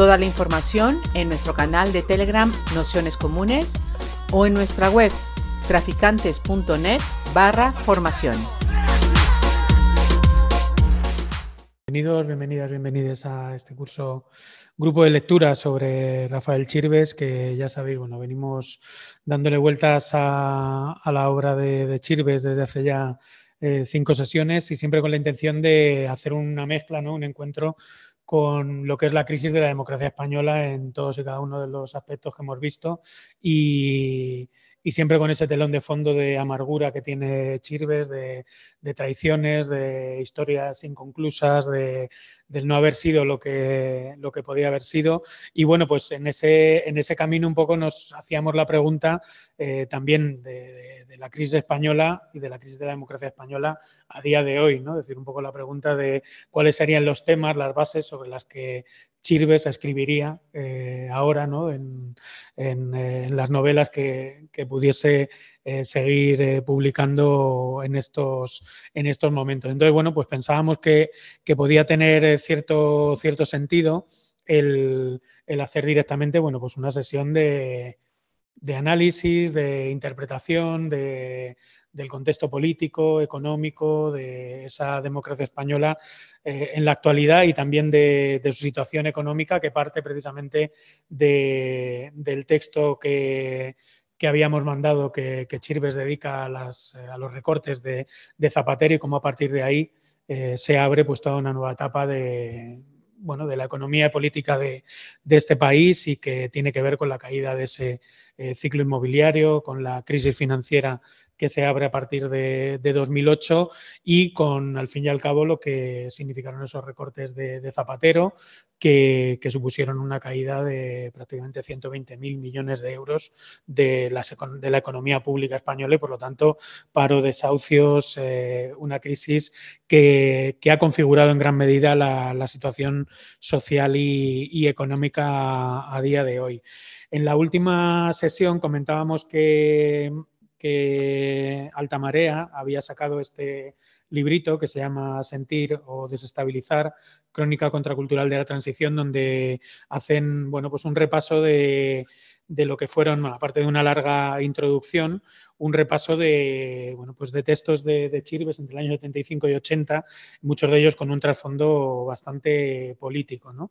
Toda la información en nuestro canal de Telegram Nociones Comunes o en nuestra web traficantes.net barra formación. Bienvenidos, bienvenidas, bienvenidos a este curso grupo de lectura sobre Rafael Chirves, que ya sabéis, bueno, venimos dándole vueltas a, la obra de, Chirves desde hace ya eh, cinco sesiones y siempre con la intención de hacer una mezcla, ¿no? un encuentro con lo que es la crisis de la democracia española en todos y cada uno de los aspectos que hemos visto y, siempre con ese telón de fondo de amargura que tiene Chirves, de, traiciones, de historias inconclusas, de, del no haber sido lo que, lo que podía haber sido. Y bueno, pues en ese, en ese camino un poco nos hacíamos la pregunta eh, también de, la crisis española y de la crisis de la democracia española a día de hoy, ¿no? Es decir, un poco la pregunta de cuáles serían los temas, las bases sobre las que Chirves escribiría eh, ahora ¿no? en, eh, las novelas que, pudiese eh, seguir publicando en estos, en estos momentos. Entonces, bueno, pues pensábamos que, podía tener cierto, cierto sentido el, hacer directamente bueno, pues una sesión de, de análisis, de interpretación, de, del contexto político, económico, de esa democracia española eh, en la actualidad y también de, su situación económica que parte precisamente del texto que, habíamos mandado que, Chirves dedica a, los recortes de, Zapatero y cómo a partir de ahí eh, se abre pues toda una nueva etapa de, bueno, de la economía política de, este país y que tiene que ver con la caída de ese eh, ciclo inmobiliario, con la crisis financiera que se abre a partir de, 2008 y con, al fin y al cabo, lo que significaron esos recortes de, Zapatero, que, supusieron una caída de prácticamente 120.000 millones de euros de la, de la, economía pública española y, por lo tanto, paro, desahucios, eh, una crisis que, ha configurado en gran medida la, situación social y, económica a día de hoy. En la última sesión comentábamos que que Alta Marea había sacado este librito que se llama Sentir o Desestabilizar, Crónica Contracultural de la Transición, donde hacen bueno, pues un repaso de, de lo que fueron, aparte de una larga introducción, un repaso de, bueno, pues de textos de, de, Chirves entre el año 75 y 80, muchos de ellos con un trasfondo bastante político. ¿no?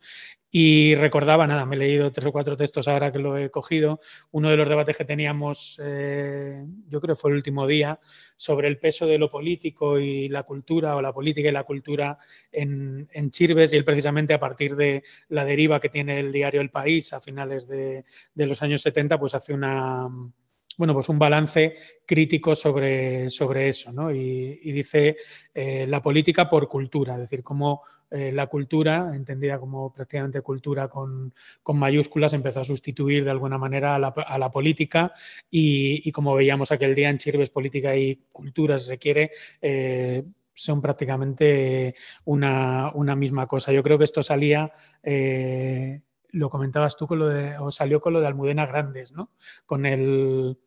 Y recordaba, nada, me he leído tres o cuatro textos ahora que lo he cogido, uno de los debates que teníamos, eh, yo creo fue el último día, sobre el peso de lo político y la cultura, o la política y la cultura en, en Chirves, y él precisamente a partir de la deriva que tiene el diario El País a finales de, de los años 70, pues hace una bueno, pues un balance crítico sobre, sobre eso, ¿no? Y, dice eh, la política por cultura, es decir, cómo eh, la cultura, entendida como prácticamente cultura con, mayúsculas, empezó a sustituir de alguna manera a la, política y, como veíamos aquel día en Chirves, política y cultura, si se quiere, eh, son prácticamente una, misma cosa. Yo creo que esto salía lo comentabas tú con lo de, o salió con lo de Almudena Grandes, ¿no? Con el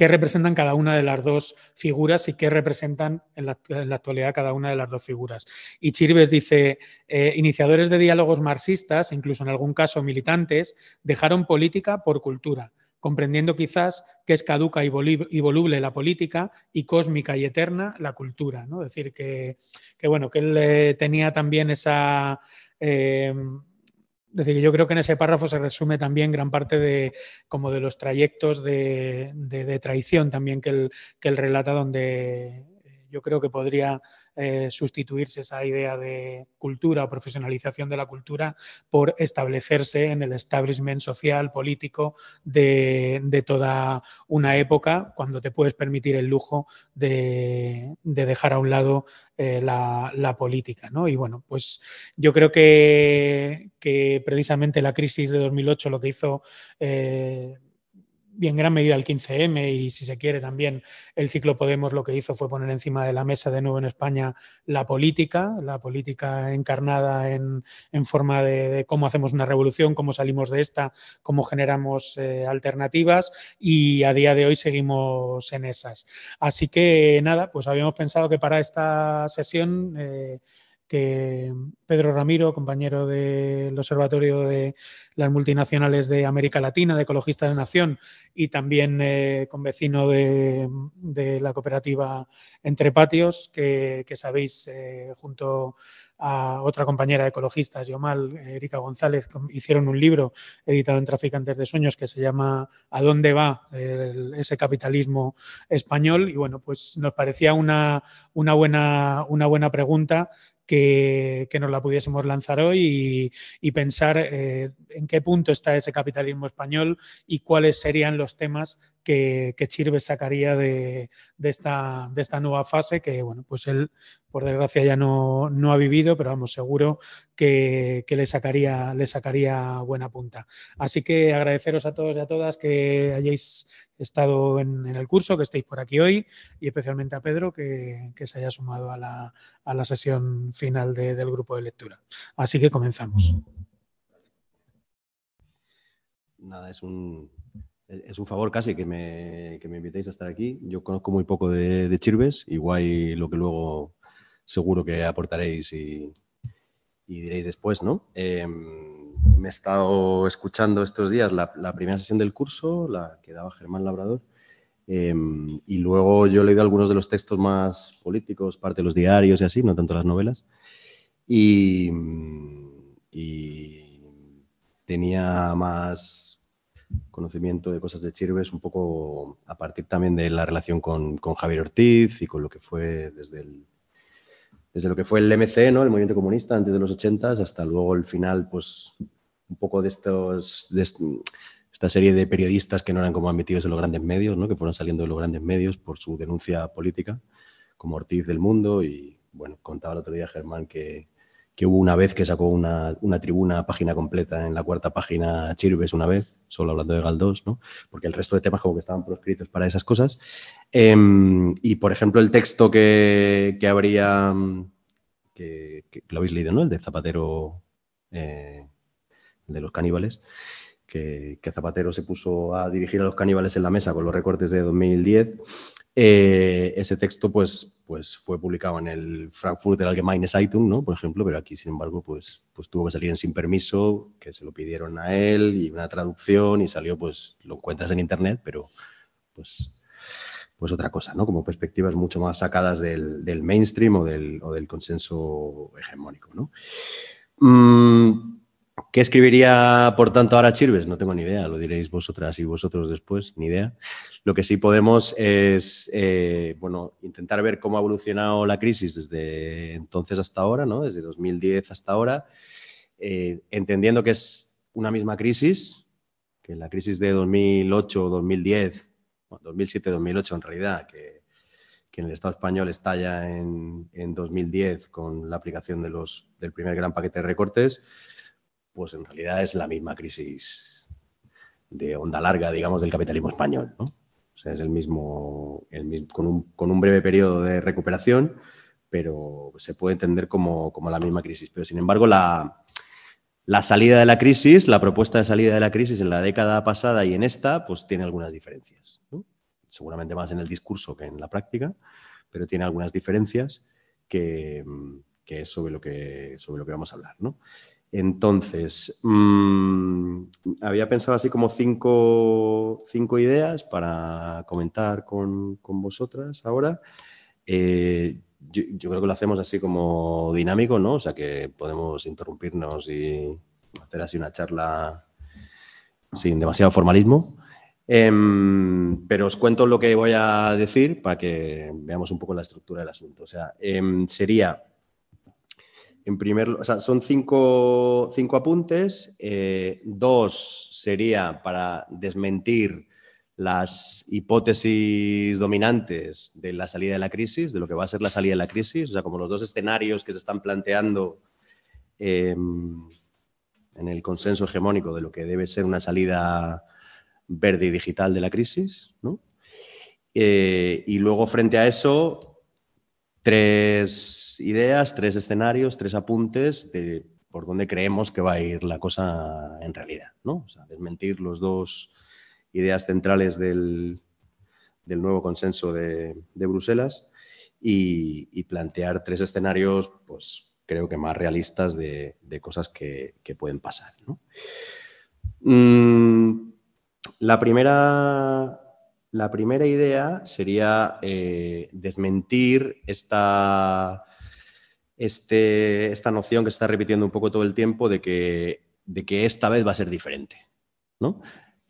qué representan cada una de las dos figuras y qué representan en la, actualidad cada una de las dos figuras. Y Chirves dice, eh, iniciadores de diálogos marxistas, incluso en algún caso militantes, dejaron política por cultura comprendiendo quizás que es caduca y, voluble la política y cósmica y eterna la cultura. ¿no? Es decir, que, bueno, que él eh, tenía también esa, eh, decir, yo creo que en ese párrafo se resume también gran parte de, como de los trayectos de, traición también que él, que relata, donde yo creo que podría eh, sustituirse esa idea de cultura o profesionalización de la cultura por establecerse en el establishment social, político de, toda una época, cuando te puedes permitir el lujo de, dejar a un lado eh, la, política. ¿no? Y bueno, pues yo creo que, que, precisamente la crisis de 2008 lo que hizo... Eh, y en gran medida el 15M y si se quiere también el ciclo Podemos lo que hizo fue poner encima de la mesa de nuevo en España la política, la política encarnada en, forma de, cómo hacemos una revolución, cómo salimos de esta, cómo generamos eh, alternativas y a día de hoy seguimos en esas. Así que nada, pues habíamos pensado que para esta sesión... Eh, que Pedro Ramiro, compañero del Observatorio de las Multinacionales de América Latina, de Ecologistas de Nación, y también eh, convecino de, la cooperativa Entre Patios, que, sabéis, eh, junto a otra compañera de ecologistas, Yomal, Erika González, hicieron un libro editado en Traficantes de Sueños que se llama ¿A dónde va ese capitalismo español? Y bueno, pues nos parecía una, una, buena, una buena pregunta que, nos la pudiésemos lanzar hoy y, pensar eh, en qué punto está ese capitalismo español y cuáles serían los temas que, que sacaría de, esta, de esta nueva fase que, bueno, pues él, por desgracia, ya no, ha vivido, pero vamos, seguro que, le, sacaría, le sacaría buena punta. Así que agradeceros a todos y a todas que hayáis estado en, el curso, que estéis por aquí hoy y especialmente a Pedro que, se haya sumado a la, a la sesión final del grupo de lectura. Así que comenzamos. Nada, es un, es un favor casi que me, que me, invitéis a estar aquí. Yo conozco muy poco de, de Chirves, igual lo que luego seguro que aportaréis y, y diréis después, ¿no? Em, me he estado escuchando estos días la, primera sesión del curso, la que daba Germán Labrador, em, y luego yo he leído algunos de los textos más políticos, parte de los diarios y así, no tanto las novelas, y, tenía más conocimiento de cosas de Chirves un poco a partir también de la relación con, con Javier Ortiz y con lo que fue desde el desde lo que fue el MC, ¿no? el movimiento comunista antes de los 80 hasta luego el final, pues un poco de estos, de esta serie de periodistas que no eran como admitidos en los grandes medios, ¿no? que fueron saliendo de los grandes medios por su denuncia política, como Ortiz del Mundo y bueno, contaba el otro día Germán que, que hubo una vez que sacó una, una, tribuna, página completa, en la cuarta página Chirves una vez, solo hablando de Galdós, ¿no? porque el resto de temas como que estaban proscritos para esas cosas. Em, y, por ejemplo, el texto que, que habría, que, lo habéis leído, ¿no? El de Zapatero, eh, de los caníbales, que, Zapatero se puso a dirigir a los caníbales en la mesa con los recortes de 2010. Eh, ese texto pues, pues fue publicado en el Frankfurter Allgemeine Zeitung, ¿no? por ejemplo, pero aquí, sin embargo, pues, pues tuvo que salir en sin permiso, que se lo pidieron a él y una traducción y salió, pues lo encuentras en internet, pero pues pues otra cosa, ¿no? Como perspectivas mucho más sacadas del, mainstream o del, o del, consenso hegemónico, ¿no? Mm, ¿Qué escribiría, por tanto, ahora Chirves? No tengo ni idea, lo diréis vosotras y vosotros después, ni idea. Lo que sí podemos es, eh, bueno, intentar ver cómo ha evolucionado la crisis desde entonces hasta ahora, ¿no? Desde 2010 hasta ahora, eh, entendiendo que es una misma crisis, que la crisis de 2008 o 2010, 2007-2008 en realidad, que, que, en el Estado español estalla en, en 2010 con la aplicación de los, del primer gran paquete de recortes, pues en realidad es la misma crisis de onda larga, digamos, del capitalismo español. ¿no? O sea, es el mismo, con, un, breve periodo de recuperación, pero se puede entender como, la misma crisis. Pero sin embargo, la, salida de la crisis, la propuesta de salida de la crisis en la década pasada y en esta, pues tiene algunas diferencias. Seguramente más en el discurso que en la práctica, pero tiene algunas diferencias que, es sobre lo que, sobre lo que vamos a hablar. ¿no? Entonces, mm, había pensado así como cinco, ideas para comentar con, vosotras ahora. Eh, yo, creo que lo hacemos así como dinámico, ¿no? O sea que podemos interrumpirnos y hacer así una charla sin demasiado formalismo. Em, pero os cuento lo que voy a decir para que veamos un poco la estructura del asunto. O sea, em, sería, en primer o sea, son cinco, cinco apuntes. eh, dos sería para desmentir las hipótesis dominantes de la salida de la crisis, de lo que va a ser la salida de la crisis, o sea, como los dos escenarios que se están planteando em, en el consenso hegemónico de lo que debe ser una salida verde y digital de la crisis, ¿no? Eh, y luego, frente a eso, tres ideas, tres escenarios, tres apuntes de por dónde creemos que va a ir la cosa en realidad, ¿no? O sea, desmentir los dos ideas centrales del, del nuevo consenso de, de Bruselas y, plantear tres escenarios, pues creo que más realistas de, de cosas que, que, pueden pasar. Mm, la, primera, la primera idea sería eh, desmentir esta, este, esta noción que se está repitiendo un poco todo el tiempo de que, de que esta vez va a ser diferente. ¿no?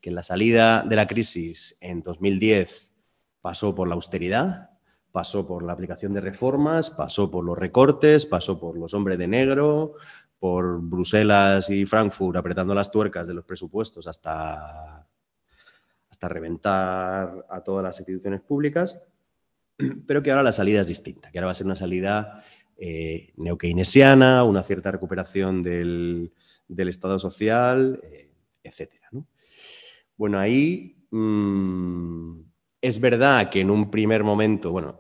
Que la salida de la crisis en 2010 pasó por la austeridad, pasó por la aplicación de reformas, pasó por los recortes, pasó por los hombres de negro, por Bruselas y Frankfurt apretando las tuercas de los presupuestos hasta, hasta reventar a todas las instituciones públicas, pero que ahora la salida es distinta, que ahora va a ser una salida eh, neokeynesiana, una cierta recuperación del, del Estado social, eh, etc. ¿no? Bueno, ahí... Mmm, es verdad que en un primer momento, bueno,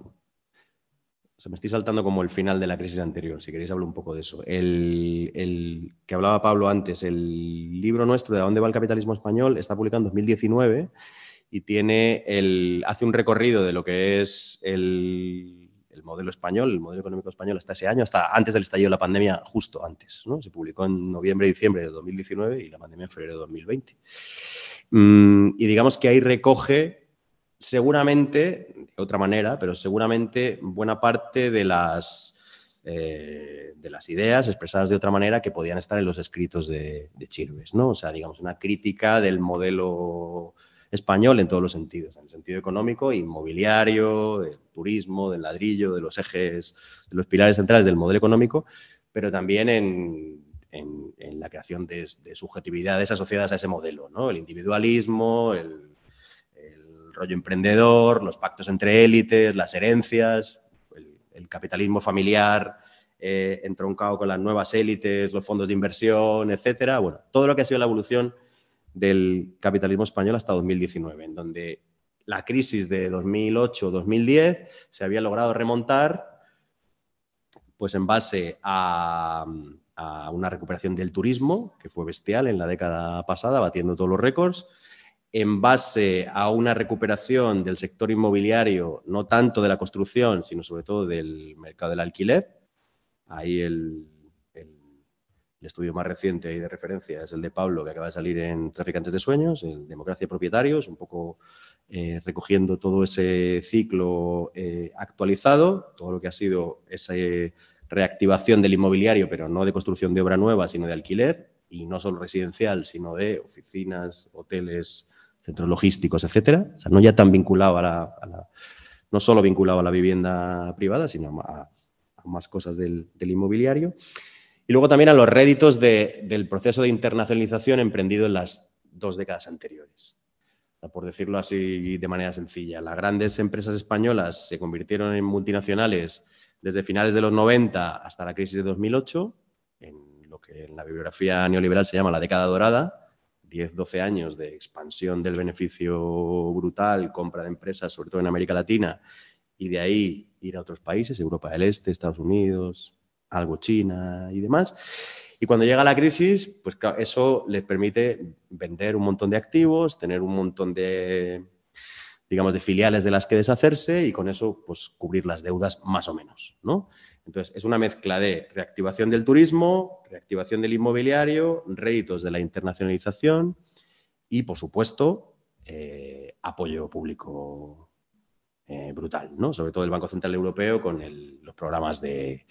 me estoy saltando como el final de la crisis anterior, si queréis hablo un poco de eso. El, que hablaba Pablo antes, el libro nuestro de ¿A dónde va el capitalismo español? está publicado en 2019 y tiene el, hace un recorrido de lo que es el, el, modelo español, el modelo económico español hasta ese año, hasta antes del estallido de la pandemia, justo antes. ¿no? Se publicó en noviembre y diciembre de 2019 y la pandemia en febrero de 2020. Mm, y digamos que ahí recoge seguramente, de otra manera, pero seguramente buena parte de las, eh, de las ideas expresadas de otra manera que podían estar en los escritos de, de Chirves, ¿no? O sea, digamos, una crítica del modelo español en todos los sentidos, en el sentido económico, inmobiliario, del turismo, del ladrillo, de los ejes, de los pilares centrales del modelo económico, pero también en, en, la creación de, de, subjetividades asociadas a ese modelo, ¿no? El individualismo, el rollo emprendedor, los pactos entre élites, las herencias, el, capitalismo familiar eh, entroncado con las nuevas élites, los fondos de inversión, etcétera. Bueno, todo lo que ha sido la evolución del capitalismo español hasta 2019, en donde la crisis de 2008-2010 se había logrado remontar pues en base a, a, una recuperación del turismo, que fue bestial en la década pasada, batiendo todos los récords, en base a una recuperación del sector inmobiliario, no tanto de la construcción, sino sobre todo del mercado del alquiler. Ahí el, estudio más reciente y de referencia es el de Pablo, que acaba de salir en Traficantes de Sueños, en Democracia de Propietarios, un poco eh, recogiendo todo ese ciclo eh, actualizado, todo lo que ha sido esa reactivación del inmobiliario, pero no de construcción de obra nueva, sino de alquiler, y no solo residencial, sino de oficinas, hoteles, centros logísticos, etcétera. O sea, no ya tan vinculado a la, no solo vinculado a la vivienda privada, sino a, más cosas del, del, inmobiliario. Y luego también a los réditos de, del proceso de internacionalización emprendido en las dos décadas anteriores. Por decirlo así de manera sencilla, las grandes empresas españolas se convirtieron en multinacionales desde finales de los 90 hasta la crisis de 2008, en lo que en la bibliografía neoliberal se llama la década dorada, 10, 12 años de expansión del beneficio brutal, compra de empresas, sobre todo en América Latina, y de ahí ir a otros países, Europa del Este, Estados Unidos, algo China y demás. Y cuando llega la crisis, pues claro, eso les permite vender un montón de activos, tener un montón de, digamos, de filiales de las que deshacerse y con eso, pues cubrir las deudas más o menos, ¿no? Entonces, es una mezcla de reactivación del turismo, reactivación del inmobiliario, réditos de la internacionalización y, por supuesto, eh, apoyo público eh, brutal, ¿no? Sobre todo el Banco Central Europeo con los programas de,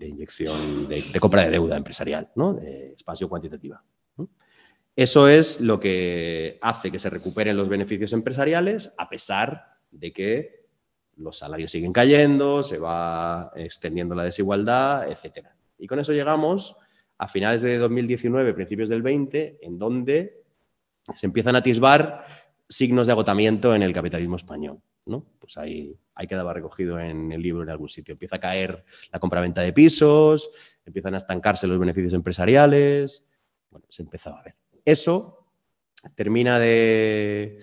inyección, de, compra de deuda empresarial, ¿no? De expansión cuantitativa. Eso es lo que hace que se recuperen los beneficios empresariales a pesar de que los salarios siguen cayendo, se va extendiendo la desigualdad, etc. Y con eso llegamos a finales de 2019, principios del 20, en donde se empiezan a atisbar signos de agotamiento en el capitalismo español. ¿no? Pues ahí, ahí quedaba recogido en el libro en algún sitio. Empieza a caer la compraventa de pisos, empiezan a estancarse los beneficios empresariales. Bueno, se empezaba a ver. Eso termina de...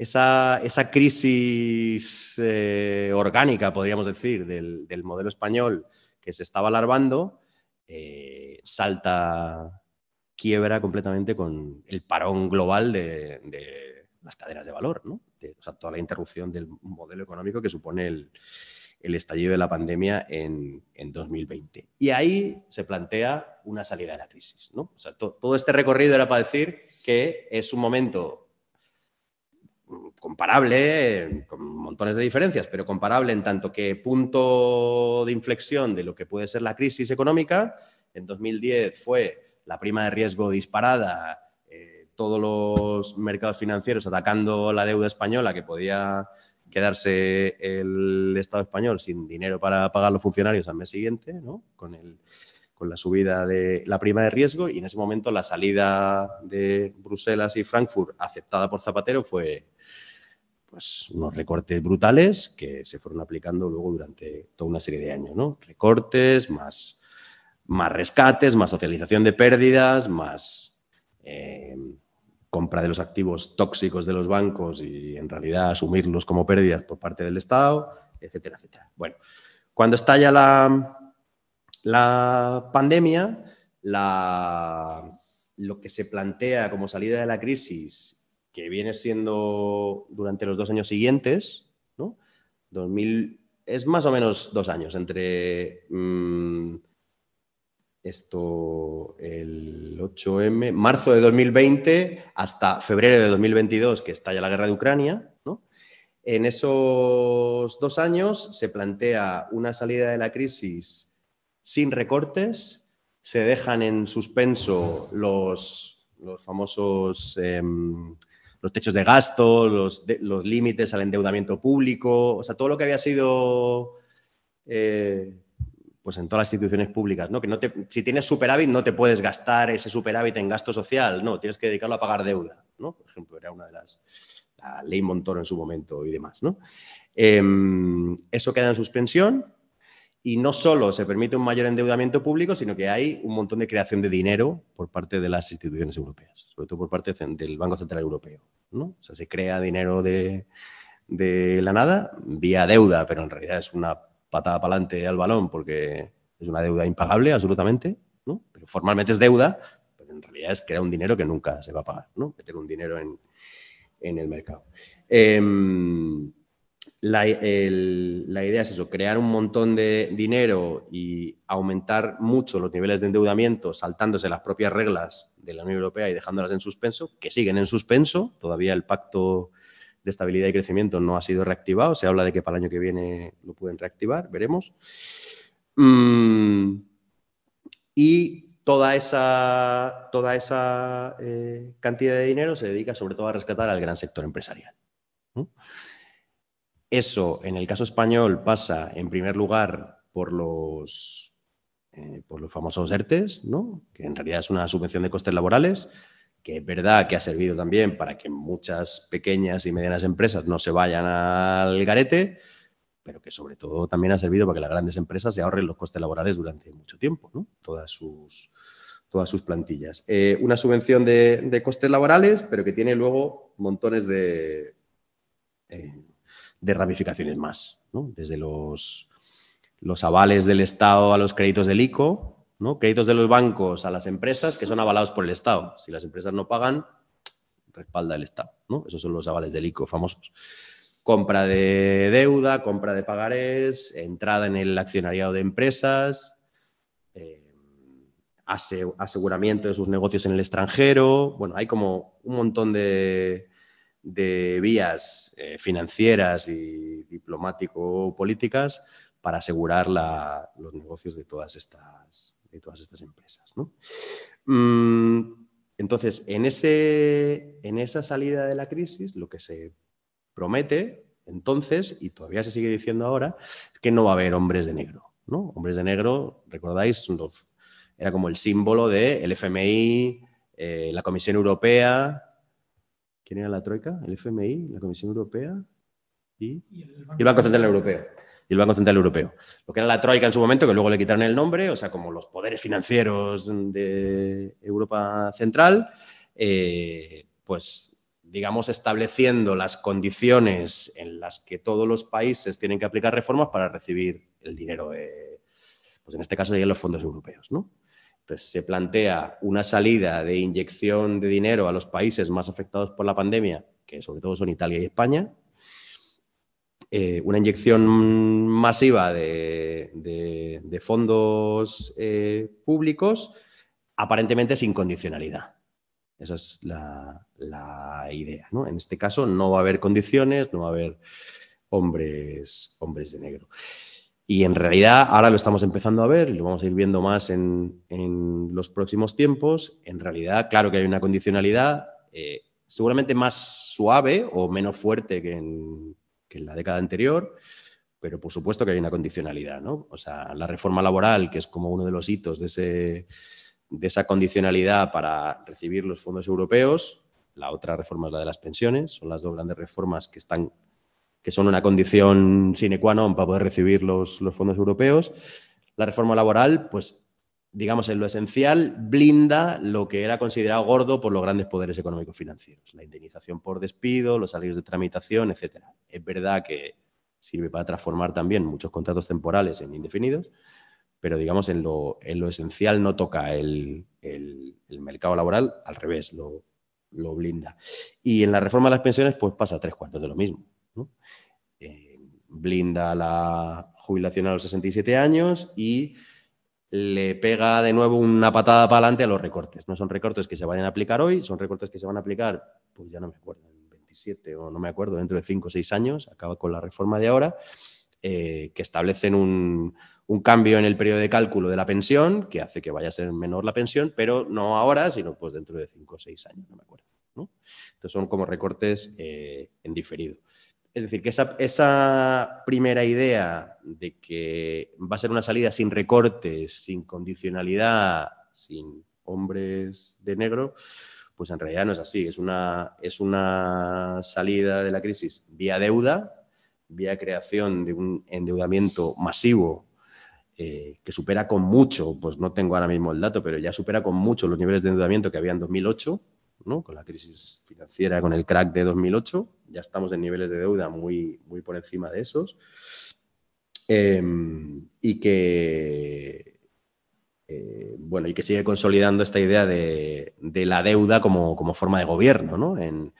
Esa, crisis eh, orgánica, podríamos decir, del, modelo español que se estaba alarmando, eh, salta, quiebra completamente con el parón global de, las cadenas de valor, ¿no? o sea, toda la interrupción del modelo económico que supone el, estallido de la pandemia en, 2020. Y ahí se plantea una salida de la crisis. O sea, todo este recorrido era para decir que es un momento comparable, con montones de diferencias, pero comparable en tanto que punto de inflexión de lo que puede ser la crisis económica. En 2010 fue la prima de riesgo disparada, eh, todos los mercados financieros atacando la deuda española que podía quedarse el Estado español sin dinero para pagar los funcionarios al mes siguiente, ¿no? con el con la subida de la prima de riesgo y en ese momento la salida de Bruselas y Frankfurt aceptada por Zapatero fue pues, unos recortes brutales que se fueron aplicando luego durante toda una serie de años. ¿no? Recortes, más, más rescates, más socialización de pérdidas, más eh, compra de los activos tóxicos de los bancos y en realidad asumirlos como pérdidas por parte del Estado, etcétera, etcétera. Bueno, cuando estalla la, la pandemia, lo que se plantea como salida de la crisis, que viene siendo durante los dos años siguientes, ¿no? 2000, es más o menos dos años, entre mm, esto, el 8M, marzo de 2020 hasta febrero de 2022, que estalla la guerra de Ucrania, ¿no? En esos dos años se plantea una salida de la crisis sin recortes, se dejan en suspenso los, los famosos em, los techos de gasto, los, límites al endeudamiento público, o sea, todo lo que había sido eh, pues en todas las instituciones públicas, ¿no? Que no te, si tienes superávit no te puedes gastar ese superávit en gasto social, no, tienes que dedicarlo a pagar deuda, ¿no? Por ejemplo, era una de las, la ley Montoro en su momento y demás, ¿no? Em, eso queda en suspensión y no solo se permite un mayor endeudamiento público, sino que hay un montón de creación de dinero por parte de las instituciones europeas, sobre todo por parte del Banco Central Europeo. ¿no? O sea, se crea dinero de, la nada vía deuda, pero en realidad es una patada para adelante al balón porque es una deuda impagable absolutamente, ¿no? pero formalmente es deuda, pero en realidad es crear un dinero que nunca se va a pagar, ¿no? meter un dinero en, el mercado. Em, la, idea es eso, crear un montón de dinero y aumentar mucho los niveles de endeudamiento saltándose las propias reglas de la Unión Europea y dejándolas en suspenso, que siguen en suspenso. Todavía el pacto de estabilidad y crecimiento no ha sido reactivado. Se habla de que para el año que viene lo pueden reactivar, veremos. Mm, y toda esa, toda esa eh, cantidad de dinero se dedica sobre todo a rescatar al gran sector empresarial. Eso, en el caso español, pasa en primer lugar por los, eh, por los famosos ERTES, ¿no? que en realidad es una subvención de costes laborales, que es verdad que ha servido también para que muchas pequeñas y medianas empresas no se vayan al garete, pero que sobre todo también ha servido para que las grandes empresas se ahorren los costes laborales durante mucho tiempo, ¿no? todas, sus, todas sus plantillas. Eh, una subvención de, costes laborales, pero que tiene luego montones de... Eh, de ramificaciones más, desde los, los avales del Estado a los créditos del ICO, ¿no? créditos de los bancos a las empresas que son avalados por el Estado. Si las empresas no pagan, respalda el Estado. ¿no? Esos son los avales del ICO famosos. Compra de deuda, compra de pagarés, entrada en el accionariado de empresas, eh, aseguramiento de sus negocios en el extranjero. Bueno, hay como un montón de, de vías eh, financieras y diplomático-políticas para asegurar los negocios de todas estas, de todas estas empresas. Mm, Entonces, en, ese, en esa salida de la crisis, lo que se promete entonces, y todavía se sigue diciendo ahora, es que no va a haber hombres de negro. Hombres de negro, recordáis, era como el símbolo del FMI, eh, la Comisión Europea. ¿Quién era la Troika? El FMI, la Comisión Europea y, el Banco Central Europeo y el Banco Central Europeo. Lo que era la Troika en su momento, que luego le quitaron el nombre, o sea, como los poderes financieros de Europa Central, eh, pues digamos, estableciendo las condiciones en las que todos los países tienen que aplicar reformas para recibir el dinero, pues en este caso serían los fondos europeos, ¿no? Se plantea una salida de inyección de dinero a los países más afectados por la pandemia, que sobre todo son Italia y España, eh, una inyección masiva de, fondos eh, públicos, aparentemente sin condicionalidad. Esa es la, idea. En este caso no va a haber condiciones, no va a haber hombres de negro. Y en realidad ahora lo estamos empezando a ver y lo vamos a ir viendo más en, los próximos tiempos. En realidad, claro que hay una condicionalidad eh, seguramente más suave o menos fuerte que en, que en la década anterior, pero por supuesto que hay una condicionalidad. ¿no? O sea, la reforma laboral, que es como uno de los hitos de ese de esa condicionalidad para recibir los fondos europeos. La otra reforma es la de las pensiones. Son las dos grandes reformas que, están, que son una condición sine qua non para poder recibir los, fondos europeos. La reforma laboral, pues digamos, en lo esencial, blinda lo que era considerado gordo por los grandes poderes económicos financieros. La indemnización por despido, los salarios de tramitación, etc. Es verdad que sirve para transformar también muchos contratos temporales en indefinidos, pero digamos en lo, esencial no toca el, mercado laboral, al revés, lo, blinda. Y en la reforma de las pensiones, pues pasa tres cuartos de lo mismo. Eh, blinda la jubilación a los 67 años y le pega de nuevo una patada para adelante a los recortes. No son recortes que se vayan a aplicar hoy, son recortes que se van a aplicar, pues ya no me acuerdo, en 27 o no me acuerdo, dentro de 5 o 6 años, acaba con la reforma de ahora, eh, que establecen un, cambio en el periodo de cálculo de la pensión que hace que vaya a ser menor la pensión, pero no ahora, sino pues dentro de cinco o seis años, no me acuerdo. Entonces son como recortes eh, en diferido. Es decir, que esa, primera idea de que va a ser una salida sin recortes, sin condicionalidad, sin hombres de negro, pues en realidad no es así. Es una, es una salida de la crisis vía deuda, vía creación de un endeudamiento masivo eh, que supera con mucho, pues no tengo ahora mismo el dato, pero ya supera con mucho los niveles de endeudamiento que había en 2008, ¿no? con la crisis financiera, con el crack de 2008. Ya estamos en niveles de deuda muy, muy por encima de esos. Em, y que eh, bueno, y que sigue consolidando esta idea de, la deuda como, forma de gobierno, ¿no? En,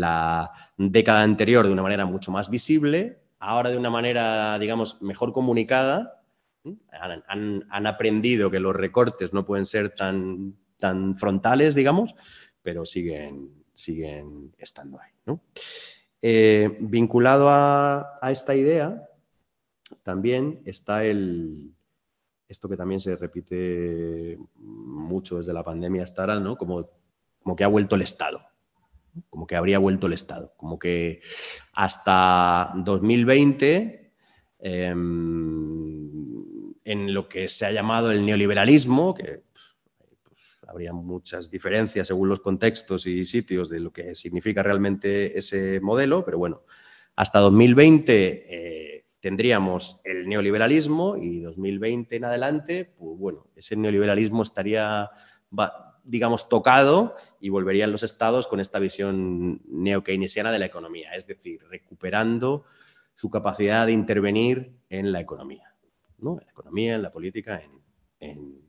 la década anterior de una manera mucho más visible, ahora de una manera, digamos, mejor comunicada, han, aprendido que los recortes no pueden ser tan, tan frontales, digamos, pero siguen, siguen estando ahí. Eh, vinculado a, esta idea, también está el, esto que también se repite mucho desde la pandemia hasta ahora, ¿no? como, como que ha vuelto el Estado, como que habría vuelto el Estado, como que hasta 2020 en lo que se ha llamado el neoliberalismo, que habría muchas diferencias según los contextos y sitios de lo que significa realmente ese modelo, pero bueno, hasta 2020 eh, tendríamos el neoliberalismo y 2020 en adelante, pues bueno, ese neoliberalismo estaría, digamos, tocado y volverían los estados con esta visión neo-keynesiana de la economía, es decir, recuperando su capacidad de intervenir en la economía en la economía, en la política, en,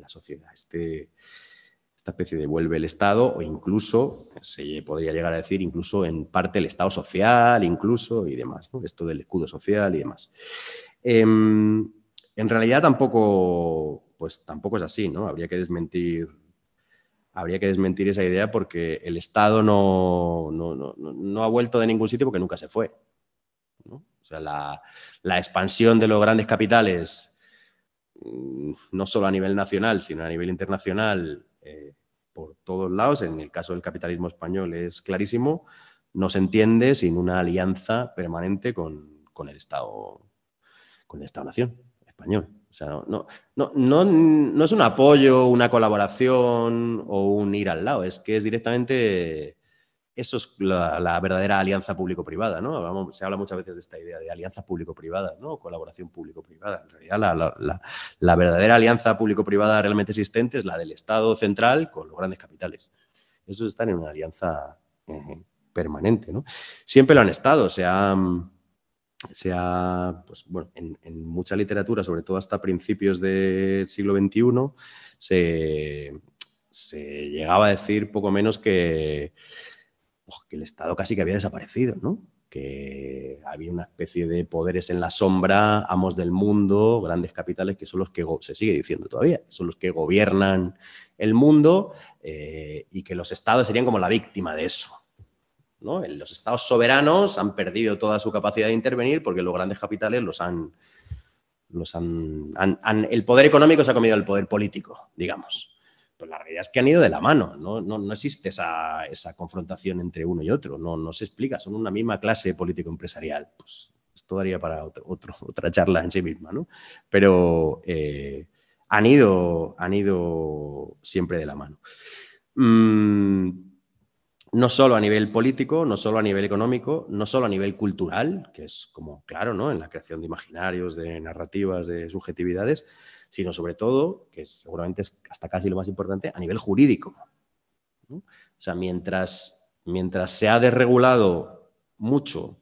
la sociedad. Este, esta especie de vuelve el Estado o incluso, se podría llegar a decir, incluso en parte el Estado social, incluso y demás, esto del escudo social y demás. Em, en realidad tampoco, pues tampoco es así, ¿no? Habría que desmentir habría que desmentir esa idea porque el Estado no, no, ha vuelto de ningún sitio porque nunca se fue. O sea, la, expansión de los grandes capitales, no solo a nivel nacional, sino a nivel internacional, eh, por todos lados, en el caso del capitalismo español es clarísimo, no se entiende sin una alianza permanente con, con el Estado, con el Estado-Nación español. O sea, no, no, no, no es un apoyo, una colaboración o un ir al lado, es que es directamente eso es la, verdadera alianza público-privada, ¿no? se habla muchas veces de esta idea de alianza público-privada, ¿no? Colaboración público-privada. En realidad, la, verdadera alianza público-privada realmente existente es la del Estado central con los grandes capitales. Esos están en una alianza eh, permanente, ¿no? Siempre lo han estado, se ha, se pues, bueno, en, mucha literatura, sobre todo hasta principios del siglo XXI, se, se llegaba a decir poco menos que que el Estado casi que había desaparecido, ¿no? que había una especie de poderes en la sombra, amos del mundo, grandes capitales que son los que, se sigue diciendo todavía, son los que gobiernan el mundo eh, y que los estados serían como la víctima de eso. ¿no? Los estados soberanos han perdido toda su capacidad de intervenir porque los grandes capitales los han... Los han el poder económico se ha comido el poder político, digamos. Pues la realidad es que han ido de la mano, no, no, existe esa, confrontación entre uno y otro, no, no se explica, son una misma clase político-empresarial. Pues esto daría para otro, otra charla en sí misma, ¿no? Pero eh, han, ido, han ido siempre de la mano. Mm, no solo a nivel político, no solo a nivel económico, no solo a nivel cultural, que es como claro, ¿no? En la creación de imaginarios, de narrativas, de subjetividades, sino sobre todo, que seguramente es hasta casi lo más importante, a nivel jurídico. O sea, mientras, mientras se ha desregulado mucho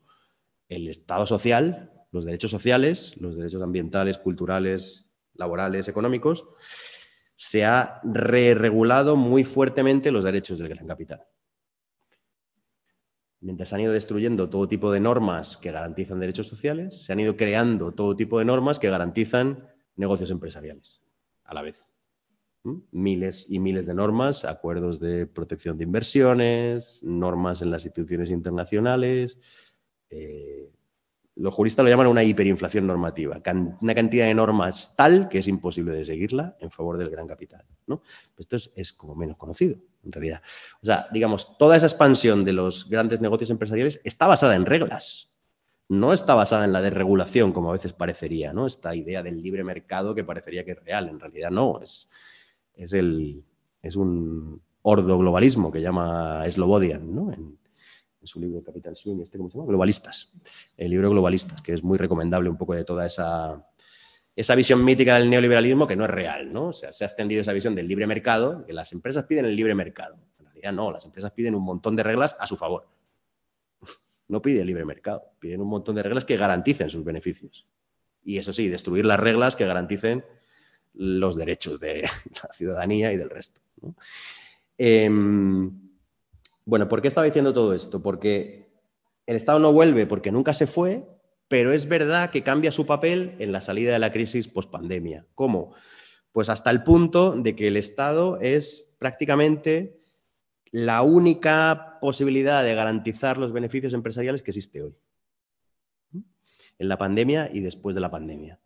el Estado social, los derechos sociales, los derechos ambientales, culturales, laborales, económicos, se ha re-regulado muy fuertemente los derechos del gran capital. Mientras se han ido destruyendo todo tipo de normas que garantizan derechos sociales, se han ido creando todo tipo de normas que garantizan negocios empresariales a la vez. Miles y miles de normas, acuerdos de protección de inversiones, normas en las instituciones internacionales. Eh, los juristas lo llaman una hiperinflación normativa, una cantidad de normas tal que es imposible de seguirla en favor del gran capital. ¿no? Esto es, es, como menos conocido, en realidad. O sea, digamos, toda esa expansión de los grandes negocios empresariales está basada en reglas no está basada en la desregulación, como a veces parecería, ¿no? Esta idea del libre mercado que parecería que es real, en realidad no, es, es, el, es un ordo-globalismo que llama Slobodian, ¿no? En, su libro Capital Swing, este, ¿cómo se llama? Globalistas, el libro Globalistas, que es muy recomendable un poco de toda esa, esa visión mítica del neoliberalismo que no es real, ¿no? O sea, se ha extendido esa visión del libre mercado, que las empresas piden el libre mercado. En realidad no, las empresas piden un montón de reglas a su favor no pide libre mercado, piden un montón de reglas que garanticen sus beneficios. Y eso sí, destruir las reglas que garanticen los derechos de la ciudadanía y del resto. Em, bueno, ¿por qué estaba diciendo todo esto? Porque el Estado no vuelve porque nunca se fue, pero es verdad que cambia su papel en la salida de la crisis post-pandemia. ¿Cómo? Pues hasta el punto de que el Estado es prácticamente la única posibilidad de garantizar los beneficios empresariales que existe hoy. En la pandemia y después de la pandemia.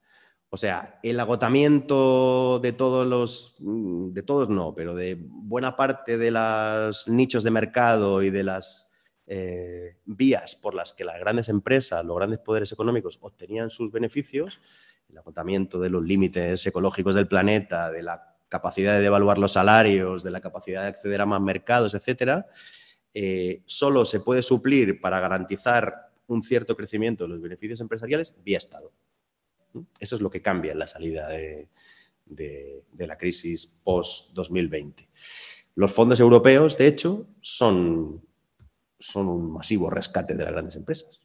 O sea, el agotamiento de todos los, de todos no, pero de buena parte de los nichos de mercado y de las eh, vías por las que las grandes empresas, los grandes poderes económicos obtenían sus beneficios, el agotamiento de los límites ecológicos del planeta, de la capacidad de devaluar los salarios, de la capacidad de acceder a más mercados, etcétera, eh, solo se puede suplir para garantizar un cierto crecimiento de los beneficios empresariales vía Estado. Eso es lo que cambia en la salida de, la crisis post-2020. Los fondos europeos, de hecho, son, son un masivo rescate de las grandes empresas.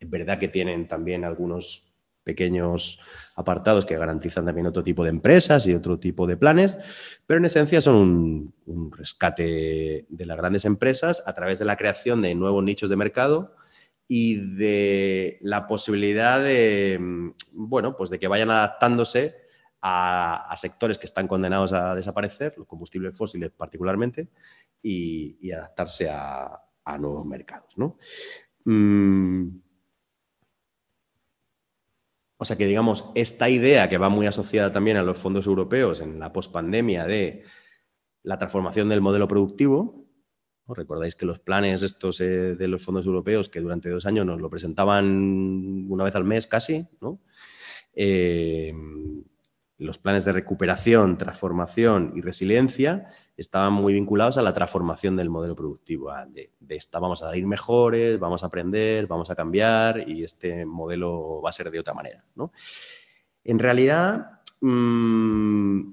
Es verdad que tienen también algunos pequeños apartados que garantizan también otro tipo de empresas y otro tipo de planes, pero en esencia son un, rescate de las grandes empresas a través de la creación de nuevos nichos de mercado y de la posibilidad de, bueno, pues de que vayan adaptándose a, sectores que están condenados a desaparecer, los combustibles fósiles particularmente, y, adaptarse a, nuevos mercados. ¿no? Mm, o sea que, digamos, esta idea que va muy asociada también a los fondos europeos en la pospandemia de la transformación del modelo productivo. Recordáis que los planes estos eh, de los fondos europeos, que durante dos años nos lo presentaban una vez al mes casi, ¿no? Eh, los planes de recuperación, transformación y resiliencia estaban muy vinculados a la transformación del modelo productivo, de, de esta vamos a ir mejores, vamos a aprender, vamos a cambiar y este modelo va a ser de otra manera. ¿no? En realidad, mmm,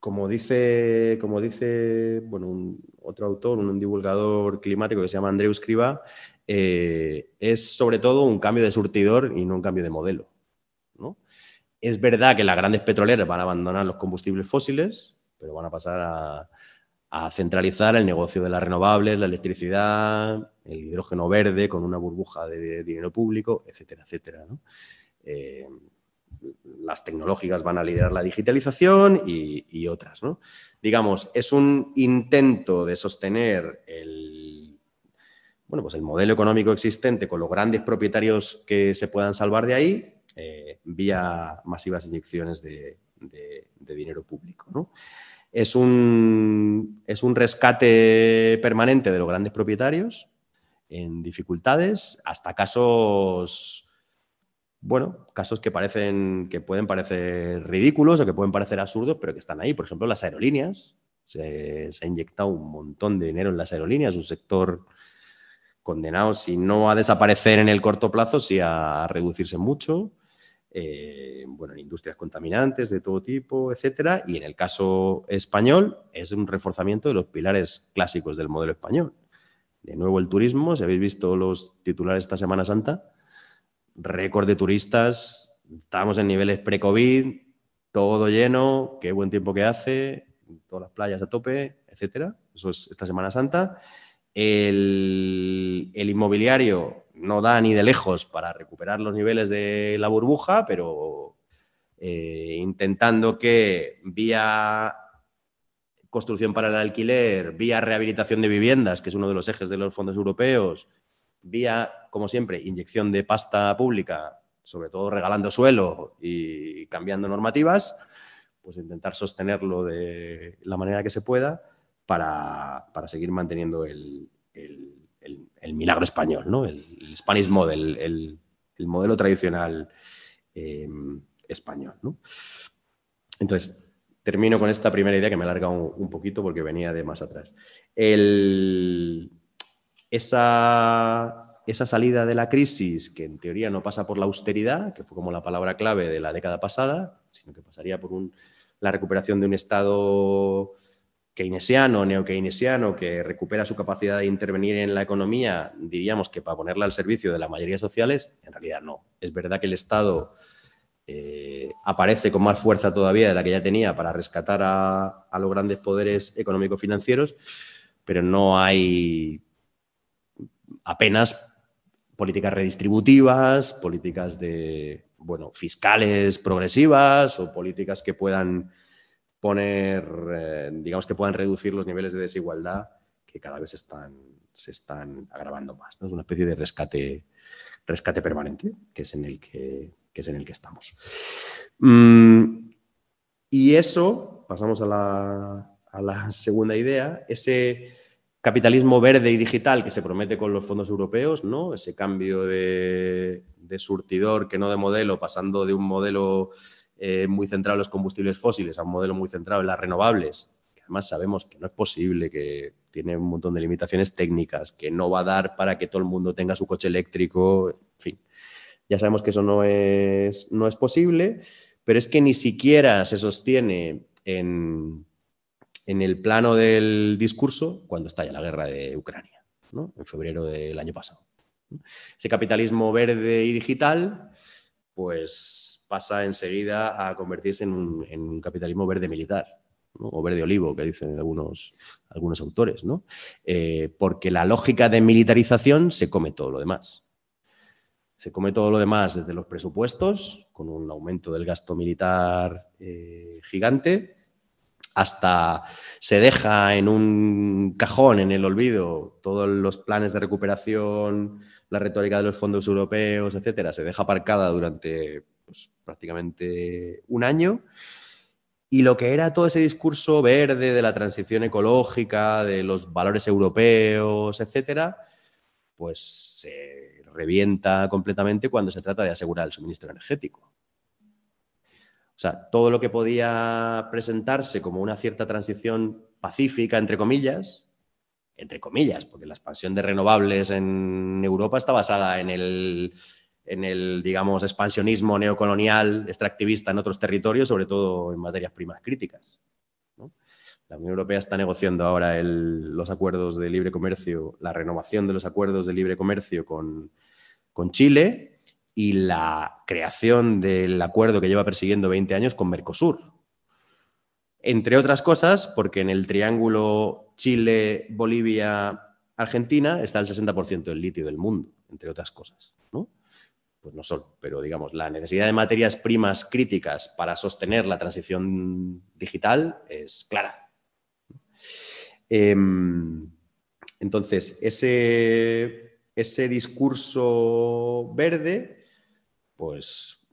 como dice, como dice bueno, un, otro autor, un divulgador climático que se llama Andreu Escriba, eh, es sobre todo un cambio de surtidor y no un cambio de modelo. Es verdad que las grandes petroleras van a abandonar los combustibles fósiles, pero van a pasar a, centralizar el negocio de las renovables, la electricidad, el hidrógeno verde con una burbuja de, dinero público, etcétera, etcétera. Eh, las tecnológicas van a liderar la digitalización y, y otras. ¿no? Digamos, es un intento de sostener el, bueno, pues el modelo económico existente con los grandes propietarios que se puedan salvar de ahí eh, vía masivas inyecciones de, dinero público. Es, un, es un rescate permanente de los grandes propietarios en dificultades hasta casos bueno, casos que parecen, que pueden parecer ridículos o que pueden parecer absurdos, pero que están ahí. Por ejemplo, las aerolíneas. Se, ha inyectado un montón de dinero en las aerolíneas, un sector condenado, si no a desaparecer en el corto plazo, sí a reducirse mucho. Eh, bueno, en industrias contaminantes de todo tipo, etcétera. Y en el caso español, es un reforzamiento de los pilares clásicos del modelo español. De nuevo, el turismo, si habéis visto los titulares esta Semana Santa, récord de turistas, estábamos en niveles pre-COVID, todo lleno, qué buen tiempo que hace, todas las playas a tope, etcétera. Eso es esta Semana Santa. El, inmobiliario no da ni de lejos para recuperar los niveles de la burbuja, pero eh, intentando que vía construcción para el alquiler, vía rehabilitación de viviendas, que es uno de los ejes de los fondos europeos, vía, como siempre, inyección de pasta pública, sobre todo regalando suelo y cambiando normativas, pues intentar sostenerlo de la manera que se pueda para, para seguir manteniendo el, el, el, milagro español, ¿no? el, Spanish Model, el, modelo tradicional eh, español. Entonces, termino con esta primera idea que me alarga un, un poquito porque venía de más atrás. El, esa, esa salida de la crisis, que en teoría no pasa por la austeridad, que fue como la palabra clave de la década pasada, sino que pasaría por un, la recuperación de un Estado keynesiano, neokeynesiano, que recupera su capacidad de intervenir en la economía, diríamos que para ponerla al servicio de las mayorías sociales, en realidad no. Es verdad que el Estado eh, aparece con más fuerza todavía de la que ya tenía para rescatar a, los grandes poderes económico-financieros, pero no hay apenas políticas redistributivas, políticas de, bueno, fiscales progresivas o políticas que puedan poner, eh, digamos, que puedan reducir los niveles de desigualdad que cada vez están, se están agravando más. ¿no? Es una especie de rescate, rescate permanente, que es en el que, que, es en el que estamos. Mm, y eso, pasamos a la, a la segunda idea, ese capitalismo verde y digital que se promete con los fondos europeos, ¿no? Ese cambio de, de surtidor que no de modelo, pasando de un modelo eh, muy centrado en los combustibles fósiles a un modelo muy centrado en las renovables, que además sabemos que no es posible, que tiene un montón de limitaciones técnicas, que no va a dar para que todo el mundo tenga su coche eléctrico, en fin. Ya sabemos que eso no es, no es posible, pero es que ni siquiera se sostiene en, en el plano del discurso cuando estalla la guerra de Ucrania, ¿no? en febrero del año pasado. Ese capitalismo verde y digital, pues pasa enseguida a convertirse en un, capitalismo verde militar, o verde olivo, que dicen algunos, algunos autores, ¿no? Eh, porque la lógica de militarización se come todo lo demás. Se come todo lo demás desde los presupuestos, con un aumento del gasto militar eh, gigante, hasta se deja en un cajón, en el olvido, todos los planes de recuperación, la retórica de los fondos europeos, etcétera, se deja aparcada durante pues, prácticamente un año Y lo que era todo ese discurso verde de la transición ecológica, de los valores europeos, etcétera, pues se revienta completamente cuando se trata de asegurar el suministro energético. O sea, todo lo que podía presentarse como una cierta transición pacífica, entre comillas, entre comillas, porque la expansión de renovables en Europa está basada en el, en el, digamos, expansionismo neocolonial extractivista en otros territorios, sobre todo en materias primas críticas. La Unión Europea está negociando ahora los acuerdos de libre comercio, la renovación de los acuerdos de libre comercio con, con Chile y la creación del acuerdo que lleva persiguiendo 20 años con Mercosur. Entre otras cosas, porque en el triángulo Chile, Bolivia, Argentina está el 60% del litio del mundo, entre otras cosas. Pues no solo, pero digamos, la necesidad de materias primas críticas para sostener la transición digital es clara. Em, entonces, ese, ese discurso verde, pues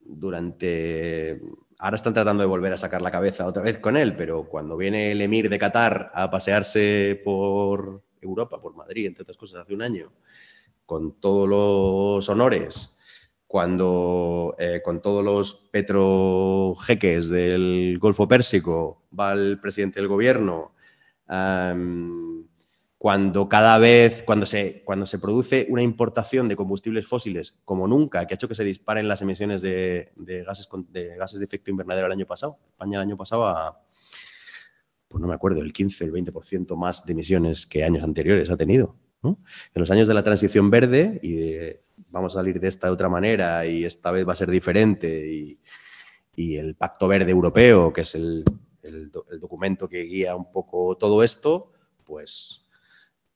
durante ahora están tratando de volver a sacar la cabeza otra vez con él, pero cuando viene el emir de Qatar a pasearse por Europa, por Madrid, entre otras cosas, hace un año, con todos los honores, cuando eh, con todos los petrojeques del Golfo Pérsico va el presidente del gobierno, cuando cada vez, cuando se, cuando se produce una importación de combustibles fósiles como nunca, que ha hecho que se disparen las emisiones de, gases, de gases de efecto invernadero el año pasado. España el año pasado a, pues no me acuerdo, el 15, el 20% más de emisiones que años anteriores ha tenido. En los años de la transición verde y vamos a salir de esta de otra manera y esta vez va a ser diferente y, el Pacto Verde Europeo, que es el, el documento que guía un poco todo esto, pues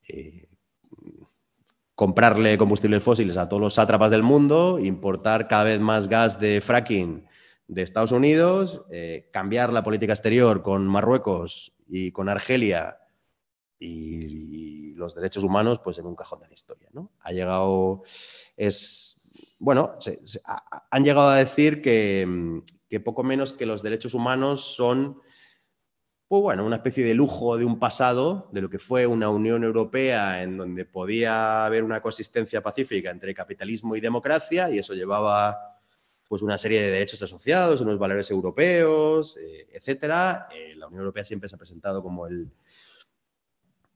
eh, comprarle combustibles fósiles a todos los sátrapas del mundo, importar cada vez más gas de fracking de Estados Unidos, eh, cambiar la política exterior con Marruecos y con Argelia y, los derechos humanos pues en un cajón de la historia. ¿no? Ha llegado, es, bueno, han llegado a decir que, poco menos que los derechos humanos son pues bueno, una especie de lujo de un pasado, de lo que fue una Unión Europea en donde podía haber una consistencia pacífica entre capitalismo y democracia, y eso llevaba pues una serie de derechos asociados, unos valores europeos, eh, etcétera. Eh, la Unión Europea siempre se ha presentado como el,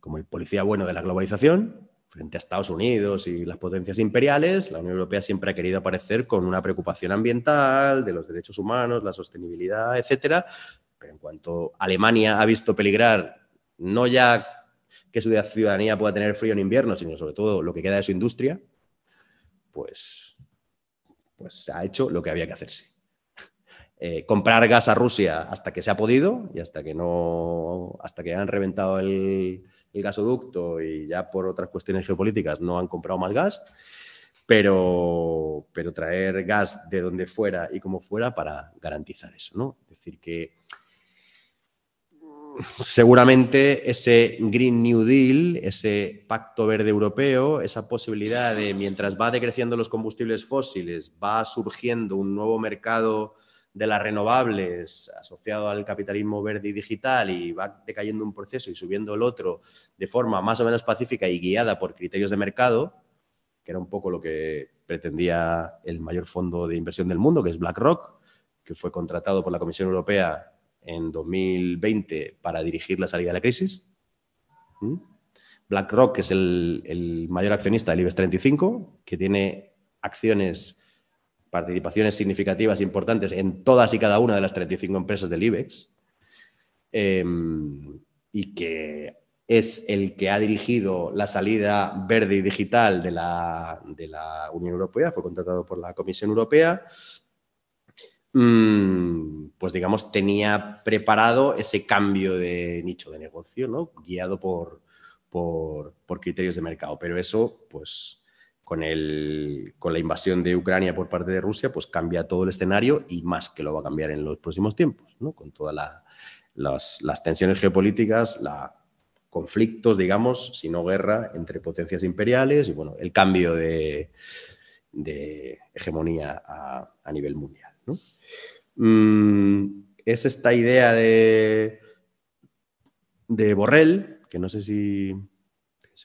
como el policía bueno de la globalización, frente a Estados Unidos y las potencias imperiales, la Unión Europea siempre ha querido aparecer con una preocupación ambiental, de los derechos humanos, la sostenibilidad, etcétera, pero en cuanto Alemania ha visto peligrar no ya que su ciudadanía pueda tener frío en invierno, sino sobre todo lo que queda de su industria, pues, pues ha hecho lo que había que hacerse. Eh, comprar gas a Rusia hasta que se ha podido y hasta que no hasta que han reventado el, el, gasoducto y ya por otras cuestiones geopolíticas no han comprado más gas, pero, pero traer gas de donde fuera y como fuera para garantizar eso, ¿no? Es decir, que seguramente ese Green New Deal, ese pacto verde europeo, esa posibilidad de mientras va decreciendo los combustibles fósiles, va surgiendo un nuevo mercado de las renovables asociado al capitalismo verde y digital y va decayendo un proceso y subiendo el otro de forma más o menos pacífica y guiada por criterios de mercado, que era un poco lo que pretendía el mayor fondo de inversión del mundo, que es BlackRock, que fue contratado por la Comisión Europea en 2020 para dirigir la salida de la crisis. ¿Mm? BlackRock es el, mayor accionista del IBEX 35, que tiene acciones, participaciones significativas importantes en todas y cada una de las 35 empresas del IBEX, em, y que es el que ha dirigido la salida verde y digital de la, de la Unión Europea, fue contratado por la Comisión Europea Mm, pues digamos, tenía preparado ese cambio de nicho de negocio, ¿no? Guiado por, por, criterios de mercado. Pero eso, pues, con, el, con la invasión de Ucrania por parte de Rusia, pues cambia todo el escenario y más que lo va a cambiar en los próximos tiempos, ¿no? Con todas las, tensiones geopolíticas, los conflictos, digamos, si no guerra, entre potencias imperiales y, bueno, el cambio de, hegemonía a, a nivel mundial, ¿no? Mm, es esta idea de, de Borrell, que no sé si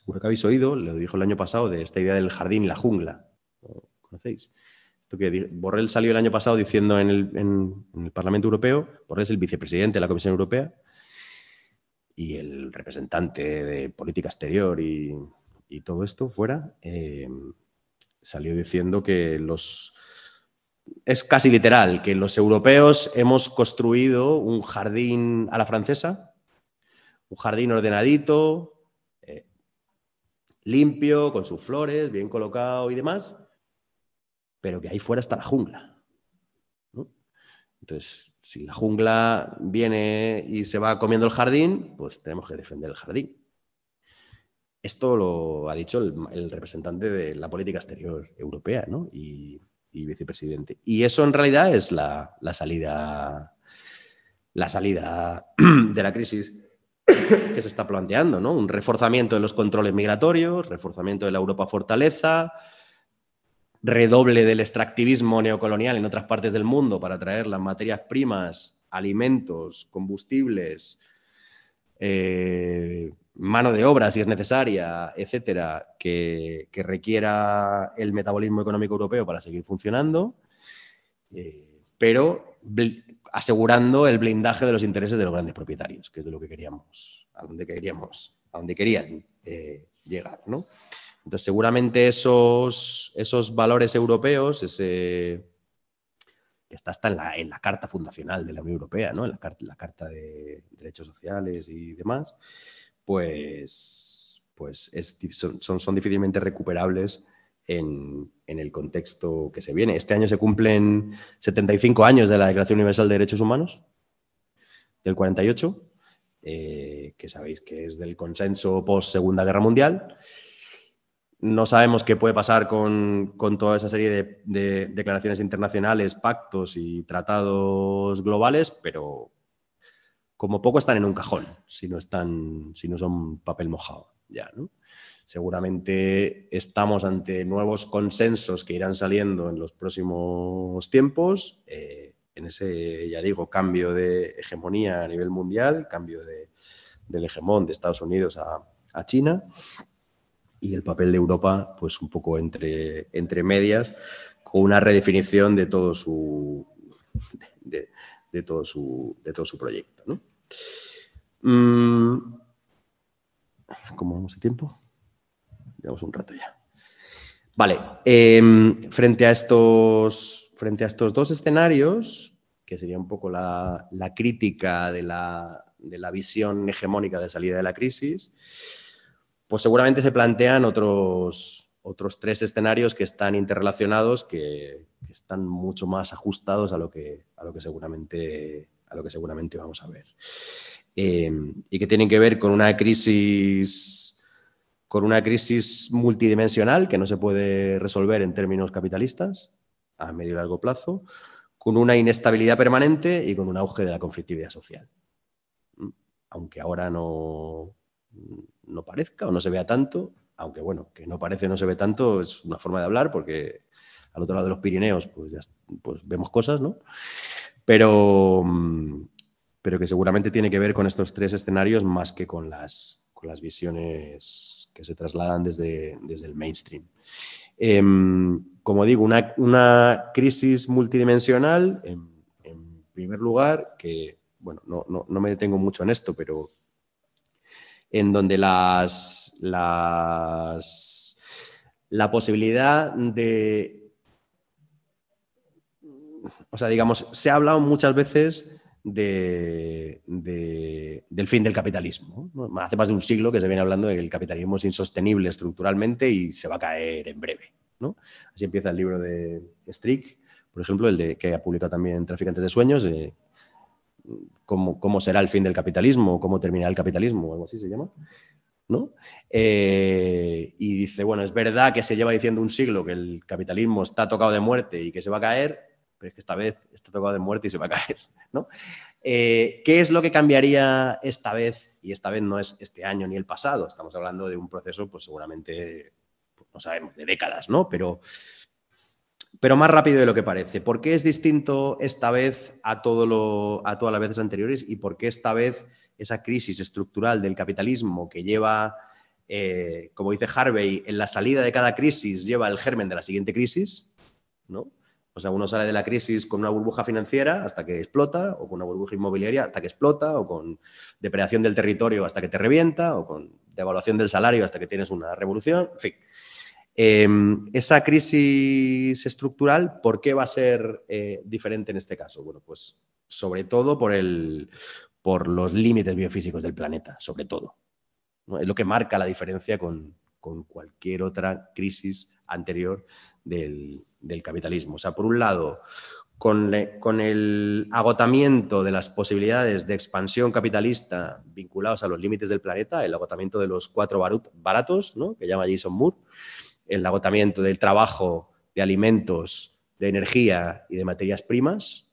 seguro que habéis oído, lo dijo el año pasado, de esta idea del jardín y la jungla. ¿Lo ¿Conocéis? Borrell salió el año pasado diciendo en el, en el Parlamento Europeo, Borrell es el vicepresidente de la Comisión Europea y el representante de política exterior y, todo esto fuera, eh, salió diciendo que los... Es casi literal, que los europeos hemos construido un jardín a la francesa, un jardín ordenadito, limpio, con sus flores, bien colocado y demás, pero que ahí fuera está la jungla. Entonces, si la jungla viene y se va comiendo el jardín, pues tenemos que defender el jardín. Esto lo ha dicho el, el representante de la política exterior europea ¿no? y, y, vicepresidente. Y eso en realidad es la, la, salida, la salida de la crisis que se está planteando, ¿no? Un reforzamiento de los controles migratorios, reforzamiento de la Europa fortaleza, redoble del extractivismo neocolonial en otras partes del mundo para traer las materias primas, alimentos, combustibles, eh, mano de obra si es necesaria, etcétera, que, requiera el metabolismo económico europeo para seguir funcionando, eh, pero asegurando el blindaje de los intereses de los grandes propietarios, que es de lo que queríamos, a donde queríamos, a donde querían eh, llegar, ¿no? Entonces, seguramente esos, esos valores europeos, ese, que está hasta en la, en la, Carta Fundacional de la Unión Europea, ¿no? en la, carta, la Carta de Derechos Sociales y demás, pues, pues es, son, son, difícilmente recuperables en, el contexto que se viene. Este año se cumplen 75 años de la Declaración Universal de Derechos Humanos, del 48, eh, que sabéis que es del consenso post-Segunda Guerra Mundial. No sabemos qué puede pasar con, con toda esa serie de, de, declaraciones internacionales, pactos y tratados globales, pero como poco están en un cajón, si no, están, si no son papel mojado ya, ¿no? Seguramente estamos ante nuevos consensos que irán saliendo en los próximos tiempos, eh, en ese, ya digo, cambio de hegemonía a nivel mundial, cambio de, del hegemón de Estados Unidos a, China y el papel de Europa, pues un poco entre, entre medias, con una redefinición de todo su, de, todo, su, de todo su proyecto. Mm, ¿Cómo vamos de tiempo? Llevamos un rato ya. Vale, eh, frente, a estos, frente a estos dos escenarios, que sería un poco la, la crítica de la, de la visión hegemónica de salida de la crisis, pues seguramente se plantean otros, otros tres escenarios que están interrelacionados, que, que, están mucho más ajustados a lo que, a lo que, seguramente, a lo que seguramente vamos a ver. Eh, y que tienen que ver con una crisis con una crisis multidimensional que no se puede resolver en términos capitalistas a medio y largo plazo, con una inestabilidad permanente y con un auge de la conflictividad social. Aunque ahora no, no parezca o no se vea tanto, aunque bueno, que no parece no se ve tanto, es una forma de hablar porque al otro lado de los Pirineos pues, ya, pues vemos cosas, ¿no? Pero, pero que seguramente tiene que ver con estos tres escenarios más que con las, con las visiones que se trasladan desde, desde el mainstream. Eh, como digo, una, una crisis multidimensional, en, en, primer lugar, que, bueno, no, no, no me detengo mucho en esto, pero en donde las, las, la posibilidad de, o sea, digamos, se ha hablado muchas veces de, de, del fin del capitalismo. Hace más de un siglo que se viene hablando de que el capitalismo es insostenible estructuralmente y se va a caer en breve. Así empieza el libro de Strick, por ejemplo, el de, que ha publicado también Traficantes de Sueños, eh, cómo, cómo, será el fin del capitalismo, cómo terminará el capitalismo, o algo así se llama. ¿no? Eh, y dice, bueno, es verdad que se lleva diciendo un siglo que el capitalismo está tocado de muerte y que se va a caer, pero es que esta vez está tocado de muerte y se va a caer. ¿no? Eh, ¿Qué es lo que cambiaría esta vez? Y esta vez no es este año ni el pasado, estamos hablando de un proceso, pues seguramente, pues, no sabemos, de décadas, ¿no? Pero pero más rápido de lo que parece. ¿Por qué es distinto esta vez a, todas las veces anteriores y por qué esta vez esa crisis estructural del capitalismo que lleva, eh, como dice Harvey, en la salida de cada crisis lleva el germen de la siguiente crisis? ¿no? O sea, uno sale de la crisis con una burbuja financiera hasta que explota, o con una burbuja inmobiliaria hasta que explota, o con depredación del territorio hasta que te revienta, o con devaluación del salario hasta que tienes una revolución, en fin. Em, esa crisis estructural, ¿por qué va a ser eh, diferente en este caso? Bueno, pues sobre todo por, el, por los límites biofísicos del planeta, sobre todo. Es lo que marca la diferencia con, con cualquier otra crisis anterior del, capitalismo. O sea, por un lado, con, el agotamiento de las posibilidades de expansión capitalista vinculados a los límites del planeta, el agotamiento de los cuatro baratos, ¿no? que llama Jason Moore, el agotamiento del trabajo, de alimentos, de energía y de materias primas.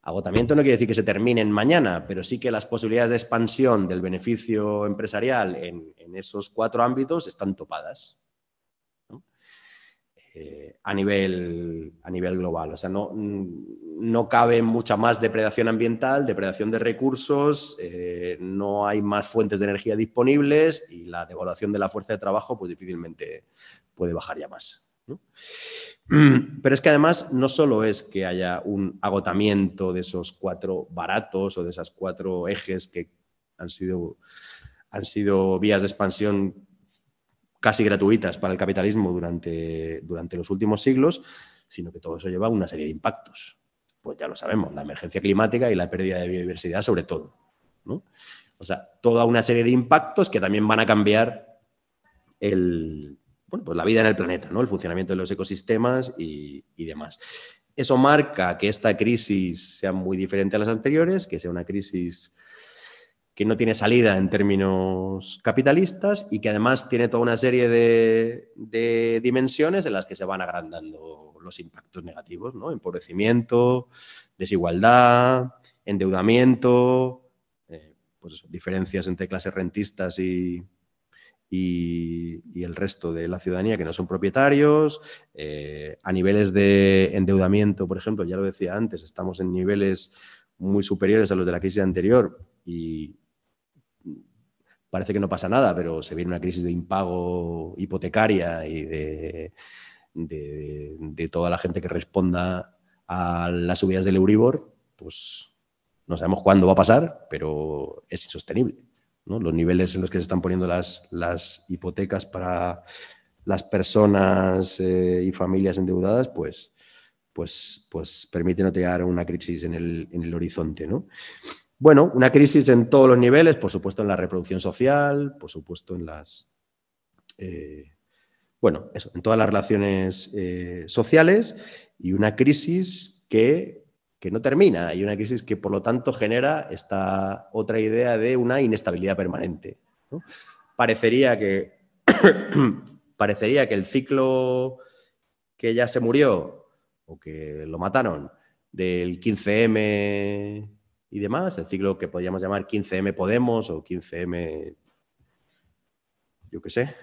Agotamiento no quiere decir que se terminen mañana, pero sí que las posibilidades de expansión del beneficio empresarial en esos cuatro ámbitos están topadas. Eh, a, nivel, a nivel global. O sea, no, no cabe mucha más depredación ambiental, depredación de recursos, eh, no hay más fuentes de energía disponibles y la devaluación de la fuerza de trabajo pues difícilmente puede bajar ya más. Pero es que además no solo es que haya un agotamiento de esos cuatro baratos o de esas cuatro ejes que han sido, han sido vías de expansión casi gratuitas para el capitalismo durante, durante los últimos siglos, sino que todo eso lleva una serie de impactos. Pues ya lo sabemos, la emergencia climática y la pérdida de biodiversidad sobre todo. O sea, toda una serie de impactos que también van a cambiar el, pues la vida en el planeta, ¿no? el funcionamiento de los ecosistemas y, y demás. Eso marca que esta crisis sea muy diferente a las anteriores, que sea una crisis que no tiene salida en términos capitalistas y que además tiene toda una serie de, dimensiones en las que se van agrandando los impactos negativos, ¿no? Empobrecimiento, desigualdad, endeudamiento, eh, pues diferencias entre clases rentistas y, y, el resto de la ciudadanía que no son propietarios. Eh, a niveles de endeudamiento, por ejemplo, ya lo decía antes, estamos en niveles muy superiores a los de la crisis anterior y, parece que no pasa nada, pero se viene una crisis de impago hipotecaria y de, toda la gente que responda a las subidas del Euribor, pues no sabemos cuándo va a pasar, pero es insostenible. Los niveles en los que se están poniendo las, hipotecas para las personas eh, y familias endeudadas, pues, pues, pues permiten notear una crisis en el, en el horizonte. ¿no? Bueno, una crisis en todos los niveles, por supuesto en la reproducción social, por supuesto en las... Eh, bueno, eso, en todas las relaciones eh, sociales y una crisis que, no termina y una crisis que por lo tanto genera esta otra idea de una inestabilidad permanente. Parecería, que, parecería que el ciclo que ya se murió o que lo mataron del 15M y demás, el ciclo que podríamos llamar 15M Podemos o 15M, yo qué sé,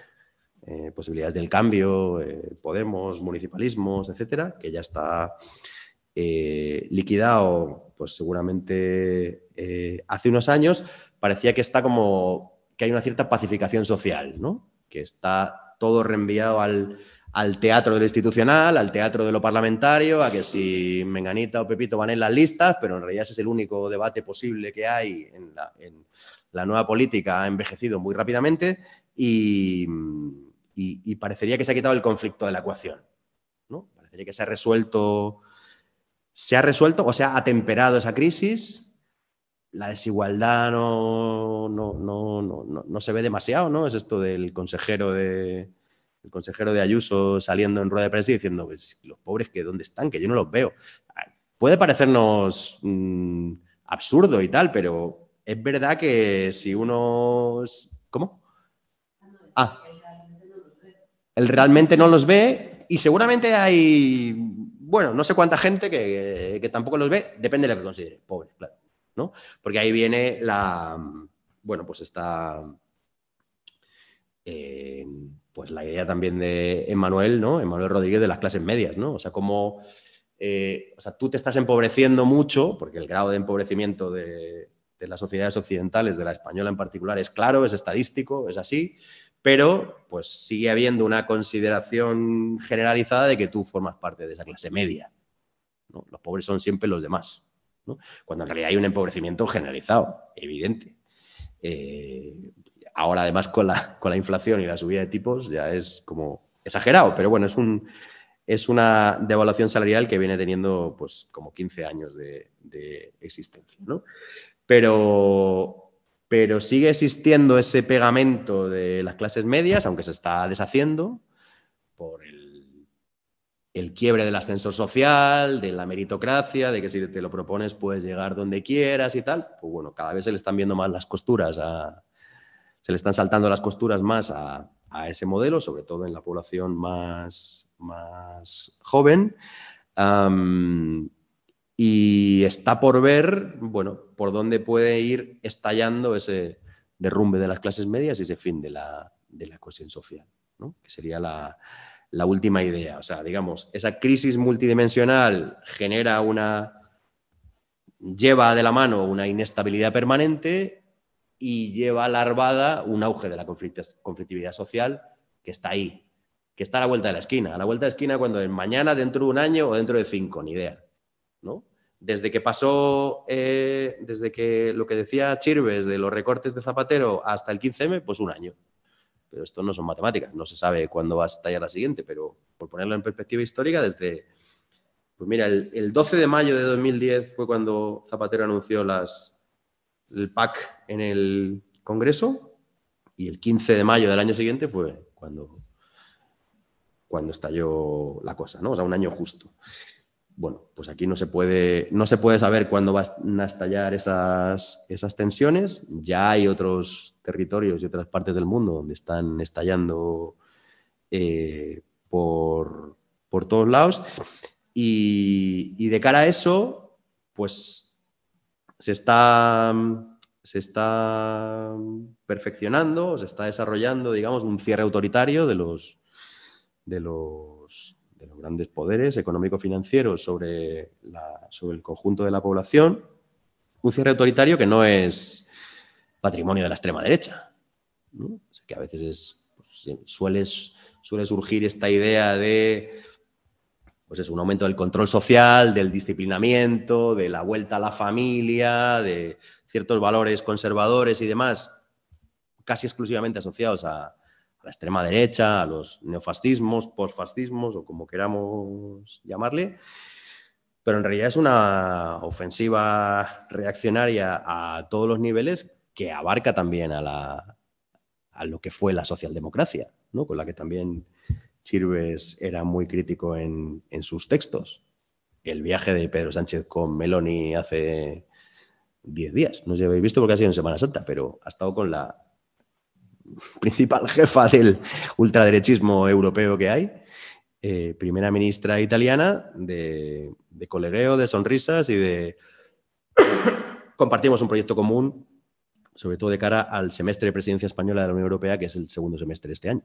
eh, posibilidades del cambio, eh, Podemos, municipalismos, etcétera, que ya está eh, liquidado, pues seguramente hace unos años, parecía que está como que hay una cierta pacificación social, ¿no? Que está todo reenviado al, al teatro de lo institucional, al teatro de lo parlamentario, a que si Menganita o Pepito van en las listas, pero en realidad ese es el único debate posible que hay en la, nueva política, ha envejecido muy rápidamente y, parecería que se ha quitado el conflicto de la ecuación. ¿no? Parecería que se ha resuelto, se ha resuelto o se ha atemperado esa crisis. La desigualdad no, no, no, no se ve demasiado, ¿no? Es esto del consejero de, el consejero de Ayuso saliendo en rueda de prensa y diciendo, pues, los pobres que dónde están, que yo no los veo. Puede parecernos mm, absurdo y tal, pero es verdad que si uno... ¿Cómo? Ah, él realmente no los ve y seguramente hay, bueno, no sé cuánta gente que, tampoco los ve, depende de lo que considere, pobre, claro, ¿no? Porque ahí viene la, bueno, pues está... Eh, pues la idea también de Emanuel, ¿no? Emanuel Rodríguez de las clases medias, ¿no? O sea, como, eh, o sea, tú te estás empobreciendo mucho, porque el grado de empobrecimiento de, de las sociedades occidentales, de la española en particular, es claro, es estadístico, es así, pero pues sigue habiendo una consideración generalizada de que tú formas parte de esa clase media. ¿no? Los pobres son siempre los demás, ¿no? cuando en realidad hay un empobrecimiento generalizado, evidente. Eh, ahora además con la, con la inflación y la subida de tipos ya es como exagerado, pero bueno, es, un, es una devaluación salarial que viene teniendo pues como 15 años de, existencia. ¿no? pero, pero sigue existiendo ese pegamento de las clases medias, aunque se está deshaciendo por el, el, quiebre del ascensor social, de la meritocracia, de que si te lo propones puedes llegar donde quieras y tal. Pues bueno, cada vez se le están viendo más las costuras, a, se le están saltando las costuras más a, a ese modelo, sobre todo en la población más, más joven. Y está por ver, bueno, por dónde puede ir estallando ese derrumbe de las clases medias y ese fin de la, de la cohesión social, ¿no? que sería la, la, última idea. O sea, digamos, esa crisis multidimensional genera una, lleva de la mano una inestabilidad permanente y lleva larvada un auge de la conflictividad social que está ahí, que está a la vuelta de la esquina. A la vuelta de la esquina cuando es mañana, dentro de un año o dentro de cinco, ni idea. ¿no? Desde que pasó, eh, desde que lo que decía Chirves de los recortes de Zapatero hasta el 15M, pues un año. Pero esto no son matemáticas, no se sabe cuándo va a estallar la siguiente, pero por ponerlo en perspectiva histórica, desde, pues mira, el, el 12 de mayo de 2010 fue cuando Zapatero anunció las, el PAC en el Congreso y el 15 de mayo del año siguiente fue cuando, cuando estalló la cosa, ¿no? O sea, un año justo bueno, pues aquí no se puede, no se puede saber cuándo van a estallar esas, esas tensiones. Ya hay otros territorios y otras partes del mundo donde están estallando eh, por, por, todos lados. Y, y, de cara a eso, pues se está, se está perfeccionando, se está desarrollando, digamos, un cierre autoritario de los, de los de los grandes poderes económico-financieros sobre, sobre el conjunto de la población, un cierre autoritario que no es patrimonio de la extrema derecha, que a veces es, pues, suele, suele surgir esta idea de pues es un aumento del control social, del disciplinamiento, de la vuelta a la familia, de ciertos valores conservadores y demás, casi exclusivamente asociados a, la extrema derecha, a los neofascismos, posfascismos o como queramos llamarle, pero en realidad es una ofensiva reaccionaria a todos los niveles que abarca también a, la, a lo que fue la socialdemocracia, ¿no? con la que también Chirves era muy crítico en, en sus textos. El viaje de Pedro Sánchez con Meloni hace 10 días, no sé si habéis visto porque ha sido en Semana Santa, pero ha estado con la principal jefa del ultraderechismo europeo que hay, eh, primera ministra italiana, de, de, colegueo, de sonrisas y de... Compartimos un proyecto común, sobre todo de cara al semestre de presidencia española de la Unión Europea, que es el segundo semestre de este año.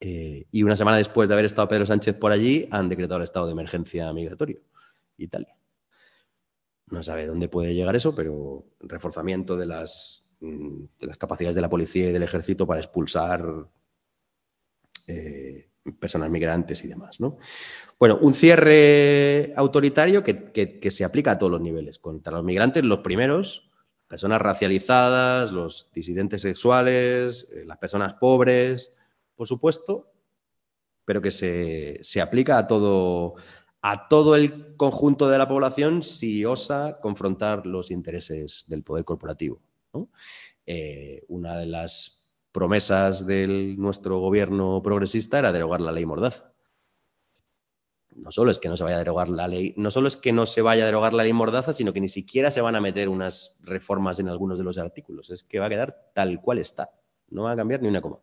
Eh, y una semana después de haber estado Pedro Sánchez por allí, han decretado el estado de emergencia migratorio, Italia. No sabe dónde puede llegar eso, pero reforzamiento de las Mm, capacidades de la policía y del ejército para expulsar eh, personas migrantes y demás. ¿no? Bueno, un cierre autoritario que, que, que, se aplica a todos los niveles, contra los migrantes, los primeros, personas racializadas, los disidentes sexuales, eh, las personas pobres, por supuesto, pero que se, se aplica a todo, a todo el conjunto de la población si osa confrontar los intereses del poder corporativo. ¿no? Eh, una de las promesas de nuestro gobierno progresista era derogar la ley Mordaza. No solo es que no se vaya a derogar la ley, no solo es que no se vaya a derogar la ley Mordaza, sino que ni siquiera se van a meter unas reformas en algunos de los artículos. Es que va a quedar tal cual está. No va a cambiar ni una coma.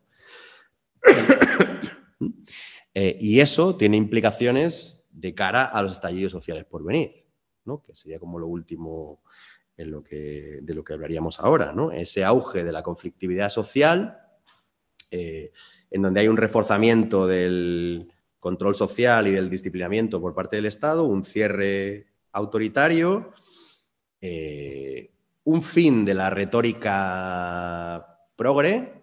eh, y eso tiene implicaciones de cara a los estallidos sociales por venir, ¿no? que sería como lo último en lo que, de lo que hablaríamos ahora, ¿no? Ese auge de la conflictividad social eh, en donde hay un reforzamiento del control social y del disciplinamiento por parte del Estado, un cierre autoritario, eh, un fin de la retórica progre.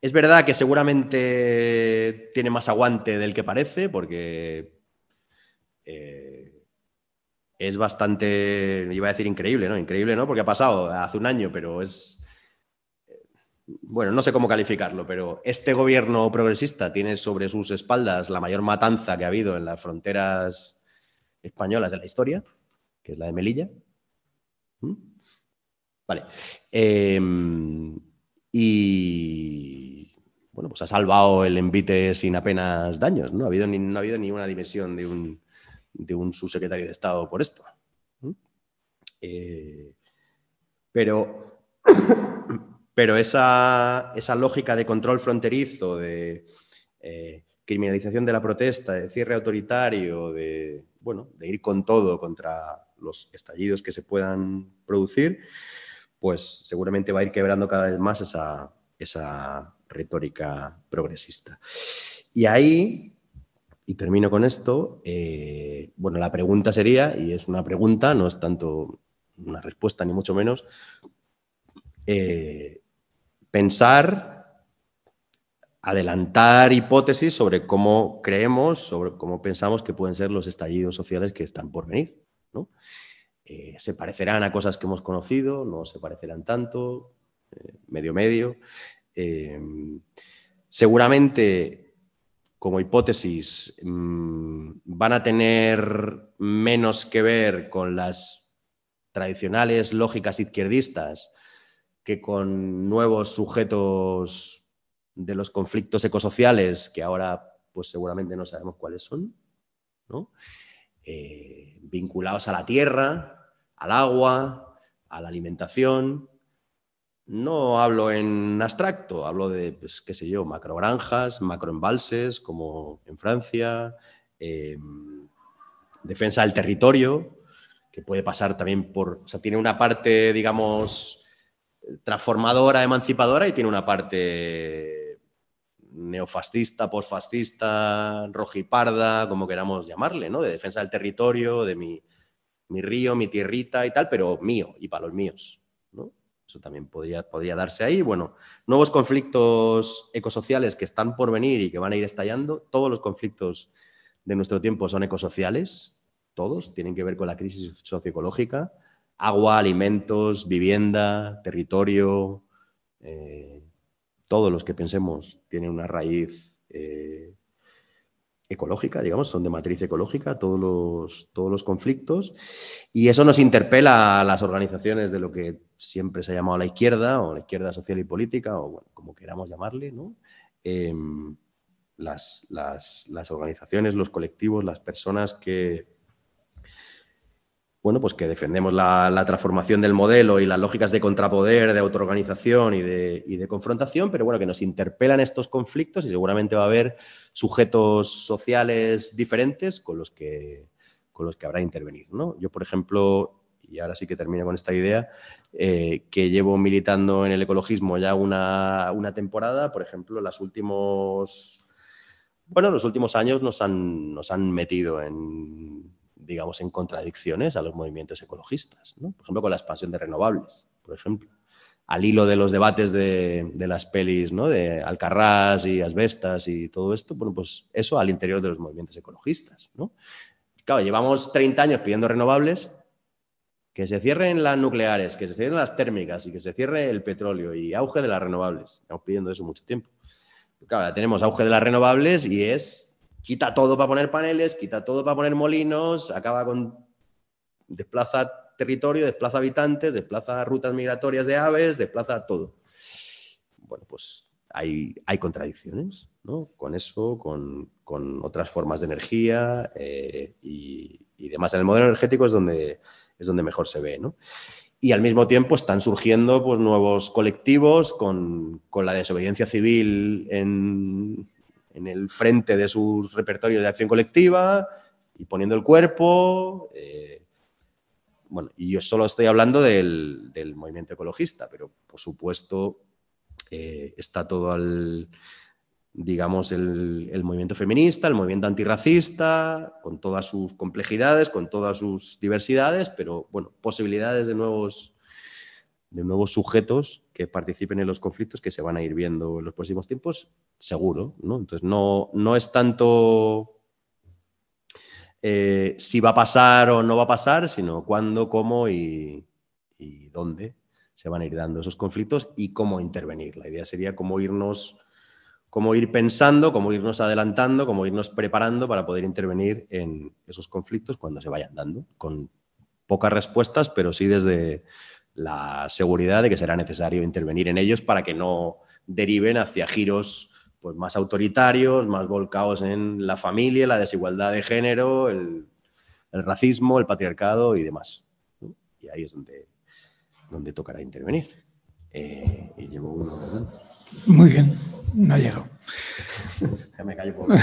Es verdad que seguramente tiene más aguante del que parece, porque eh, es bastante, iba a decir increíble, ¿no? Increíble, ¿no? Porque ha pasado hace un año, pero es... Bueno, no sé cómo calificarlo, pero este gobierno progresista tiene sobre sus espaldas la mayor matanza que ha habido en las fronteras españolas de la historia, que es la de Melilla. ¿Mm? Vale. Em, y bueno, pues ha salvado el envite sin apenas daños, ¿no? Ha habido ni, no ha habido ni una dimensión de un, de un subsecretario de Estado por esto. Eh, pero, pero esa, lógica de control fronterizo, de eh, criminalización de la protesta, de cierre autoritario, de, bueno, de ir con todo contra los estallidos que se puedan producir, pues seguramente va a ir quebrando cada vez más esa, esa retórica progresista. Y ahí y termino con esto. Eh, bueno, la pregunta sería, y es una pregunta, no es tanto una respuesta ni mucho menos, eh, pensar, adelantar hipótesis sobre cómo creemos, sobre cómo pensamos que pueden ser los estallidos sociales que están por venir. ¿no? Eh, se parecerán a cosas que hemos conocido, no se parecerán tanto, medio medio. Seguramente como hipótesis mm, van a tener menos que ver con las tradicionales lógicas izquierdistas que con nuevos sujetos de los conflictos ecosociales que ahora pues seguramente no sabemos cuáles son, eh, vinculados a la tierra, al agua, a la alimentación, no hablo en abstracto, hablo de, pues, qué sé yo, macrogranjas, macroembalses, como en Francia, em, defensa del territorio, que puede pasar también por, o sea, tiene una parte, digamos, transformadora, emancipadora y tiene una parte neofascista, posfascista, rojiparda, como queramos llamarle, ¿no? De defensa del territorio, de mi, mi río, mi tierrita y tal, pero mío y para los míos. Eso también podría, podría darse ahí. Bueno, nuevos conflictos ecosociales que están por venir y que van a ir estallando. Todos los conflictos de nuestro tiempo son ecosociales, todos, tienen que ver con la crisis socioecológica. Agua, alimentos, vivienda, territorio, eh, todos los que pensemos tienen una raíz eh, ecológica, digamos, son de matriz ecológica, todos los, todos los conflictos, y eso nos interpela a las organizaciones de lo que siempre se ha llamado la izquierda, o la izquierda social y política, o como queramos llamarle, ¿no? Em, las, las organizaciones, los colectivos, las personas que, bueno, pues que defendemos la, transformación del modelo y las lógicas de contrapoder, de autoorganización y de, confrontación, pero bueno, que nos interpelan estos conflictos y seguramente va a haber sujetos sociales diferentes con los que, con los que habrá que intervenir. ¿no? Yo, por ejemplo, y ahora sí que termino con esta idea, eh, que llevo militando en el ecologismo ya una, una temporada, por ejemplo, los últimos, bueno, los últimos años nos han, nos han metido en digamos, en contradicciones a los movimientos ecologistas, por ejemplo, con la expansión de renovables, por ejemplo. Al hilo de los debates de, las pelis, ¿no? de Alcarrás y Asbestas y todo esto, bueno, pues eso al interior de los movimientos ecologistas. ¿no? Claro, llevamos 30 años pidiendo renovables, que se cierren las nucleares, que se cierren las térmicas y que se cierre el petróleo y auge de las renovables. Estamos pidiendo eso mucho tiempo. Claro, tenemos auge de las renovables y es quita todo para poner paneles, quita todo para poner molinos, acaba con desplaza territorio, desplaza habitantes, desplaza rutas migratorias de aves, desplaza todo. Bueno, pues hay, hay contradicciones ¿no? con eso, con, otras formas de energía eh, y, demás. En el modelo energético es donde, es donde mejor se ve. ¿no? Y al mismo tiempo están surgiendo pues, nuevos colectivos con, con la desobediencia civil en, en el frente de sus repertorios de acción colectiva y poniendo el cuerpo. Eh, bueno, y yo solo estoy hablando del, movimiento ecologista, pero por supuesto eh, está todo al, digamos, el, el, movimiento feminista, el movimiento antirracista, con todas sus complejidades, con todas sus diversidades, pero bueno, posibilidades de nuevos, de nuevos sujetos que participen en los conflictos que se van a ir viendo en los próximos tiempos, seguro, ¿no? Entonces no, no es tanto eh, si va a pasar o no va a pasar, sino cuándo, cómo y, y dónde se van a ir dando esos conflictos y cómo intervenir. La idea sería cómo irnos cómo ir pensando, cómo irnos adelantando, cómo irnos preparando para poder intervenir en esos conflictos cuando se vayan dando, con pocas respuestas, pero sí desde la seguridad de que será necesario intervenir en ellos para que no deriven hacia giros pues, más autoritarios, más volcados en la familia, la desigualdad de género, el, el racismo, el patriarcado y demás. ¿no? Y ahí es donde, donde tocará intervenir. Eh, y llevo uno. Muy bien no ha llegado. Ya me callo por...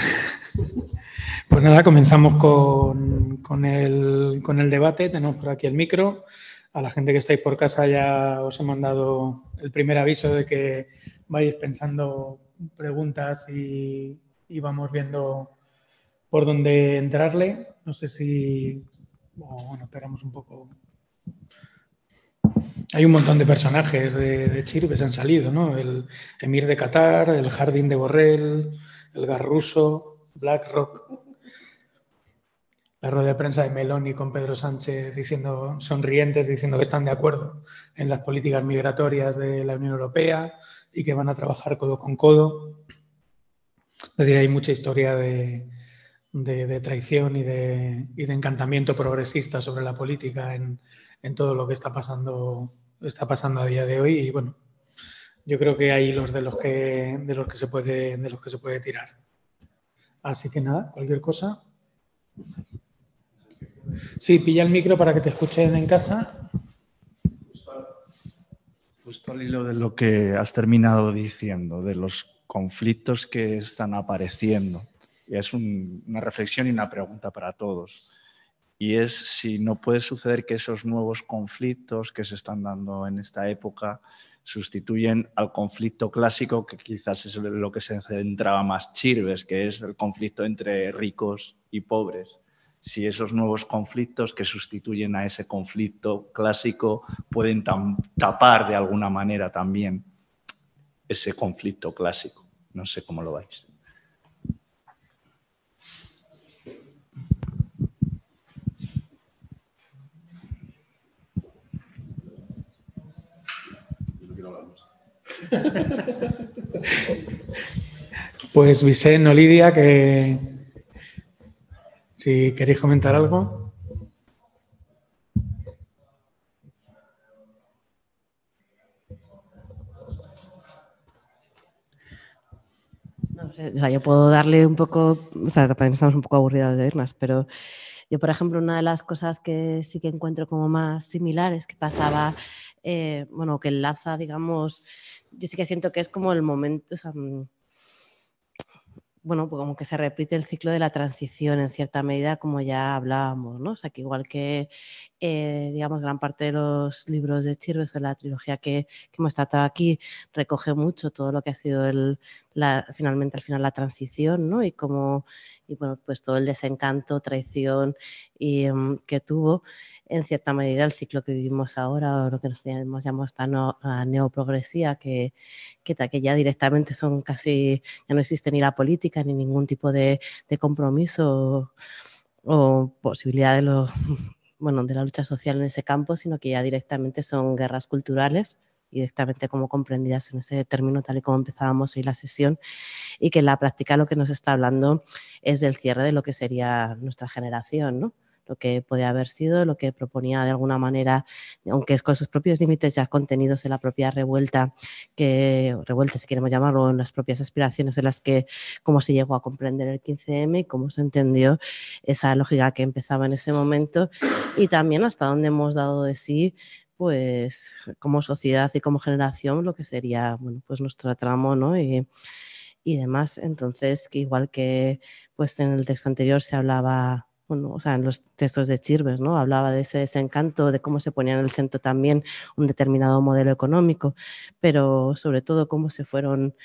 Pues nada, comenzamos con, con, el, con, el, debate. Tenemos por aquí el micro. A la gente que estáis por casa ya os he mandado el primer aviso de que vais pensando preguntas y, vamos viendo por dónde entrarle. No sé si... Bueno, esperamos un poco hay un montón de personajes de, de Chirves han salido, ¿no? El Emir de Qatar, el Jardín de Borrell, el Garruso, BlackRock. La rueda de prensa de Meloni con Pedro Sánchez diciendo, sonrientes, diciendo que están de acuerdo en las políticas migratorias de la Unión Europea y que van a trabajar codo con codo. Es decir, hay mucha historia de, de, traición y de, y de, encantamiento progresista sobre la política en, en todo lo que está pasando está pasando a día de hoy y bueno, yo creo que hay los de los que de los que se puede de los que se puede tirar. Así que nada, cualquier cosa. Sí, pilla el micro para que te escuchen en casa. Justo al hilo de lo que has terminado diciendo, de los conflictos que están apareciendo. Y es un, una reflexión y una pregunta para todos y es si no puede suceder que esos nuevos conflictos que se están dando en esta época sustituyen al conflicto clásico, que quizás es lo que se centraba más Chirves, que es el conflicto entre ricos y pobres. Si esos nuevos conflictos que sustituyen a ese conflicto clásico pueden tapar de alguna manera también ese conflicto clásico. No sé cómo lo vais. Pues Vicente Lidia, que si queréis comentar algo. No sé, o sea, yo puedo darle un poco, o sea, también estamos un poco aburridos de oírnos, pero yo, por ejemplo, una de las cosas que sí que encuentro como más similares que pasaba, eh, bueno, que enlaza, digamos, yo sí que siento que es como el momento, o sea, bueno, pues como que se repite el ciclo de la transición en cierta medida, como ya hablábamos, ¿no? O sea, que igual que, eh, digamos, gran parte de los libros de Chirves, de la trilogía que, que, hemos tratado aquí, recoge mucho todo lo que ha sido el, la, finalmente al final la transición, ¿no? Y como, y bueno, pues todo el desencanto, traición y, um, que tuvo en cierta medida el ciclo que vivimos ahora, o lo que nos hemos llamado esta no, neoprogresía, que, que, que, ya directamente son casi, ya no existe ni la política ni ningún tipo de, de compromiso o, o posibilidad de lo bueno, de la lucha social en ese campo, sino que ya directamente son guerras culturales directamente como comprendidas en ese término, tal y como empezábamos hoy la sesión, y que en la práctica lo que nos está hablando es del cierre de lo que sería nuestra generación, ¿no? Lo que podía haber sido, lo que proponía de alguna manera, aunque es con sus propios límites ya contenidos en la propia revuelta, que revuelta si queremos llamarlo, en las propias aspiraciones en las que cómo se llegó a comprender el 15M y cómo se entendió esa lógica que empezaba en ese momento y también hasta dónde hemos dado de sí pues como sociedad y como generación lo que sería bueno pues nuestro tramo ¿no? y, y demás entonces que igual que pues en el texto anterior se hablaba o sea, en los textos de Chirves, ¿no? Hablaba de ese desencanto, de cómo se ponía en el centro también un determinado modelo económico, pero sobre todo cómo se fueron,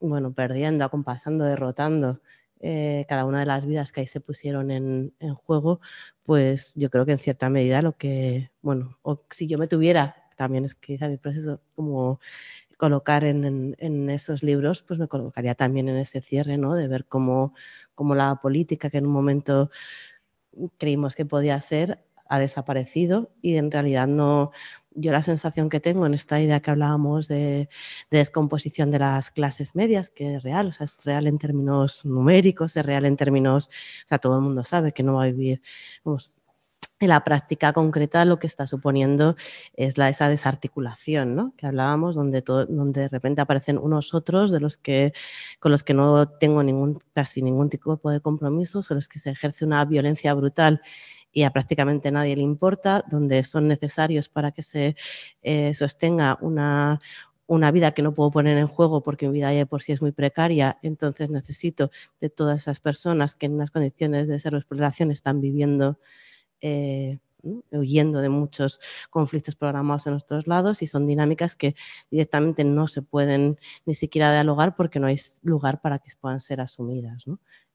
bueno, perdiendo, acompasando, derrotando eh, cada una de las vidas que ahí se pusieron en, juego, pues yo creo que en cierta medida lo que, bueno, o si yo me tuviera, también es quizá mi proceso, como colocar en, esos libros, pues me colocaría también en ese cierre, ¿no? De ver cómo, cómo la política que en un momento creímos que podía ser ha desaparecido y en realidad no, yo la sensación que tengo en esta idea que hablábamos de, descomposición de las clases medias, que es real, o sea, es real en términos numéricos, es real en términos, o sea, todo el mundo sabe que no va a vivir, en la práctica concreta lo que está suponiendo es la, esa desarticulación, ¿no? Que hablábamos, donde, donde de repente aparecen unos otros de los que, con los que no tengo ningún, casi ningún tipo de compromiso, sobre los que se ejerce una violencia brutal y a prácticamente nadie le importa, donde son necesarios para que se eh, sostenga una, una vida que no puedo poner en juego porque mi vida ya por sí es muy precaria, entonces necesito de todas esas personas que en unas condiciones de ser explotación están viviendo, eh, huyendo de muchos conflictos programados en nuestros lados y son dinámicas que directamente no se pueden ni siquiera dialogar porque no hay lugar para que puedan ser asumidas.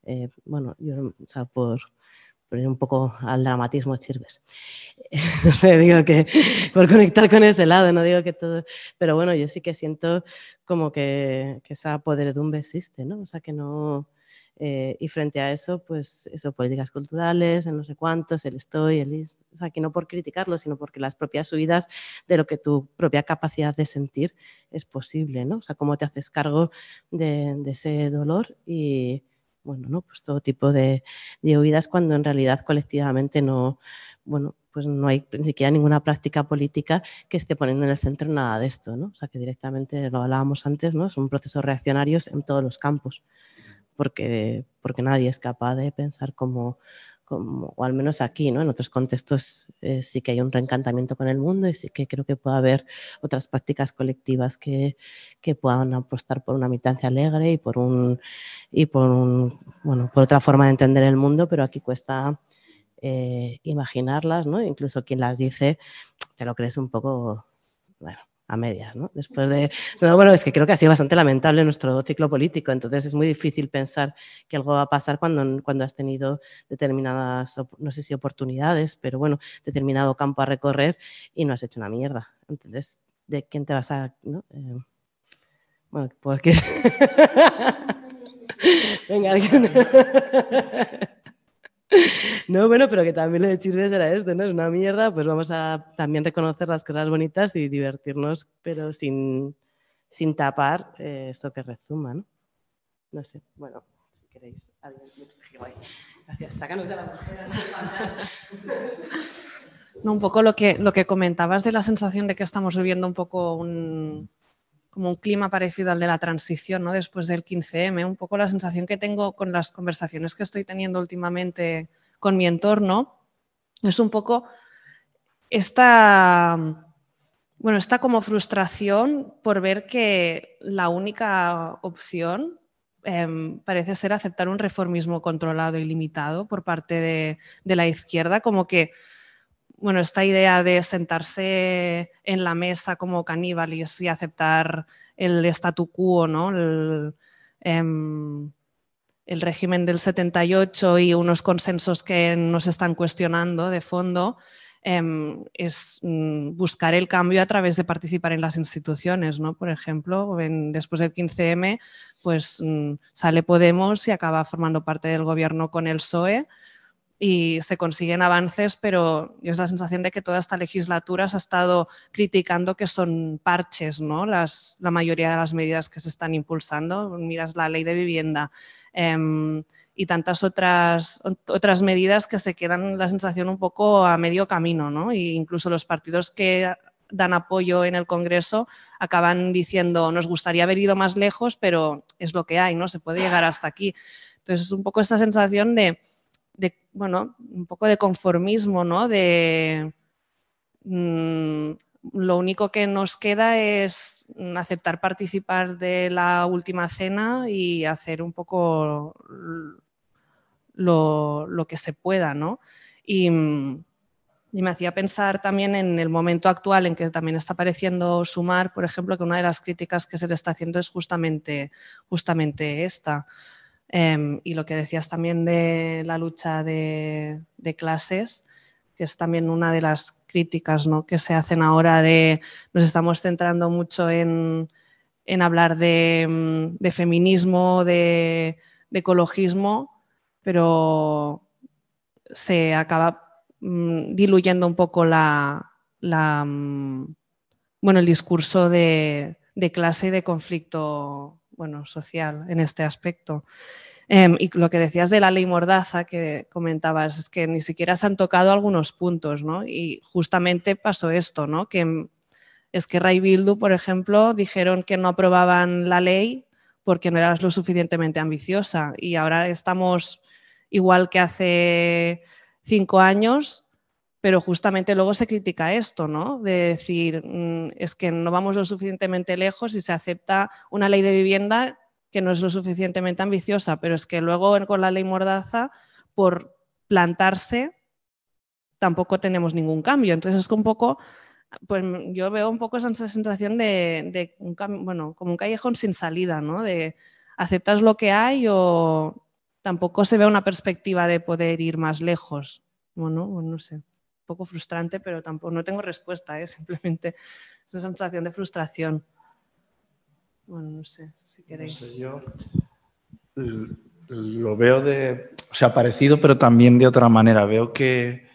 Eh, bueno, yo, o sea, por, pero un poco al dramatismo Chirves. no sé, digo que por conectar con ese lado, no digo que todo, pero bueno, yo sí que siento como que, que esa podredumbre existe, ¿no? O sea, que no... Eh, y frente a eso, pues eso, políticas culturales, en no sé cuántos, el estoy, el o sea, que no por criticarlo, sino porque las propias huidas de lo que tu propia capacidad de sentir es posible, ¿no? O sea, cómo te haces cargo de, de ese dolor y, bueno, ¿no? Pues todo tipo de, de huidas cuando en realidad colectivamente no, bueno, pues no hay ni siquiera ninguna práctica política que esté poniendo en el centro nada de esto, ¿no? O sea, que directamente, lo hablábamos antes, ¿no? Son procesos reaccionarios en todos los campos, porque, porque nadie es capaz de pensar como, o al menos aquí, ¿no? En otros contextos eh, sí que hay un reencantamiento con el mundo y sí que creo que puede haber otras prácticas colectivas que, que puedan apostar por una militancia alegre y por un y por un, bueno, por otra forma de entender el mundo, pero aquí cuesta eh, imaginarlas, ¿no? Incluso quien las dice te lo crees un poco, bueno, a medias, ¿no? Después de... bueno, es que creo que ha sido bastante lamentable nuestro ciclo político, entonces es muy difícil pensar que algo va a pasar cuando, cuando has tenido determinadas, no sé si oportunidades, pero bueno, determinado campo a recorrer y no has hecho una mierda. Entonces, ¿de quién te vas a...? ¿no? Eh, bueno, pues que... Venga, alguien... No, bueno, pero que también lo de Chirves era esto, ¿no? Es una mierda, pues vamos a también reconocer las cosas bonitas y divertirnos, pero sin, sin tapar eh, eso que rezuma, ¿no? No sé, bueno, si queréis, alguien Gracias, sácanos de la mujer. No, un poco lo que, lo que comentabas de la sensación de que estamos viviendo un poco un, como un clima parecido al de la transición, ¿no? Después del 15M, un poco la sensación que tengo con las conversaciones que estoy teniendo últimamente con mi entorno, es un poco esta, bueno, esta como frustración por ver que la única opción em, parece ser aceptar un reformismo controlado y limitado por parte de, de la izquierda, como que bueno, esta idea de sentarse en la mesa como caníbales y aceptar el statu quo, ¿no? El, em, régimen del 78 y unos consensos que nos están cuestionando de fondo, em, es mm, buscar el cambio a través de participar en las instituciones, ¿no? Por ejemplo, después del 15M, pues mm, sale Podemos y acaba formando parte del gobierno con el PSOE y se consiguen avances, pero es la sensación de que toda esta legislatura se ha estado criticando que son parches, ¿no? Las, la mayoría de las medidas que se están impulsando. Miras la ley de vivienda em, y tantas otras, otras medidas que se quedan la sensación un poco a medio camino, ¿no? E incluso los partidos que dan apoyo en el Congreso acaban diciendo nos gustaría haber ido más lejos, pero es lo que hay, ¿no? Se puede llegar hasta aquí. Entonces es un poco esta sensación de bueno, un poco de conformismo, ¿no? De mm, lo único que nos queda es aceptar participar de la última cena y hacer un poco lo, lo que se pueda, ¿no? Y, mm, y me hacía pensar también en el momento actual en que también está apareciendo Sumar, por ejemplo, que una de las críticas que se le está haciendo es justamente, justamente esta. Em, y lo que decías también de la lucha de, clases, que es también una de las críticas ¿no? que se hacen ahora de nos estamos centrando mucho en, en hablar de, mm, de feminismo, de, de ecologismo, pero se acaba Mm, diluyendo un poco la, mm, bueno, el discurso de, clase y de conflicto bueno, social en este aspecto. Em, y lo que decías de la ley Mordaza que comentabas es que ni siquiera se han tocado algunos puntos, ¿no? Y justamente pasó esto, ¿no? Que es que Ray Bildu, por ejemplo, dijeron que no aprobaban la ley porque no era lo suficientemente ambiciosa y ahora estamos igual que hace cinco años, pero justamente luego se critica esto, ¿no? De decir, mm, es que no vamos lo suficientemente lejos y se acepta una ley de vivienda que no es lo suficientemente ambiciosa, pero es que luego con la ley Mordaza, por plantarse, tampoco tenemos ningún cambio. Entonces es un poco, pues yo veo un poco esa sensación de, bueno, como un callejón sin salida, ¿no? De aceptas lo que hay o tampoco se ve una perspectiva de poder ir más lejos. Bueno, no sé, un poco frustrante, pero tampoco no tengo respuesta, ¿eh? simplemente es una sensación de frustración. Bueno, no sé, si queréis. yo lo veo de, o sea, parecido, pero también de otra manera. Veo que,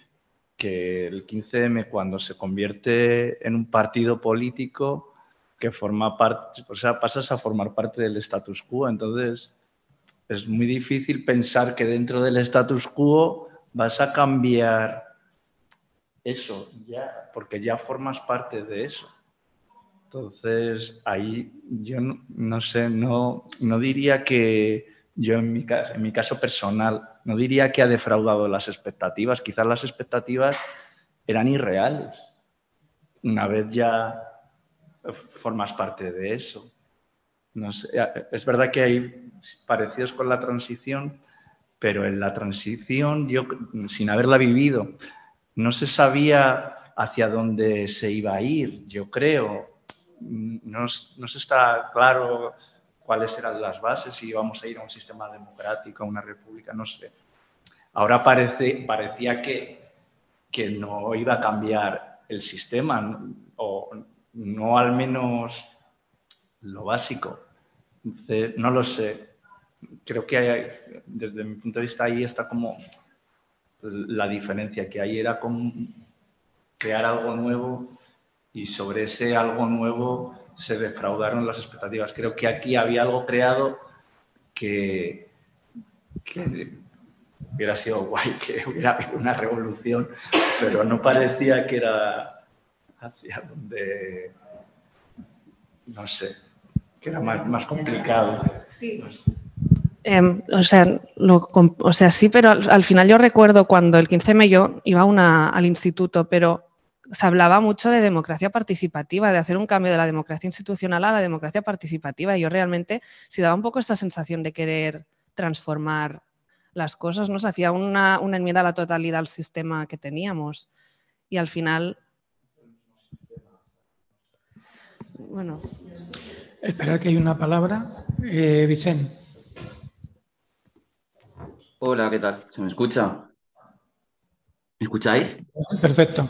que el 15M, cuando se convierte en un partido político, que forma parte, o sea, pasas a formar parte del status quo. Entonces, es muy difícil pensar que dentro del status quo vas a cambiar eso, ya, porque ya formas parte de eso. Entonces, ahí yo no, sé, no, no, diría que yo en mi, en mi caso personal, no diría que ha defraudado las expectativas, quizás las expectativas eran irreales. Una vez ya formas parte de eso. No sé, es verdad que hay parecidos con la transición, pero en la transición, yo sin haberla vivido, no se sabía hacia dónde se iba a ir, yo creo. No, no se está claro cuáles eran las bases, si íbamos a ir a un sistema democrático, a una república, no sé. Ahora parece, parecía que, que no iba a cambiar el sistema, o no al menos lo básico. no lo sé creo que desde mi punto de vista ahí está como la diferencia, que ahí era como crear algo nuevo y sobre ese algo nuevo se defraudaron las expectativas. Creo que aquí había algo creado que, hubiera sido guay, que hubiera habido una revolución, pero no parecía que era hacia donde, no sé, que era más, más complicado. Sí. Em, o, sea, o sea, sí, pero al, final yo recuerdo cuando el 15M yo iba una, al instituto, pero se hablaba mucho de democracia participativa, de hacer un cambio de la democracia institucional a la democracia participativa. Y yo realmente sí daba un poco esta sensación de querer transformar las cosas, ¿no? Se hacía una, una enmienda a la totalidad al sistema que teníamos. Y al final. Bueno. Esperar que hay una palabra. Eh, Vicente. Hola, ¿qué tal? ¿Se me escucha? ¿Me escucháis? Perfecto.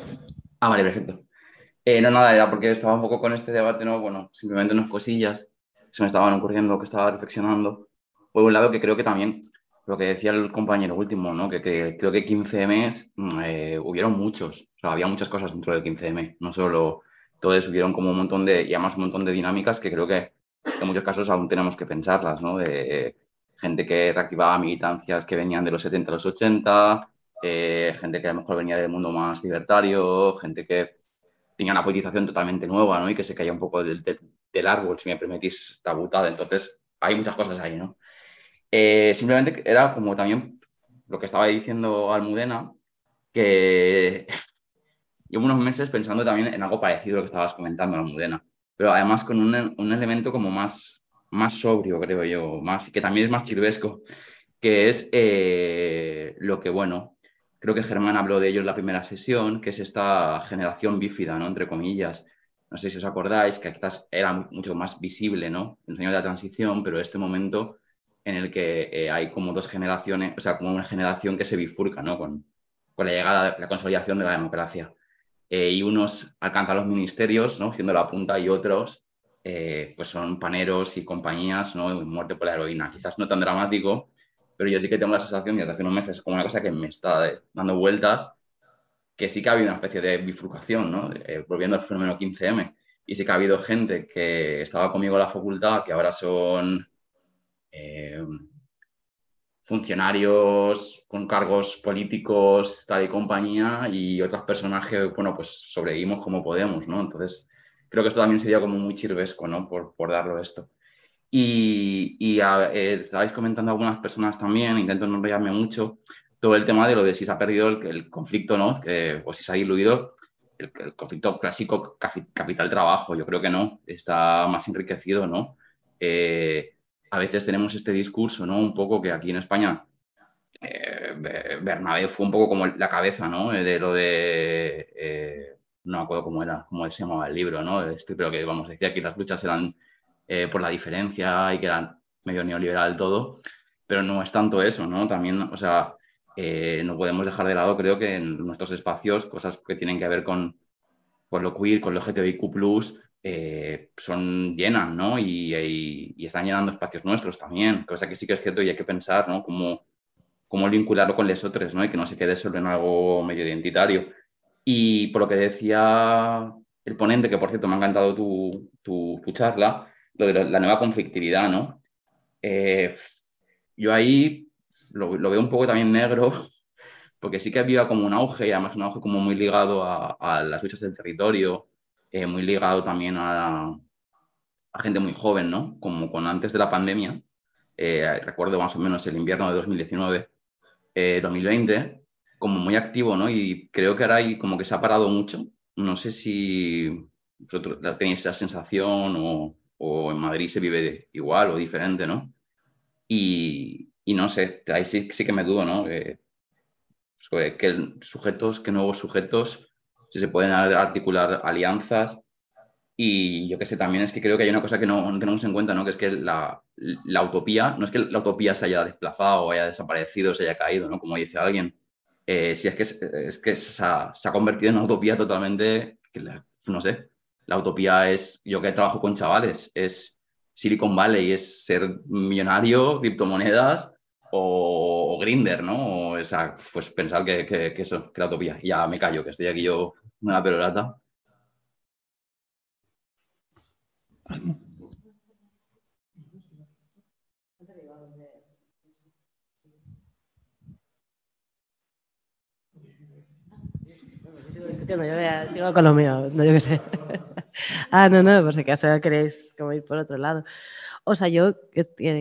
Ah, vale, perfecto. Eh, no, nada, era porque estaba un poco con este debate, ¿no? Bueno, simplemente unas cosillas se me estaban ocurriendo, que estaba reflexionando. Por un lado, que creo que también, lo que decía el compañero último, ¿no? Que, creo que 15M mm, eh, hubieron muchos, o sea, había muchas cosas dentro del 15M, no solo eso, hubieron como un montón de, y además un montón de dinámicas que creo que en muchos casos aún tenemos que pensarlas, ¿no? De, gente que reactivaba militancias que venían de los 70 a los 80, eh, gente que a lo mejor venía del mundo más libertario, gente que tenía una politización totalmente nueva ¿no? y que se caía un poco del, árbol, si me permitís la butada. Entonces, hay muchas cosas ahí, ¿no? Eh, simplemente era como también lo que estaba diciendo Almudena, que llevo unos meses pensando también en algo parecido a lo que estabas comentando, Almudena, pero además con un, un elemento como más más sobrio, creo yo, más, que también es más chirvesco, que es eh, lo que, bueno, creo que Germán habló de ello en la primera sesión, que es esta generación bífida, ¿no? Entre comillas. No sé si os acordáis que quizás era mucho más visible, ¿no? En el años de la transición, pero este momento en el que eh, hay como dos generaciones, o sea, como una generación que se bifurca, ¿no? Con, con la llegada, la consolidación de la democracia. Eh, y unos alcanzan los ministerios, ¿no? Siendo la punta, y otros, eh, pues son paneros y compañías, ¿no? Muerte por la heroína. Quizás no tan dramático, pero yo sí que tengo la sensación, desde hace unos meses, como una cosa que me está dando vueltas, que sí que ha habido una especie de bifurcación, ¿no? volviendo al fenómeno 15M. Y sí que ha habido gente que estaba conmigo en la facultad, que ahora son eh, funcionarios con cargos políticos, tal y compañía, y otros personajes, bueno, pues sobrevivimos como podemos, ¿no? Entonces, creo que esto también sería como muy chirvesco, ¿no? Por, por darlo esto. Y, y eh, estabais comentando algunas personas también, intento no enrollarme mucho, todo el tema de lo de si se ha perdido el, conflicto, ¿no? O si se ha diluido el, conflicto clásico capital-trabajo. Yo creo que no, está más enriquecido, ¿no? Eh, a veces tenemos este discurso, ¿no? Un poco que aquí en España eh, Bernabé fue un poco como la cabeza, ¿no? Eh, de lo de... no me acuerdo cómo era, cómo se llamaba el libro, ¿no? Este, pero que, vamos, decía que las luchas eran por la diferencia y que eran medio neoliberal todo, pero no es tanto eso, ¿no? También, o sea, no podemos dejar de lado, creo que en nuestros espacios, cosas que tienen que ver con, con lo queer, con lo LGTBIQ+, eh, son llenas, ¿no? Y, están llenando espacios nuestros también, cosa que sí que es cierto y hay que pensar, ¿no? Cómo, cómo vincularlo con otros, ¿no? Y que no se quede solo en algo medio identitario. Y por lo que decía el ponente, que por cierto me ha encantado tu, tu, charla, lo de la nueva conflictividad, ¿no? Eh, yo ahí lo, lo, veo un poco también negro, porque sí que había como un auge, y además un auge como muy ligado a, a las luchas del territorio, eh, muy ligado también a, gente muy joven, ¿no? Como con antes de la pandemia, eh, recuerdo más o menos el invierno de 2019, 2020, eh, como muy activo, ¿no? Y creo que ahora hay como que se ha parado mucho. No sé si vosotros tenéis esa sensación o, o en Madrid se vive igual o diferente, ¿no? Y, y no sé, ahí sí, sí que me dudo, ¿no? que sujetos, que nuevos sujetos si se pueden articular alianzas. Y yo que sé, también es que creo que hay una cosa que no, tenemos en cuenta, ¿no? que es que la, la, utopía, no es que la utopía se haya desplazado o haya desaparecido, se haya caído, ¿no? como dice alguien, eh, si es que, es, que se ha, convertido en una utopía totalmente, no sé, la utopía es, yo que trabajo con chavales, es Silicon Valley, es ser millonario, criptomonedas o, Grinder, ¿no? O esa, pues pensar que, que, que, eso, que la utopía. Ya me callo, que estoy aquí yo una perorata. Yo sigo con lo mío, no yo qué sé. ah, no, no, por si acaso queréis como ir por otro lado. O sea, yo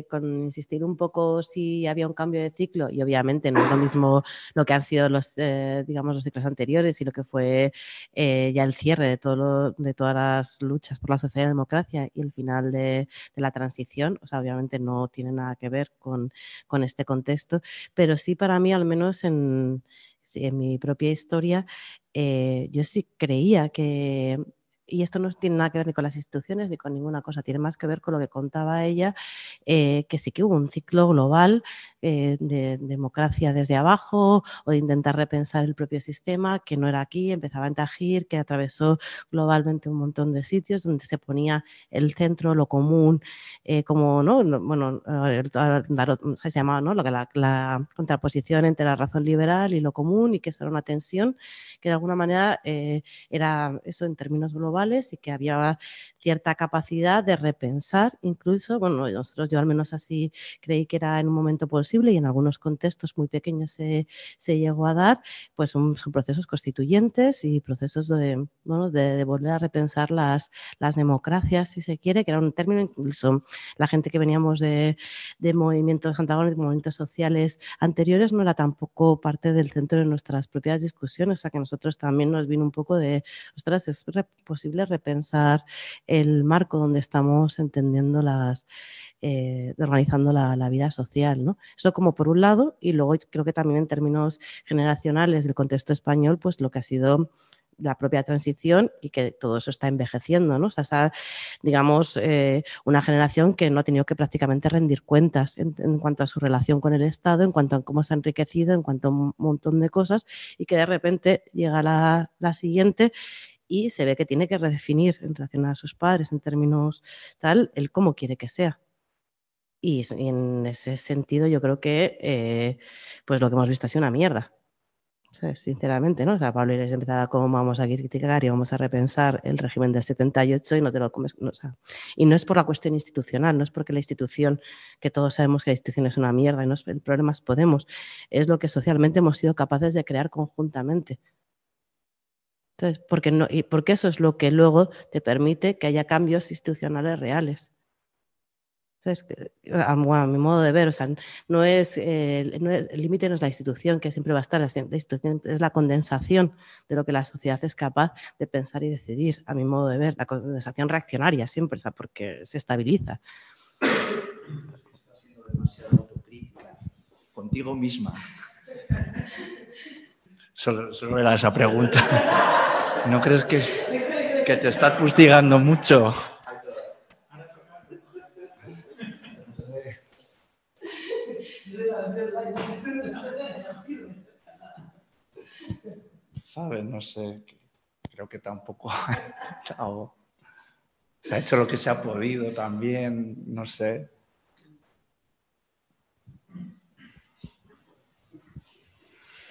con insistir un poco si había un cambio de ciclo, y obviamente no es lo mismo lo que han sido los, eh, digamos, los ciclos anteriores y lo que fue eh, ya el cierre de, todo de todas las luchas por la sociedad y la democracia y el final de, la transición, o sea, obviamente no tiene nada que ver con, con este contexto, pero sí para mí, al menos en, en mi propia historia, eh, yo sí creía que y esto no tiene nada que ver ni con las instituciones ni con ninguna cosa, tiene más que ver con lo que contaba ella, eh, que sí que hubo un ciclo global eh, de democracia desde abajo o de intentar repensar el propio sistema, que no era aquí, empezaba en Tajir, que atravesó globalmente un montón de sitios donde se ponía el centro, lo común, eh, como, ¿no? Bueno, se llamaba, ¿no? La, la, contraposición entre la razón liberal y lo común y que eso era una tensión que de alguna manera era eso en términos globales y que había cierta capacidad de repensar incluso, bueno, nosotros yo al menos así creí que era en un momento posible y en algunos contextos muy pequeños se, se llegó a dar, pues son, procesos constituyentes y procesos de, bueno, de, volver a repensar las, las democracias, si se quiere, que era un término incluso la gente que veníamos de, de movimientos antagónicos, movimientos sociales anteriores, no era tampoco parte del centro de nuestras propias discusiones, o sea que nosotros también nos vino un poco de, ostras, es posible repensar el marco donde estamos entendiendo las, eh, organizando la, vida social. ¿no? Eso como por un lado, y luego creo que también en términos generacionales del contexto español, pues lo que ha sido la propia transición y que todo eso está envejeciendo, ¿no? O sea, digamos, eh, una generación que no ha tenido que prácticamente rendir cuentas en, cuanto a su relación con el Estado, en cuanto a cómo se ha enriquecido, en cuanto a un montón de cosas, y que de repente llega la siguiente y se ve que tiene que redefinir en relación a sus padres en términos tal, el cómo quiere que sea. Y, en ese sentido yo creo que eh, pues lo que hemos visto ha sido una mierda sinceramente, ¿no? O sea, Pablo Iglesias empezaba como vamos a criticar y vamos a repensar el régimen del 78 y no te lo comes. No, o sea, y no es por la cuestión institucional, no es porque la institución, que todos sabemos que la institución es una mierda y no es el problema es Podemos, es lo que socialmente hemos sido capaces de crear conjuntamente. Entonces, porque, no, y porque eso es lo que luego te permite que haya cambios institucionales reales. A, a, mi modo de ver, o sea, no es, eh, no es el límite no es la institución, que siempre va a estar, la institución es la condensación de lo que la sociedad es capaz de pensar y decidir, a mi modo de ver, la condensación reaccionaria siempre, o sea, porque se estabiliza. Contigo misma. Solo, era esa pregunta. ¿No crees que, que te estás fustigando mucho? ¿Sabes? No sé, creo que tampoco se ha hecho lo que se ha podido también, no sé.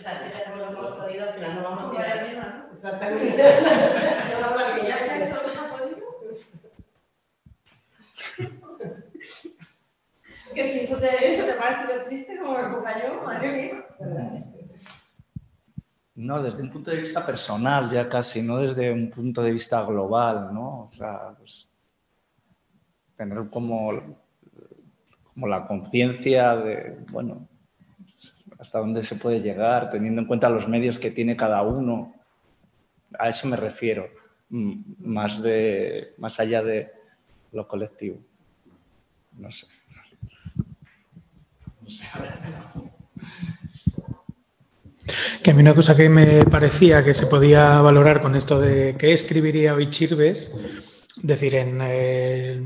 No Exactamente. ya que si eso te, eso te parece triste como el compañero, madre mía. No, desde un punto de vista personal ya casi, no desde un punto de vista global, ¿no? O sea, pues, tener como, como la conciencia de, bueno, hasta dónde se puede llegar, teniendo en cuenta los medios que tiene cada uno. A eso me refiero, más, de, más allá de lo colectivo. No sé. Que a mí una cosa que me parecía que se podía valorar con esto de qué escribiría hoy Chirves, decir, en, eh,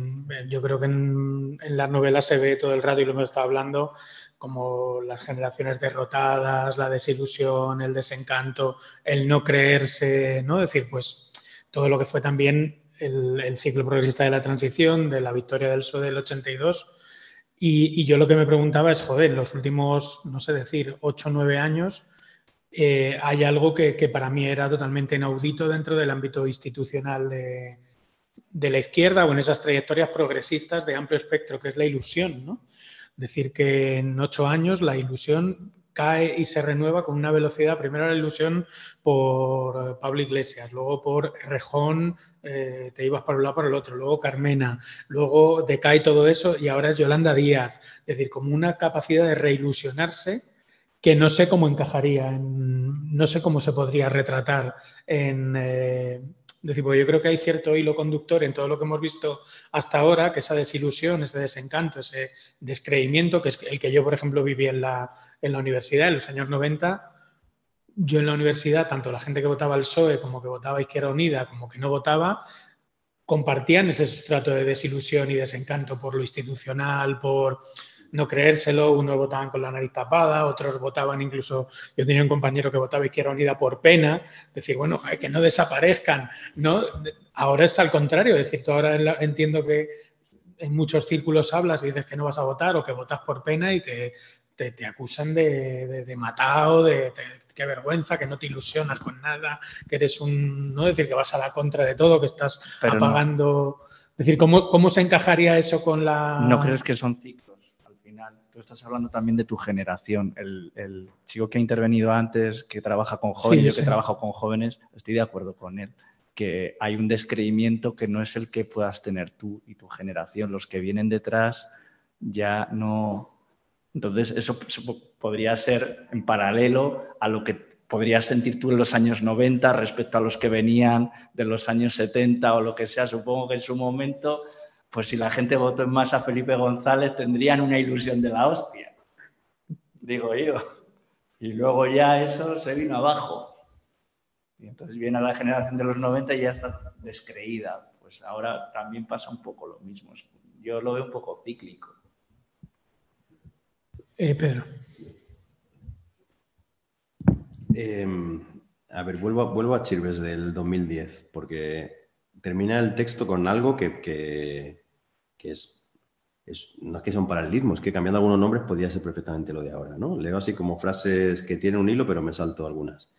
yo creo que en, en las novelas se ve todo el rato y lo hemos estado hablando como las generaciones derrotadas, la desilusión, el desencanto, el no creerse, ¿no? Es decir, pues todo lo que fue también el, el ciclo progresista de la transición, de la victoria del PSOE del 82, y, y, yo lo que me preguntaba es, joder, los últimos, no sé decir, ocho o nueve años, eh, hay algo que, que, para mí era totalmente inaudito dentro del ámbito institucional de, de, la izquierda o en esas trayectorias progresistas de amplio espectro, que es la ilusión, ¿no? Decir que en ocho años la ilusión cae y se renueva con una velocidad, primero la ilusión por Pablo Iglesias, luego por Rejón, eh, te ibas para un lado para el otro, luego Carmena, luego decae todo eso y ahora es Yolanda Díaz, es decir, como una capacidad de reilusionarse que no sé cómo encajaría, en, no sé cómo se podría retratar en... Eh, decir, porque yo creo que hay cierto hilo conductor en todo lo que hemos visto hasta ahora, que esa desilusión, ese desencanto, ese descreimiento, que es el que yo, por ejemplo, viví en la, en la universidad en los años 90. Yo en la universidad, tanto la gente que votaba al PSOE como que votaba Izquierda Unida, como que no votaba, compartían ese sustrato de desilusión y desencanto por lo institucional, por no creérselo, unos votaban con la nariz tapada, otros votaban incluso, yo tenía un compañero que votaba Izquierda Unida por pena, decir, bueno, que no desaparezcan, ¿no? Ahora es al contrario, es decir, tú ahora entiendo que en muchos círculos hablas y dices que no vas a votar o que votas por pena y te, te, te acusan de, de, de matado, de, de, qué vergüenza, que no te ilusionas con nada, que eres un, no decir que vas a la contra de todo, que estás Pero apagando... No. Es decir, ¿cómo, ¿cómo se encajaría eso con la...? ¿No crees que son ciclos? Tú estás hablando también de tu generación. El, el chico que ha intervenido antes, que trabaja con jóvenes, sí, yo, yo que trabajo con jóvenes, estoy de acuerdo con él que hay un descreimiento que no es el que puedas tener tú y tu generación. Los que vienen detrás ya no, entonces, eso, eso, podría ser en paralelo a lo que podrías sentir tú en los años 90 respecto a los que venían de los años 70 o lo que sea. Supongo que en su momento, pues si la gente votó en masa a Felipe González, tendrían una ilusión de la hostia, digo yo. Y luego ya eso se vino abajo. Y entonces viene la generación de los 90 y ya está descreída. Pues ahora también pasa un poco lo mismo. Yo lo veo un poco cíclico. Eh, Pedro. Em, a ver, vuelvo, a- vuelvo a Chirves del 2010, porque termina el texto con algo que, que- es- No es que sea un paralelismo, es que cambiando algunos nombres podía ser perfectamente lo de ahora, ¿no? Leo así como frases que tienen un hilo, pero me salto algunas.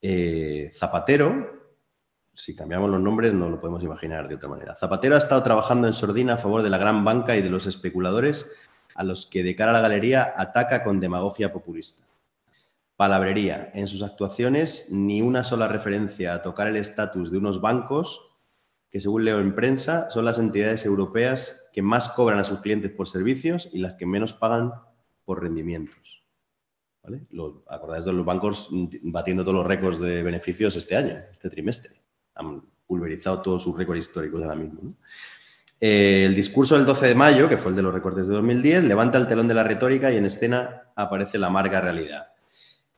Eh, Zapatero, si cambiamos los nombres no lo podemos imaginar de otra manera. Zapatero ha estado trabajando en sordina a favor de la gran banca y de los especuladores a los que de cara a la galería ataca con demagogia populista. Palabrería. En sus actuaciones, ni una sola referencia a tocar el estatus de unos bancos que, según leo en prensa, son las entidades europeas que más cobran a sus clientes por servicios y las que menos pagan por rendimientos. Acordáis de los bancos batiendo todos los récords de beneficios este año, este trimestre. Han pulverizado todos sus récords históricos ahora mismo. ¿no? Eh, el discurso del 12 de mayo, que fue el de los recortes de 2010, levanta el telón de la retórica y en escena aparece la amarga realidad.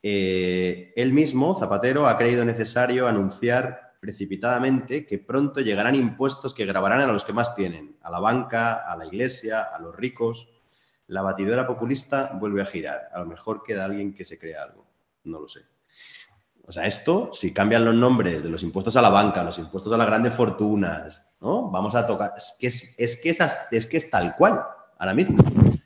Eh, él mismo, Zapatero, ha creído necesario anunciar precipitadamente que pronto llegarán impuestos que grabarán a los que más tienen, a la banca, a la iglesia, a los ricos. La batidora populista vuelve a girar. A lo mejor queda alguien que se crea algo. No lo sé. O sea, esto, si cambian los nombres de los impuestos a la banca, los impuestos a las grandes fortunas, ¿no? Vamos a tocar. Es que es, es que es, que es tal cual, ahora mismo.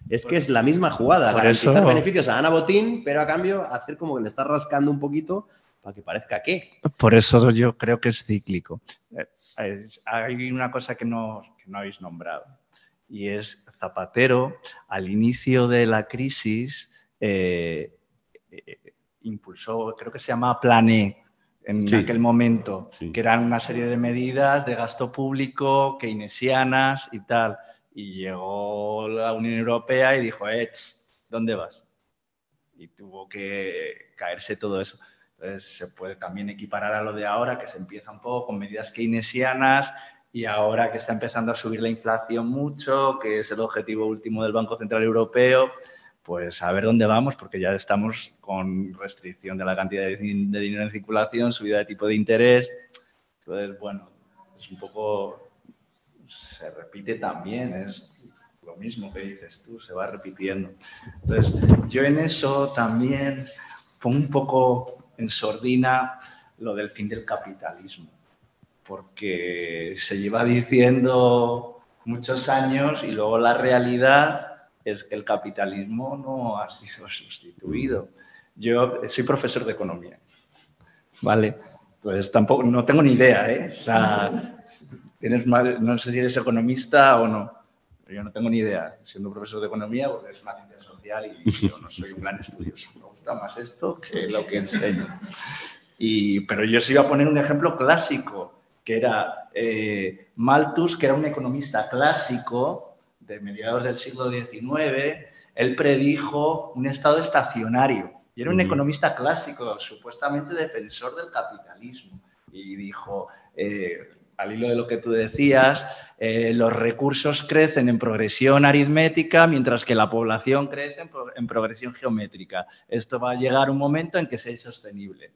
Es que es la misma jugada, Por garantizar eso- beneficios a Ana Botín, pero a cambio hacer como que le está rascando un poquito para que parezca que. Por eso yo creo que es cíclico. Eh, eh, Hay una cosa que no, que no habéis nombrado y es Zapatero, al inicio de la crisis, eh, eh, impulsó, creo que se llama Plan E en Sí. aquel momento, Sí. que eran una serie de medidas de gasto público, keynesianas y tal. Y llegó la Unión Europea y dijo, ¿dónde vas? Y tuvo que caerse todo eso. Entonces se puede también equiparar a lo de ahora, que se empieza un poco con medidas keynesianas y ahora que está empezando a subir la inflación mucho, que es el objetivo último del Banco Central Europeo, pues a ver dónde vamos, porque ya estamos con restricción de la cantidad de, din- de dinero en circulación, subida de tipo de interés. Entonces, bueno, es un poco, se repite también, es lo mismo que dices tú, se va repitiendo. Entonces, yo en eso también pongo un poco en sordina lo del fin del capitalismo, porque se lleva diciendo muchos años y luego la realidad es que el capitalismo no ha sido sustituido. Yo soy profesor de economía, ¿vale? Pues tampoco, no tengo ni idea, ¿eh? O sea, tienes más- no sé si eres economista o no, yo no tengo ni idea, siendo profesor de economía, porque es una ciencia y yo no soy un gran estudioso. Me gusta más esto que lo que enseño. Y, pero yo sí iba a poner un ejemplo clásico, que era eh, Malthus, que era un economista clásico de mediados del siglo XIX. Él predijo un estado estacionario y era un economista clásico, supuestamente defensor del capitalismo. Y dijo, eh, al hilo de lo que tú decías, eh, los recursos crecen en progresión aritmética mientras que la población crece en, pro- en progresión geométrica. Esto va a llegar un momento en que sea insostenible.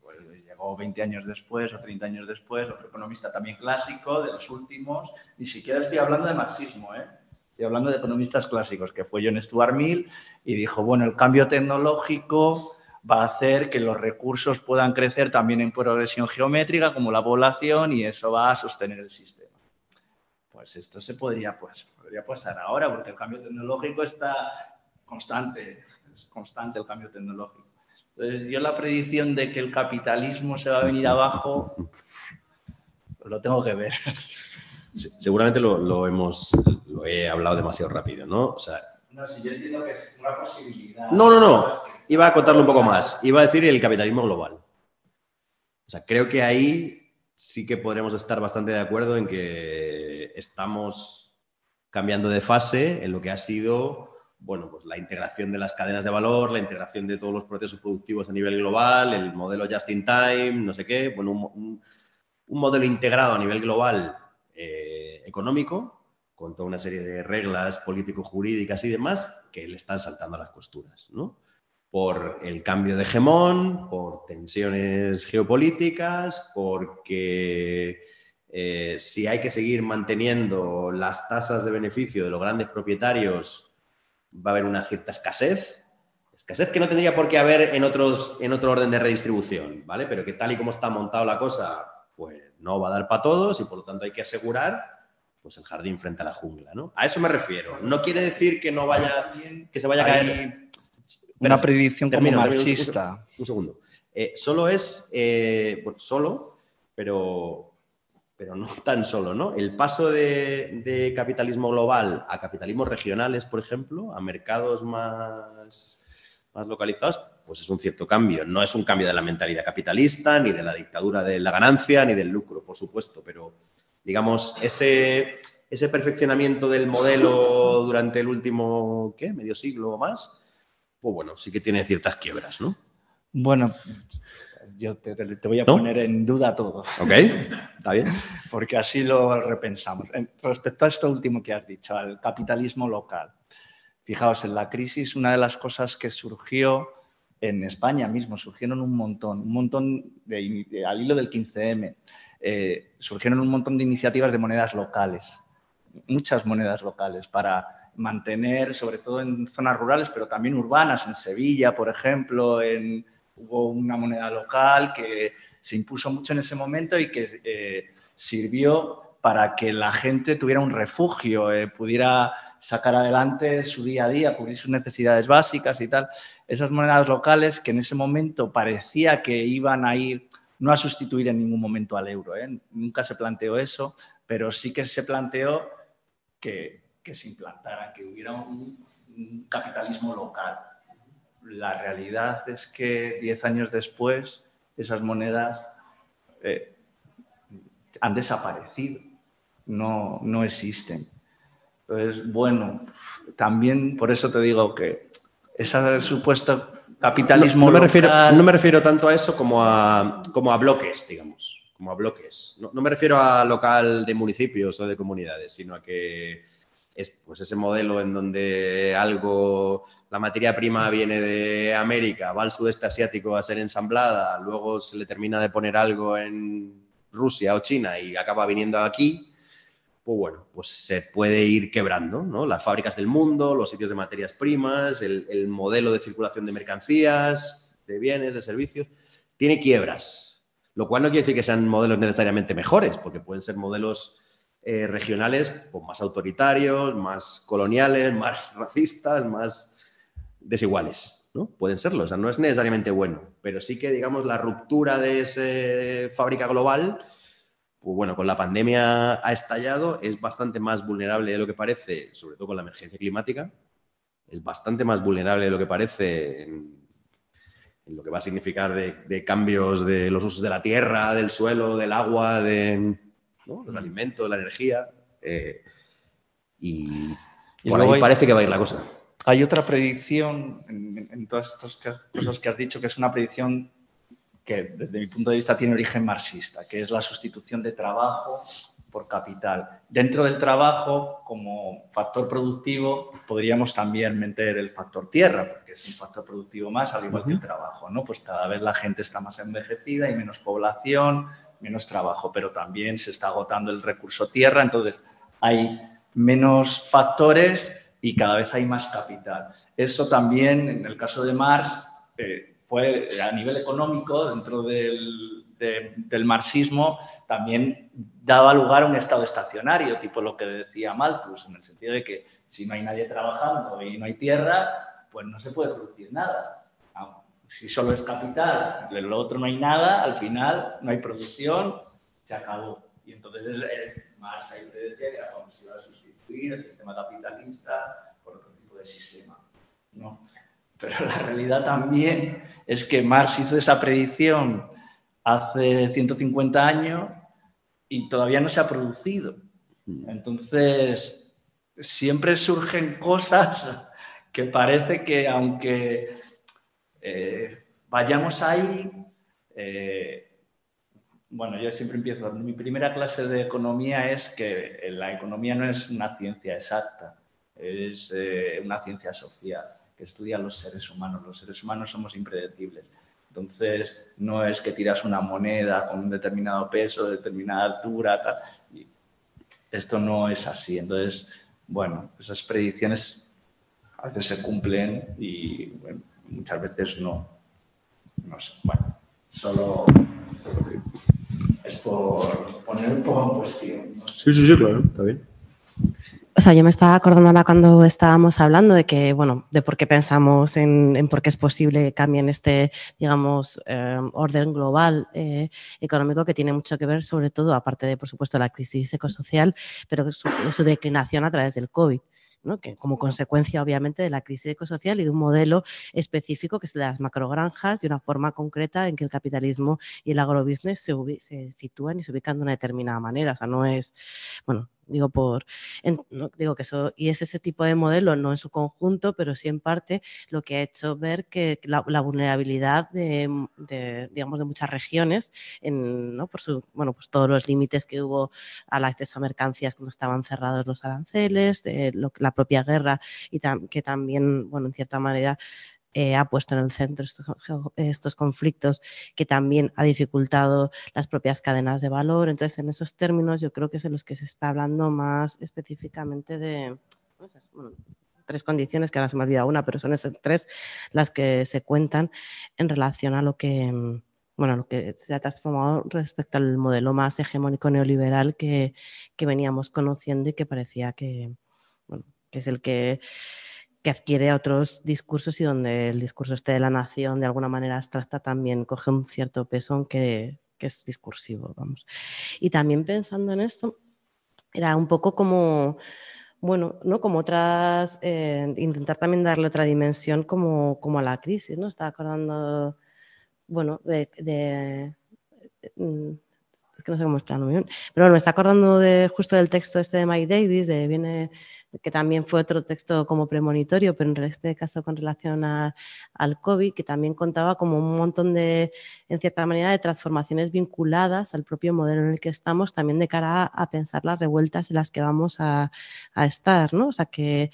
Pues llegó 20 años después o 30 años después, otro economista también clásico, de los últimos, ni siquiera estoy hablando de marxismo, ¿eh? estoy hablando de economistas clásicos, que fue John Stuart Mill, y dijo, bueno, el cambio tecnológico va a hacer que los recursos puedan crecer también en progresión geométrica como la población y eso va a sostener el sistema. Pues esto se podría, pues, podría pasar ahora porque el cambio tecnológico está constante, es constante el cambio tecnológico. Entonces yo la predicción de que el capitalismo se va a venir abajo, pues lo tengo que ver. Se- Seguramente lo, lo hemos lo he hablado demasiado rápido, ¿no? O sea, No, si yo entiendo que es una posibilidad. no, no, no. Iba a contarlo un poco más. Iba a decir el capitalismo global. O sea, creo que ahí sí que podremos estar bastante de acuerdo en que estamos cambiando de fase en lo que ha sido bueno, pues la integración de las cadenas de valor, la integración de todos los procesos productivos a nivel global, el modelo just in time, no sé qué, bueno, un modelo integrado a nivel global eh, económico, con toda una serie de reglas político-jurídicas y demás, que le están saltando a las costuras, ¿no? Por el cambio de hegemón, por tensiones geopolíticas, porque eh, si hay que seguir manteniendo las tasas de beneficio de los grandes propietarios, va a haber una cierta escasez. Escasez que no tendría por qué haber en, otros, en otro orden de redistribución, ¿vale? Pero que tal y como está montado la cosa, pues no va a dar para todos y por lo tanto hay que asegurar pues el jardín frente a la jungla, ¿no? A eso me refiero. No quiere decir que no vaya, que se vaya a caer. Una predicción como termino, un- marxista. Un, segundo. Eh, solo es, eh, bueno, solo, pero, pero no tan solo, ¿no? El paso de, de capitalismo global a capitalismos regionales, por ejemplo, a mercados más, más localizados, pues es un cierto cambio. No es un cambio de la mentalidad capitalista, ni de la dictadura de la ganancia, ni del lucro, por supuesto, pero digamos, ese, ese perfeccionamiento del modelo durante el último, ¿qué? Medio siglo o más, pues bueno, sí que tiene ciertas quiebras, ¿no? Bueno, yo te, voy a ¿No? poner en duda todo. Ok, está bien. Porque así lo repensamos. En- Respecto a esto último que has dicho, al capitalismo local. Fijaos, en la crisis una de las cosas que surgió en España mismo, surgieron un montón, un montón de, de- al hilo del 15M, eh, surgieron un montón de iniciativas de monedas locales, muchas monedas locales para mantener, sobre todo en zonas rurales, pero también urbanas, en Sevilla, por ejemplo, hubo una moneda local que se impuso mucho en ese momento y que eh, sirvió para que la gente tuviera un refugio, eh, pudiera sacar adelante su día a día, cubrir sus necesidades básicas y tal. Esas monedas locales que en ese momento parecía que iban a ir, no a sustituir en ningún momento al euro, ¿eh? nunca se planteó eso, pero sí que se planteó que, que se implantara, que hubiera un, un capitalismo local. La realidad es que diez años después esas monedas eh, han desaparecido, no, no existen. Entonces, bueno, también por eso te digo que ese supuesto capitalismo no, no me refiero, local- no me refiero tanto a eso como a, como a bloques, digamos, como a bloques. No, no me refiero a local de municipios o de comunidades, sino a que es pues ese modelo en donde algo, la materia prima viene de América, va al sudeste asiático a ser ensamblada, luego se le termina de poner algo en Rusia o China y acaba viniendo aquí, pues bueno, pues se puede ir quebrando, ¿no? Las fábricas del mundo, los sitios de materias primas, el, el modelo de circulación de mercancías, de bienes, de servicios, tiene quiebras, lo cual no quiere decir que sean modelos necesariamente mejores, porque pueden ser modelos eh, regionales pues, más autoritarios, más coloniales, más racistas, más desiguales, ¿no? Pueden serlo, o sea, no es necesariamente bueno, pero sí que, digamos, la ruptura de esa fábrica global pues bueno, con la pandemia ha estallado, es bastante más vulnerable de lo que parece, sobre todo con la emergencia climática, es bastante más vulnerable de lo que parece en, lo que va a significar de, de cambios de los usos de la tierra, del suelo, del agua, de ¿no? los alimentos, la energía. eh, y Y por ahí hay- parece que va a ir la cosa. Hay otra predicción en, en todas estas cosas que has dicho, que es una predicción que desde mi punto de vista tiene origen marxista, que es la sustitución de trabajo por capital. Dentro del trabajo, como factor productivo, podríamos también meter el factor tierra, porque es un factor productivo más, al igual que el trabajo. ¿no? Pues cada vez la gente está más envejecida, hay menos población, menos trabajo, pero también se está agotando el recurso tierra, entonces hay menos factores y cada vez hay más capital. Eso también, en el caso de Marx, eh, fue a nivel económico, dentro del, de- del marxismo, también daba lugar a un estado estacionario, tipo lo que decía Malthus, en el sentido de que si no hay nadie trabajando y no hay tierra, pues no se puede producir nada. Si solo es capital, de lo otro no hay nada, al final no hay producción, se acabó. Y entonces eh, Marx ahí te decía que como se iba a sustituir el sistema capitalista por otro tipo de sistema. ¿no? Pero la realidad también es que Marx hizo esa predicción hace 150 años y todavía no se ha producido. Entonces, siempre surgen cosas que parece que aunque eh, vayamos ahí, eh, bueno, yo siempre empiezo, mi primera clase de economía es que la economía no es una ciencia exacta, es eh, una ciencia social que estudia los seres humanos. Los seres humanos somos impredecibles. Entonces, no es que tiras una moneda con un determinado peso, determinada altura, tal. esto no es así. Entonces, bueno, esas predicciones a veces se cumplen y muchas veces no. No sé, bueno, solo es por poner un poco en cuestión. Sí, sí, sí, claro, está bien. O sea, yo me estaba acordando ahora cuando estábamos hablando de que, bueno, de por qué pensamos en, por qué es posible que cambien este, digamos, eh, orden global eh, económico que tiene mucho que ver, sobre todo, aparte de, por supuesto, la crisis ecosocial, pero su, su declinación a través del COVID que como consecuencia obviamente de la crisis ecosocial y de un modelo específico que es de las macrogranjas, de una forma concreta en que el capitalismo y el agrobusiness se, se sitúan y se ubican de una determinada manera. O sea, no es, bueno, digo por digo que eso y es ese tipo de modelo no en su conjunto pero sí en parte lo que ha hecho ver que la, vulnerabilidad de, digamos de muchas regiones en, ¿no? por su, bueno pues todos los límites que hubo al acceso a mercancías cuando estaban cerrados los aranceles la propia guerra y que también bueno en cierta manera eh, ha puesto en el centro estos, conflictos que también ha dificultado las propias cadenas de valor. Entonces, en esos términos yo creo que es en los que se está hablando más específicamente de tres condiciones, que ahora se me ha olvidado una, pero son esas tres las que se cuentan en relación a lo que bueno, lo que se ha transformado respecto al modelo más hegemónico neoliberal que, que veníamos conociendo y que parecía que, bueno, que es el que que adquiere otros discursos y donde el discurso este de la nación de alguna manera abstracta también coge un cierto peso aunque que es discursivo, vamos. Y también pensando en esto, era un poco como, bueno, ¿no? Como otras, eh, intentar también darle otra dimensión como, como a la crisis, ¿no? Estaba acordando, bueno, de, mm, es que no sé cómo explicarlo pero bueno, me está acordando de justo del texto este de Mike Davis, de viene que también fue otro texto como premonitorio, pero en este caso con relación al COVID, que también contaba como un montón de, en cierta manera, de transformaciones vinculadas al propio modelo en el que estamos, también de cara a, pensar las revueltas en las que vamos a, estar, ¿no? O sea, que,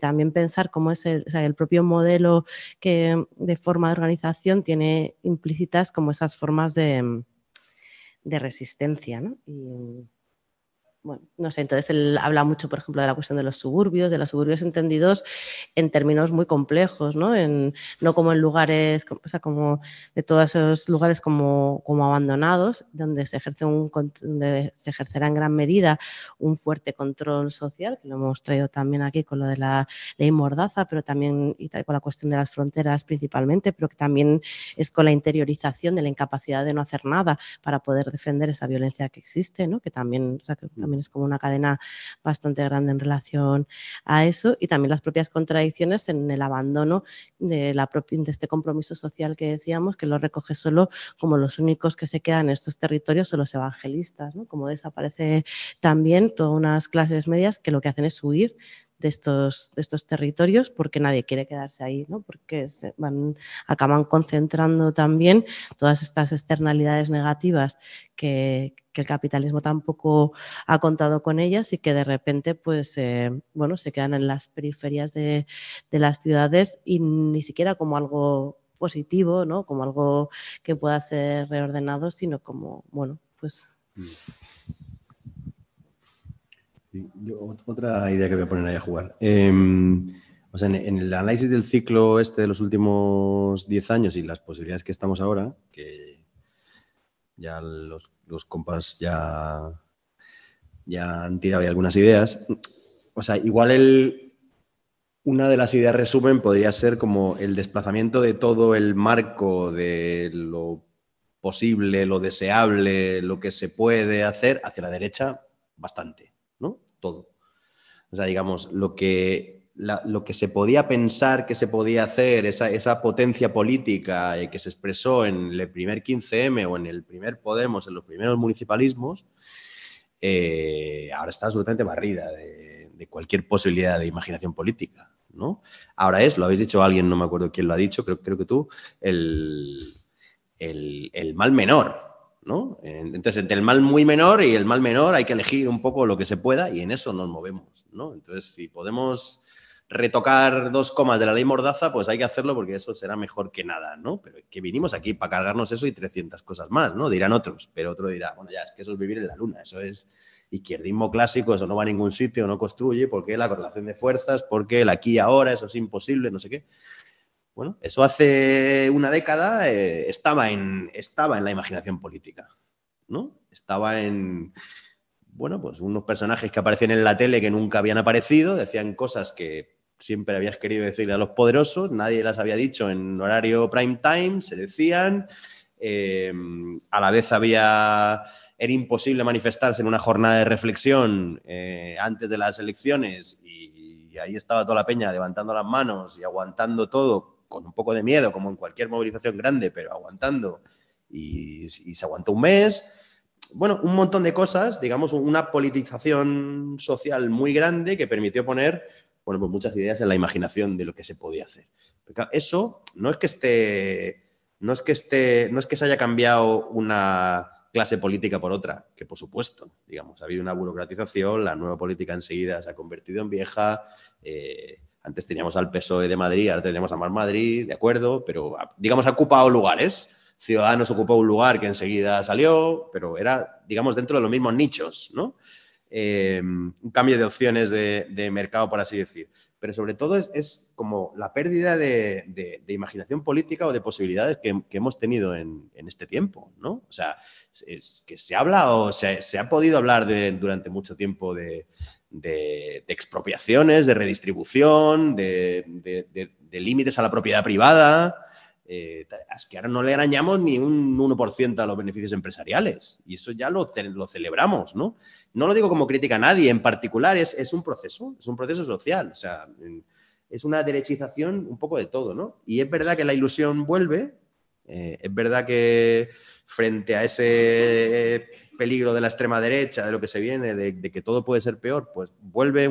también pensar cómo es el, el propio modelo que de forma de organización tiene implícitas como esas formas de, resistencia, ¿no? Bueno, no sé, entonces él habla mucho, por ejemplo, de la cuestión de los suburbios, de los suburbios entendidos en términos muy complejos, ¿no? En, no como en lugares, o sea, como de todos esos lugares como, como abandonados, donde se, ejerce un, donde se ejercerá en gran medida un fuerte control social, que lo hemos traído también aquí con lo de la ley Mordaza, pero también y con la cuestión de las fronteras principalmente, pero que también es con la interiorización de la incapacidad de no hacer nada para poder defender esa violencia que existe, ¿no? Que también, que mm. Es como una cadena bastante grande en relación a eso y también las propias contradicciones en el abandono de, la de este compromiso social que decíamos, que lo recoge solo como los únicos que se quedan en estos territorios son los evangelistas, como desaparece también todas unas clases medias que lo que hacen es huir de estos, de estos territorios porque nadie quiere quedarse ahí, ¿no? porque se van, acaban concentrando también todas estas externalidades negativas que, que, el capitalismo tampoco ha contado con ellas y que de repente pues, eh, bueno, se quedan en las periferias de, de las ciudades y ni siquiera como algo positivo, ¿no? como algo que pueda ser reordenado, sino como, bueno, pues... Mm otra idea que voy a poner ahí a jugar. Em, o sea, en, el análisis del ciclo este de los últimos 10 años y las posibilidades que estamos ahora, que ya los, compas ya, ya han tirado algunas ideas, o sea, igual el, una de las ideas resumen podría ser como el desplazamiento de todo el marco de lo posible, lo deseable, lo que se puede hacer hacia la derecha, bastante todo. O sea, digamos, lo que, lo que se podía pensar que se podía hacer, esa, potencia política eh, que se expresó en el primer 15M o en el primer Podemos, en los primeros municipalismos, eh, ahora está absolutamente barrida de, cualquier posibilidad de imaginación política. ¿no? Ahora es, lo habéis dicho alguien, no me acuerdo quién lo ha dicho, creo, creo que tú, el, el mal menor, ¿no? Entonces, entre el mal muy menor y el mal menor hay que elegir un poco lo que se pueda y en eso nos movemos, ¿no? Entonces, si podemos retocar dos comas de la ley Mordaza, pues hay que hacerlo porque eso será mejor que nada, ¿no? Pero que vinimos aquí para cargarnos eso y 300 cosas más, ¿no? Dirán otros, pero otro dirá, bueno, ya, es que eso es vivir en la luna, eso es izquierdismo clásico, eso no va a ningún sitio, no construye, porque la correlación de fuerzas, porque el aquí y ahora, eso es imposible, no sé qué. Bueno, eso hace una década eh, estaba, en, estaba en la imaginación política, ¿no? Estaba en, bueno, pues unos personajes que aparecían en la tele que nunca habían aparecido, decían cosas que siempre habías querido decirle a los poderosos, nadie las había dicho en horario prime time, se decían, eh, a la vez había, era imposible manifestarse en una jornada de reflexión eh, antes de las elecciones y, y ahí estaba toda la peña levantando las manos y aguantando todo con un poco de miedo, como en cualquier movilización grande, pero aguantando y, y se aguantó un mes bueno, un montón de cosas, digamos, una politización social muy grande que permitió poner bueno, pues muchas ideas en la imaginación de lo que se podía hacer. Eso no es que esté, no es que esté, no es que se haya cambiado una clase política por otra, que por supuesto, digamos, ha habido una burocratización, la nueva política enseguida se ha convertido en vieja. Eh, antes teníamos al PSOE de Madrid, ahora tenemos a Más Madrid, de acuerdo, pero digamos ha ocupado lugares. Ciudadanos ocupó un lugar que enseguida salió, pero era, digamos, dentro de los mismos nichos, ¿no? Eh, un cambio de opciones de, mercado, por así decir. Pero sobre todo es, como la pérdida de, imaginación política o de posibilidades que, hemos tenido en, este tiempo, ¿no? O sea, es que se habla o se, ha podido hablar durante mucho tiempo de, expropiaciones, de redistribución, de límites a la propiedad privada, eh, es que ahora no le arañamos ni un 1% a los beneficios empresariales y eso ya lo, lo, celebramos, ¿no? No lo digo como crítica a nadie en particular, es, es, un proceso, es un proceso social, o sea, es una derechización un poco de todo, ¿no? Y es verdad que la ilusión vuelve, eh, es verdad que frente a ese peligro de la extrema derecha, de lo que se viene, de, que todo puede ser peor, pues vuelve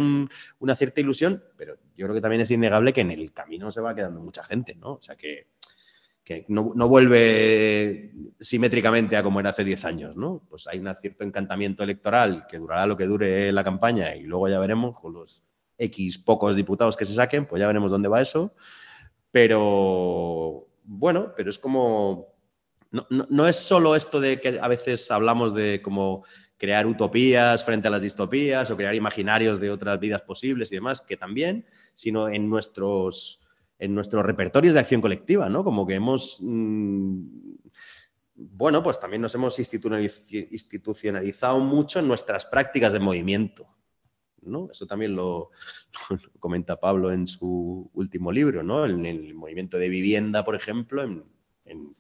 una cierta ilusión, pero yo creo que también es innegable que en el camino se va quedando mucha gente, ¿no? O sea que que no, vuelve simétricamente a como era hace 10 años, ¿no? Pues hay un cierto encantamiento electoral que durará lo que dure la campaña y luego ya veremos con los X pocos diputados que se saquen, pues ya veremos dónde va eso. Pero bueno, pero es como... No, no es solo esto de que a veces hablamos de como crear utopías frente a las distopías o crear imaginarios de otras vidas posibles y demás, que también, sino en nuestros en nuestros repertorios de acción colectiva, ¿no? Como que hemos, mm, bueno, pues también nos hemos institucionalizado mucho en nuestras prácticas de movimiento, ¿no? Eso también lo, comenta Pablo en su último libro, ¿no? En el movimiento de vivienda, por ejemplo, en, en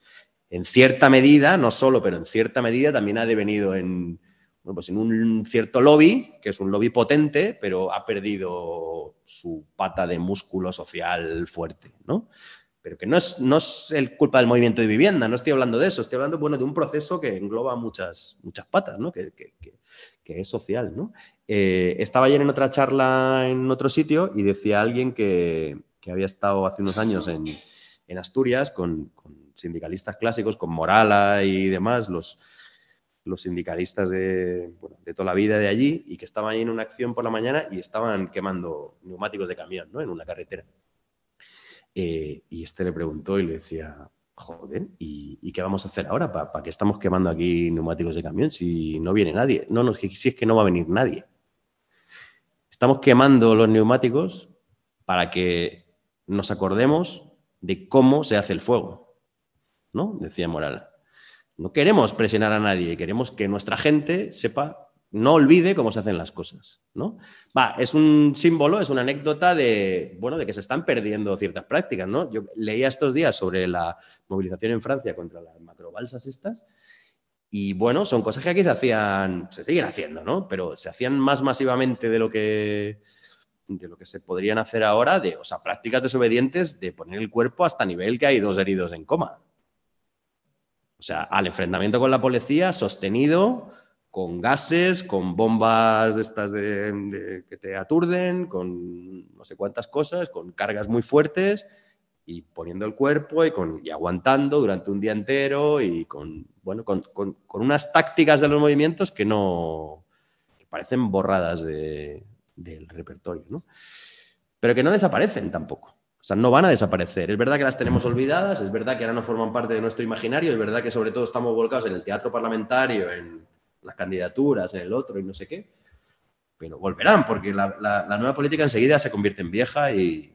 cierta medida, no solo, pero en cierta medida también ha devenido en, pues en un cierto lobby, que es un lobby potente, pero ha perdido su pata de músculo social fuerte, ¿no? Pero que no es, no es el culpa del movimiento de vivienda, no estoy hablando de eso, estoy hablando bueno, de un proceso que engloba muchas, muchas patas, ¿no? que, es social. ¿no? Eh, estaba ayer en otra charla en otro sitio y decía alguien que, había estado hace unos años en, Asturias con, con, sindicalistas clásicos, con Morala y demás, los, los sindicalistas de, toda la vida de allí y que estaban ahí en una acción por la mañana y estaban quemando neumáticos de camión ¿no? en una carretera. Eh, y este le preguntó y le decía, joder, ¿y, qué vamos a hacer ahora? ¿Para qué estamos quemando aquí neumáticos de camión si no viene nadie? No, no, si es que no va a venir nadie. Estamos quemando los neumáticos para que nos acordemos de cómo se hace el fuego, ¿no? Decía Moral. No queremos presionar a nadie, queremos que nuestra gente sepa, no olvide cómo se hacen las cosas. ¿no? Va, es un símbolo, es una anécdota de, bueno, de que se están perdiendo ciertas prácticas. ¿no? Yo leía estos días sobre la movilización en Francia contra las macrobalsas estas. Y bueno, son cosas que aquí se hacían, se siguen haciendo, ¿no? Pero se hacían más masivamente de lo que, de lo que se podrían hacer ahora, de, o sea, prácticas desobedientes de poner el cuerpo hasta nivel que hay dos heridos en coma. O sea, al enfrentamiento con la policía sostenido con gases, con bombas de estas de, que te aturden, con no sé cuántas cosas, con cargas muy fuertes y poniendo el cuerpo y, con, y aguantando durante un día entero y con, bueno, con, con- con unas tácticas de los movimientos que no que parecen borradas de- del repertorio, ¿no? Pero que no desaparecen tampoco. Sea, no van a desaparecer. Es verdad que las tenemos olvidadas, es verdad que ahora no forman parte de nuestro imaginario, es verdad que sobre todo estamos volcados en el teatro parlamentario, en las candidaturas, en el otro y no sé qué. Pero volverán, porque la, nueva política enseguida se convierte en vieja y,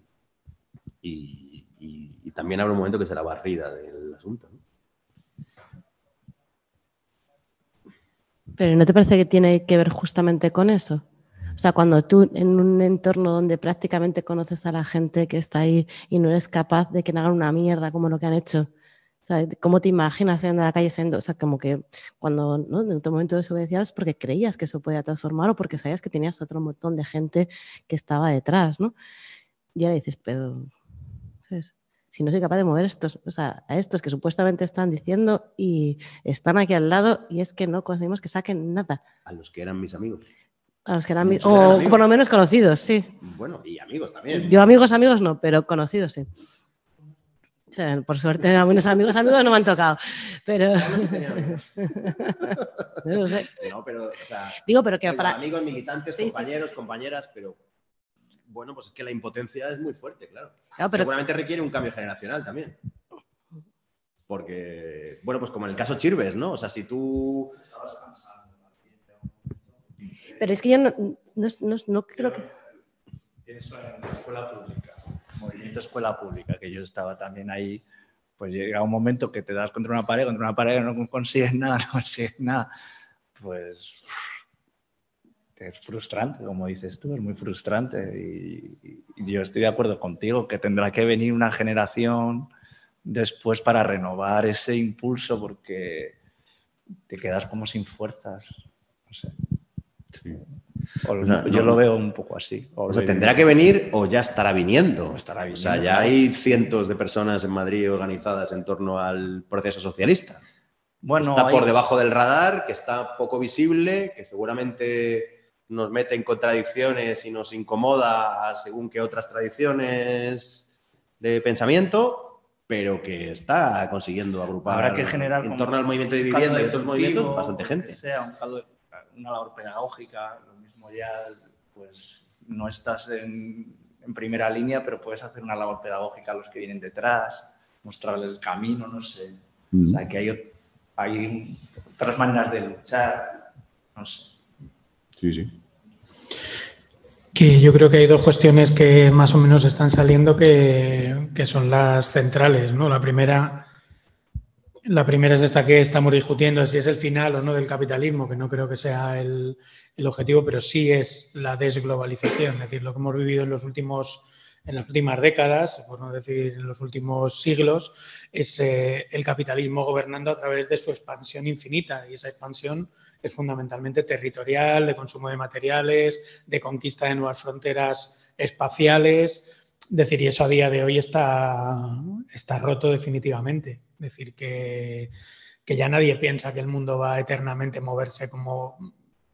también habrá un momento que será barrida del asunto. Pero ¿no te parece que tiene que ver justamente con eso? O sea, cuando tú en un entorno donde prácticamente conoces a la gente que está ahí y no eres capaz de que hagan una mierda como lo que han hecho, o sea, ¿cómo te imaginas en la calle siendo? O sea, como que cuando ¿no? en otro momento desobedecías porque creías que eso podía transformar o porque sabías que tenías otro montón de gente que estaba detrás, ¿no? Y ahora dices, pero ¿sabes? si no soy capaz de mover estos, o sea, a estos que supuestamente están diciendo y están aquí al lado y es que no conseguimos que saquen nada. A los que eran mis amigos. A los que eran o amigos. por lo menos conocidos, sí. Bueno, y amigos también. Yo amigos, amigos no, pero conocidos sí. O sea, por suerte, a mis amigos, amigos no me han tocado. Pero. No lo sé. No, pero, o sea, Digo, pero que para- amigos, militantes, Sí, sí, compañeros, compañeras, pero bueno, pues es que la impotencia es muy fuerte, claro. Claro, pero- Seguramente requiere un cambio generacional también. Porque, bueno, pues como en el caso Chirves, ¿no? O sea, si tú. Pero es que yo no, no, no- creo que. Escuela pública, movimiento escuela pública, que yo estaba también ahí, pues llega un momento que te das contra una pared, contra una pared, no consigues nada, no consigues nada, pues es frustrante, como dices tú, es muy frustrante. Y, y yo estoy de acuerdo contigo, que tendrá que venir una generación después para renovar ese impulso, porque te quedas como sin fuerzas. No sé. O O sea, yo no- lo veo un poco así. O sea, tendrá que venir o ya estará viniendo. estará O sea, ya hay cientos de personas en Madrid organizadas en torno al proceso socialista. Bueno, está hay- por debajo del radar, que está poco visible, que seguramente nos mete en contradicciones y nos incomoda según que otras tradiciones de pensamiento, pero que está consiguiendo agrupar Habrá que generar en torno al movimiento de vivienda y otros de movimientos bastante gente. sea un caldo- una labor pedagógica, lo mismo ya, pues no estás en, en primera línea, pero puedes hacer una labor pedagógica a los que vienen detrás, mostrarles el camino, no sé. O sea, que hay, hay otras maneras de luchar, no sé. Sí, sí. Que yo creo que hay dos cuestiones que más o menos están saliendo que, que son las centrales, ¿no? La primera, la primera es esta que estamos discutiendo, si es el final o no del capitalismo, que no creo que sea el, objetivo, pero sí es la desglobalización, es decir, lo que hemos vivido en los últimos en las últimas décadas, por no decir en los últimos siglos, es eh, el capitalismo gobernando a través de su expansión infinita. Y esa expansión es fundamentalmente territorial, de consumo de materiales, de conquista de nuevas fronteras espaciales. Es decir, y eso a día de hoy está, está roto definitivamente. Decir, que, que ya nadie piensa que el mundo va a eternamente moverse como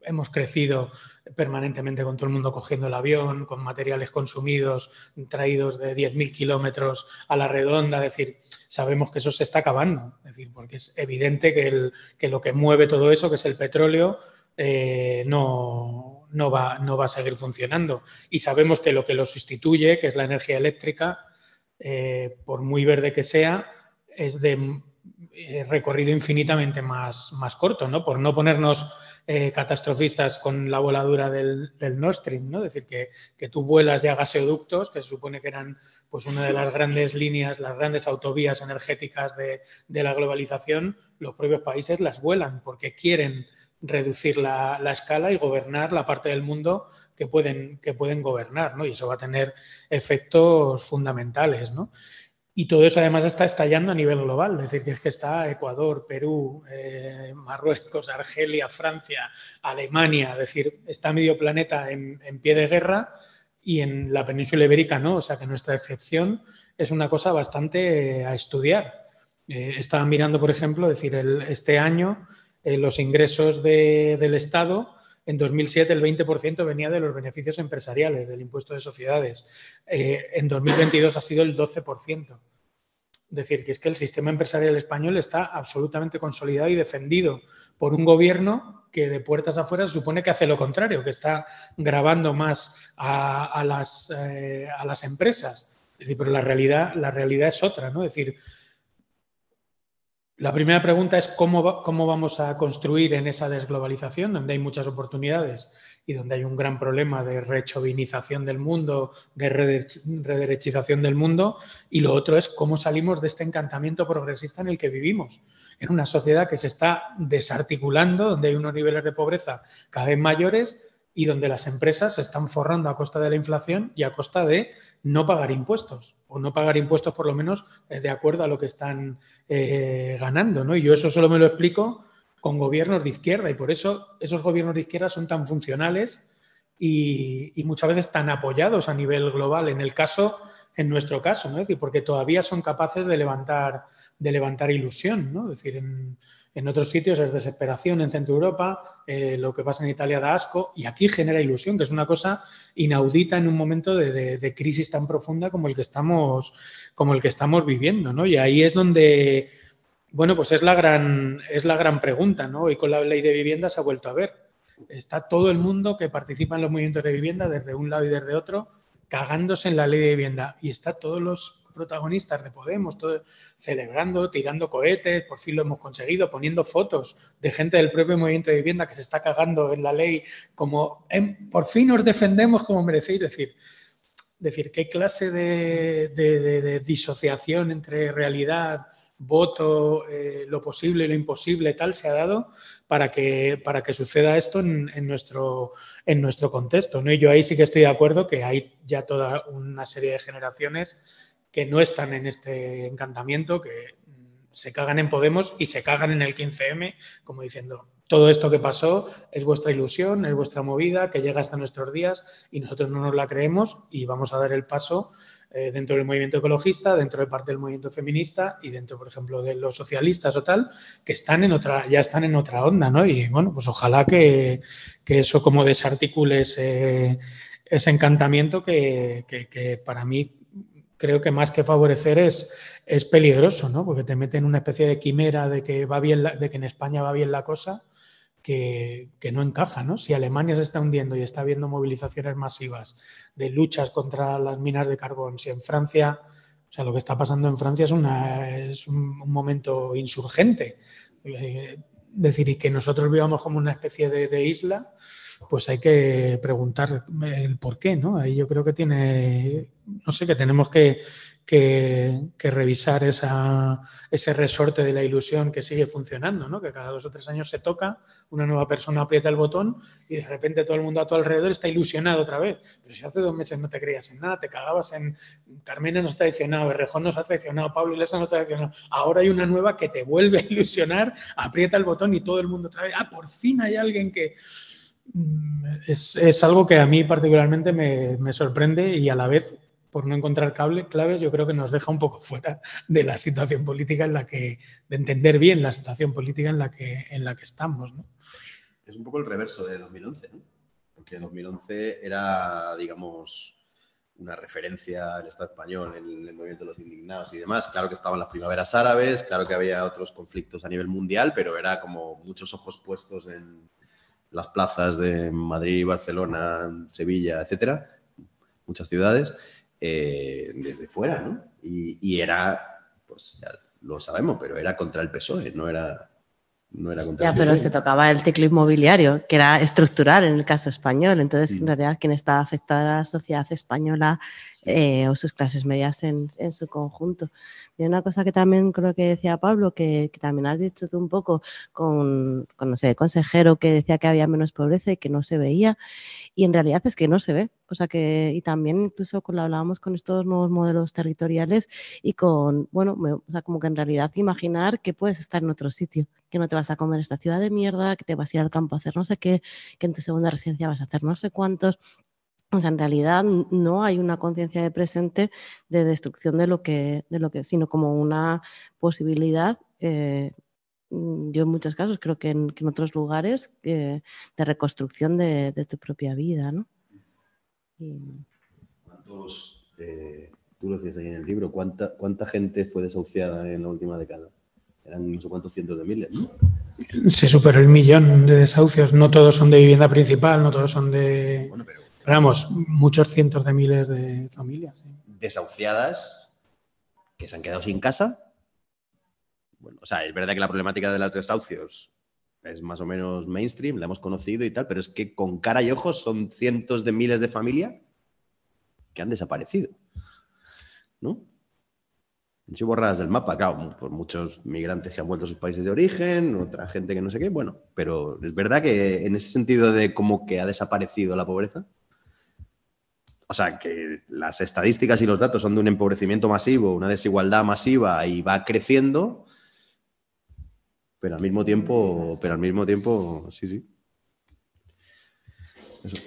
hemos crecido permanentemente con todo el mundo cogiendo el avión, con materiales consumidos traídos de 10.000 kilómetros a la redonda. Es decir, sabemos que eso se está acabando. Es decir, porque es evidente que, el, que lo que mueve todo eso, que es el petróleo, eh, no, no, va, no va a seguir funcionando. Y sabemos que lo que lo sustituye, que es la energía eléctrica, eh, por muy verde que sea, es de eh, recorrido infinitamente más, más corto, ¿no? Por no ponernos eh, catastrofistas con la voladura del, del Nord Stream, ¿no? Es decir, que, que, tú vuelas ya gaseoductos, que se supone que eran pues una de las grandes líneas, las grandes autovías energéticas de, de la globalización, los propios países las vuelan porque quieren reducir la, la, escala y gobernar la parte del mundo que pueden, que pueden gobernar, ¿no? Y eso va a tener efectos fundamentales, ¿no? Y todo eso además está estallando a nivel global, es decir, que es que está Ecuador, Perú, eh, Marruecos, Argelia, Francia, Alemania, es decir, está medio planeta en, en, pie de guerra y en la península ibérica no, o sea que nuestra excepción es una cosa bastante a estudiar. Eh, estaba mirando, por ejemplo, decir, el, este año eh, los ingresos de- del Estado, en 2007 el 20% venía de los beneficios empresariales, del impuesto de sociedades. Eh, en 2022 ha sido el 12%. Es decir, que es que el sistema empresarial español está absolutamente consolidado y defendido por un gobierno que de puertas afuera supone que hace lo contrario, que está grabando más a, a las, eh, a las empresas. Es decir, pero la realidad, la realidad es otra, ¿no? Es decir, la primera pregunta es cómo, cómo vamos a construir en esa desglobalización, donde hay muchas oportunidades y donde hay un gran problema de rechovinización del mundo, de rederech- rederechización del mundo, y lo otro es cómo salimos de este encantamiento progresista en el que vivimos, en una sociedad que se está desarticulando, donde hay unos niveles de pobreza cada vez mayores y donde las empresas se están forrando a costa de la inflación y a costa de no pagar impuestos, o no pagar impuestos por lo menos eh, de acuerdo a lo que están eh, ganando. ¿no? Y yo eso solo me lo explico con gobiernos de izquierda y por eso esos gobiernos de izquierda son tan funcionales y, muchas veces tan apoyados a nivel global. En el caso, en nuestro caso, ¿no? Es porque todavía son capaces de levantar, de levantar ilusión, ¿no? Decir, en otros sitios es desesperación, en Centro Europa, eh, lo que pasa en Italia da asco y aquí genera ilusión, que es una cosa inaudita en un momento de, crisis tan profunda como el que estamos, como el que estamos viviendo, ¿no? Y ahí es donde, bueno, pues es la gran, es la gran pregunta, ¿no? Y con la ley de vivienda se ha vuelto a ver. Está todo el mundo que participa en los movimientos de vivienda, desde un lado y desde otro, cagándose en la ley de vivienda. Y está todos los protagonistas de Podemos, todo, celebrando, tirando cohetes, por fin lo hemos conseguido, poniendo fotos de gente del propio movimiento de vivienda que se está cagando en la ley, como "Em, por fin os defendemos como merecéis. Decir, decir, qué clase de, de- de- de disociación entre realidad, voto, eh, lo posible lo imposible, tal, se ha dado para que, para que suceda esto en, en nuestro, en nuestro contexto. ¿no? Y yo ahí sí que estoy de acuerdo que hay ya toda una serie de generaciones que no están en este encantamiento, que se cagan en Podemos y se cagan en el 15M, como diciendo, todo esto que pasó es vuestra ilusión, es vuestra movida, que llega hasta nuestros días y nosotros no nos la creemos y vamos a dar el paso eh, dentro del movimiento ecologista, dentro de parte del movimiento feminista y dentro, por ejemplo, de los socialistas o tal, que están en otra, ya están en otra onda, ¿no? Y bueno, pues ojalá que, que eso como desarticule ese, encantamiento que para mí creo que más que favorecer es, es peligroso, ¿no? Porque te mete en una especie de quimera de que va bien la- de que en España va bien la cosa que, que no encaja, ¿no? Si Alemania se está hundiendo y está habiendo movilizaciones masivas de luchas contra las minas de carbón, si en Francia, o sea, lo que está pasando en Francia es, una, es un, un momento insurgente. Eh, decir, y que nosotros vivamos como una especie de, de isla, pues hay que preguntar el por qué, ¿no? Ahí yo creo que tiene, no sé, que tenemos que, que, que revisar ese resorte de la ilusión que sigue funcionando, ¿no? Que cada dos o tres años se toca, una nueva persona aprieta el botón y de repente todo el mundo a tu alrededor está ilusionado otra vez. Pero si hace dos meses no te creías en nada, te cagabas en Carmena nos ha traicionado, Errejón nos ha traicionado, Pablo Iglesias nos ha traicionado. Ahora hay una nueva que te vuelve a ilusionar, aprieta el botón y todo el mundo otra vez, ah, por fin hay alguien que... Mm, Es, es algo que a mí particularmente me, me sorprende y a la vez, por no encontrar cable, claves, yo creo que nos deja un poco fuera de la situación política en la que, de entender bien la situación política en la que, en la que estamos. ¿no? Es un poco el reverso de 2011, ¿no? Porque 2011 era, digamos, una referencia al Estado español en el movimiento de los indignados y demás. Claro que estaban las primaveras árabes, claro que había otros conflictos a nivel mundial, pero era como muchos ojos puestos en las plazas de Madrid, Barcelona, Sevilla, etcétera, muchas ciudades, eh, desde fuera, ¿no? Y, y era, pues ya lo sabemos, pero era contra el PSOE, no era, no era contra Ya, el pero PSOE. se tocaba el ciclo inmobiliario, que era estructural en el caso español. Entonces, en realidad, quien estaba afectada era la sociedad española eh, o sus clases medias en, en su conjunto. Y una cosa que también creo que decía Pablo, que, también has dicho tú un poco con, con, no sé, consejero que decía que había menos pobreza y que no se veía. Y en realidad es que no se ve. O sea que, y también incluso cuando hablábamos con estos nuevos modelos territoriales y con, bueno, me- o sea, como que en realidad imaginar que puedes estar en otro sitio, que no te vas a comer esta ciudad de mierda, que te vas a ir al campo a hacer no sé qué, que en tu segunda residencia vas a hacer no sé cuántos. O sea, en realidad no hay una conciencia de presente de destrucción de lo que, de lo que, sino como una posibilidad eh, mm, yo en muchos casos creo que en, que en otros lugares eh, de reconstrucción de, de tu propia vida, ¿no? Y- ¿Cuántos, eh, tú lo decías ahí en el libro, ¿cuánta, ¿cuánta gente fue desahuciada en la última década? Eran no sé cuántos cientos de miles, ¿no? Se superó el millón de desahucios. No todos son de vivienda principal, no todos son de. Bueno, pero Pero vamos, muchos cientos de miles de familias. desahuciadas que se han quedado sin casa. Bueno, o sea, es verdad que la problemática de los desahucios es más o menos mainstream, la hemos conocido y tal, pero es que con cara y ojos son cientos de miles de familias que han desaparecido. ¿No? Sido borradas del mapa, claro, por muchos migrantes que han vuelto a sus países de origen, otra gente que no sé qué, bueno, pero es verdad que en ese sentido de cómo que ha desaparecido la pobreza, o sea, que las estadísticas y los datos son de un empobrecimiento masivo, una desigualdad masiva y va creciendo, pero al mismo tiempo, pero al mismo tiempo, sí, sí. Eso.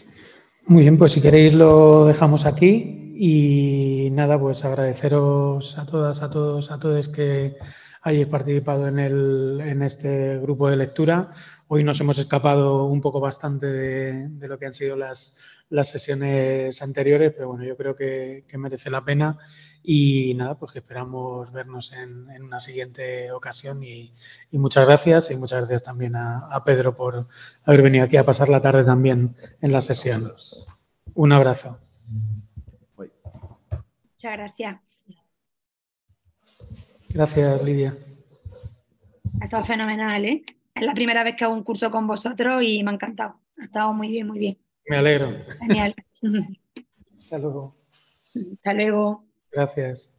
Muy bien, pues si queréis lo dejamos aquí y nada, pues agradeceros a todas, a todos, a todos que hayáis participado en, el, en este grupo de lectura. Hoy nos hemos escapado un poco bastante de, de lo que han sido las, las sesiones anteriores, pero bueno, yo creo que, que merece la pena y nada, pues que esperamos vernos en, en una siguiente ocasión y, y muchas gracias y muchas gracias también a, a Pedro por haber venido aquí a pasar la tarde también en la sesión. Un abrazo. Muchas gracias. Gracias, Lidia. Ha estado fenomenal, ¿eh? Es la primera vez que hago un curso con vosotros y me ha encantado. Ha estado muy bien, muy bien. Me alegro. Genial. Hasta luego. Hasta luego. Gracias.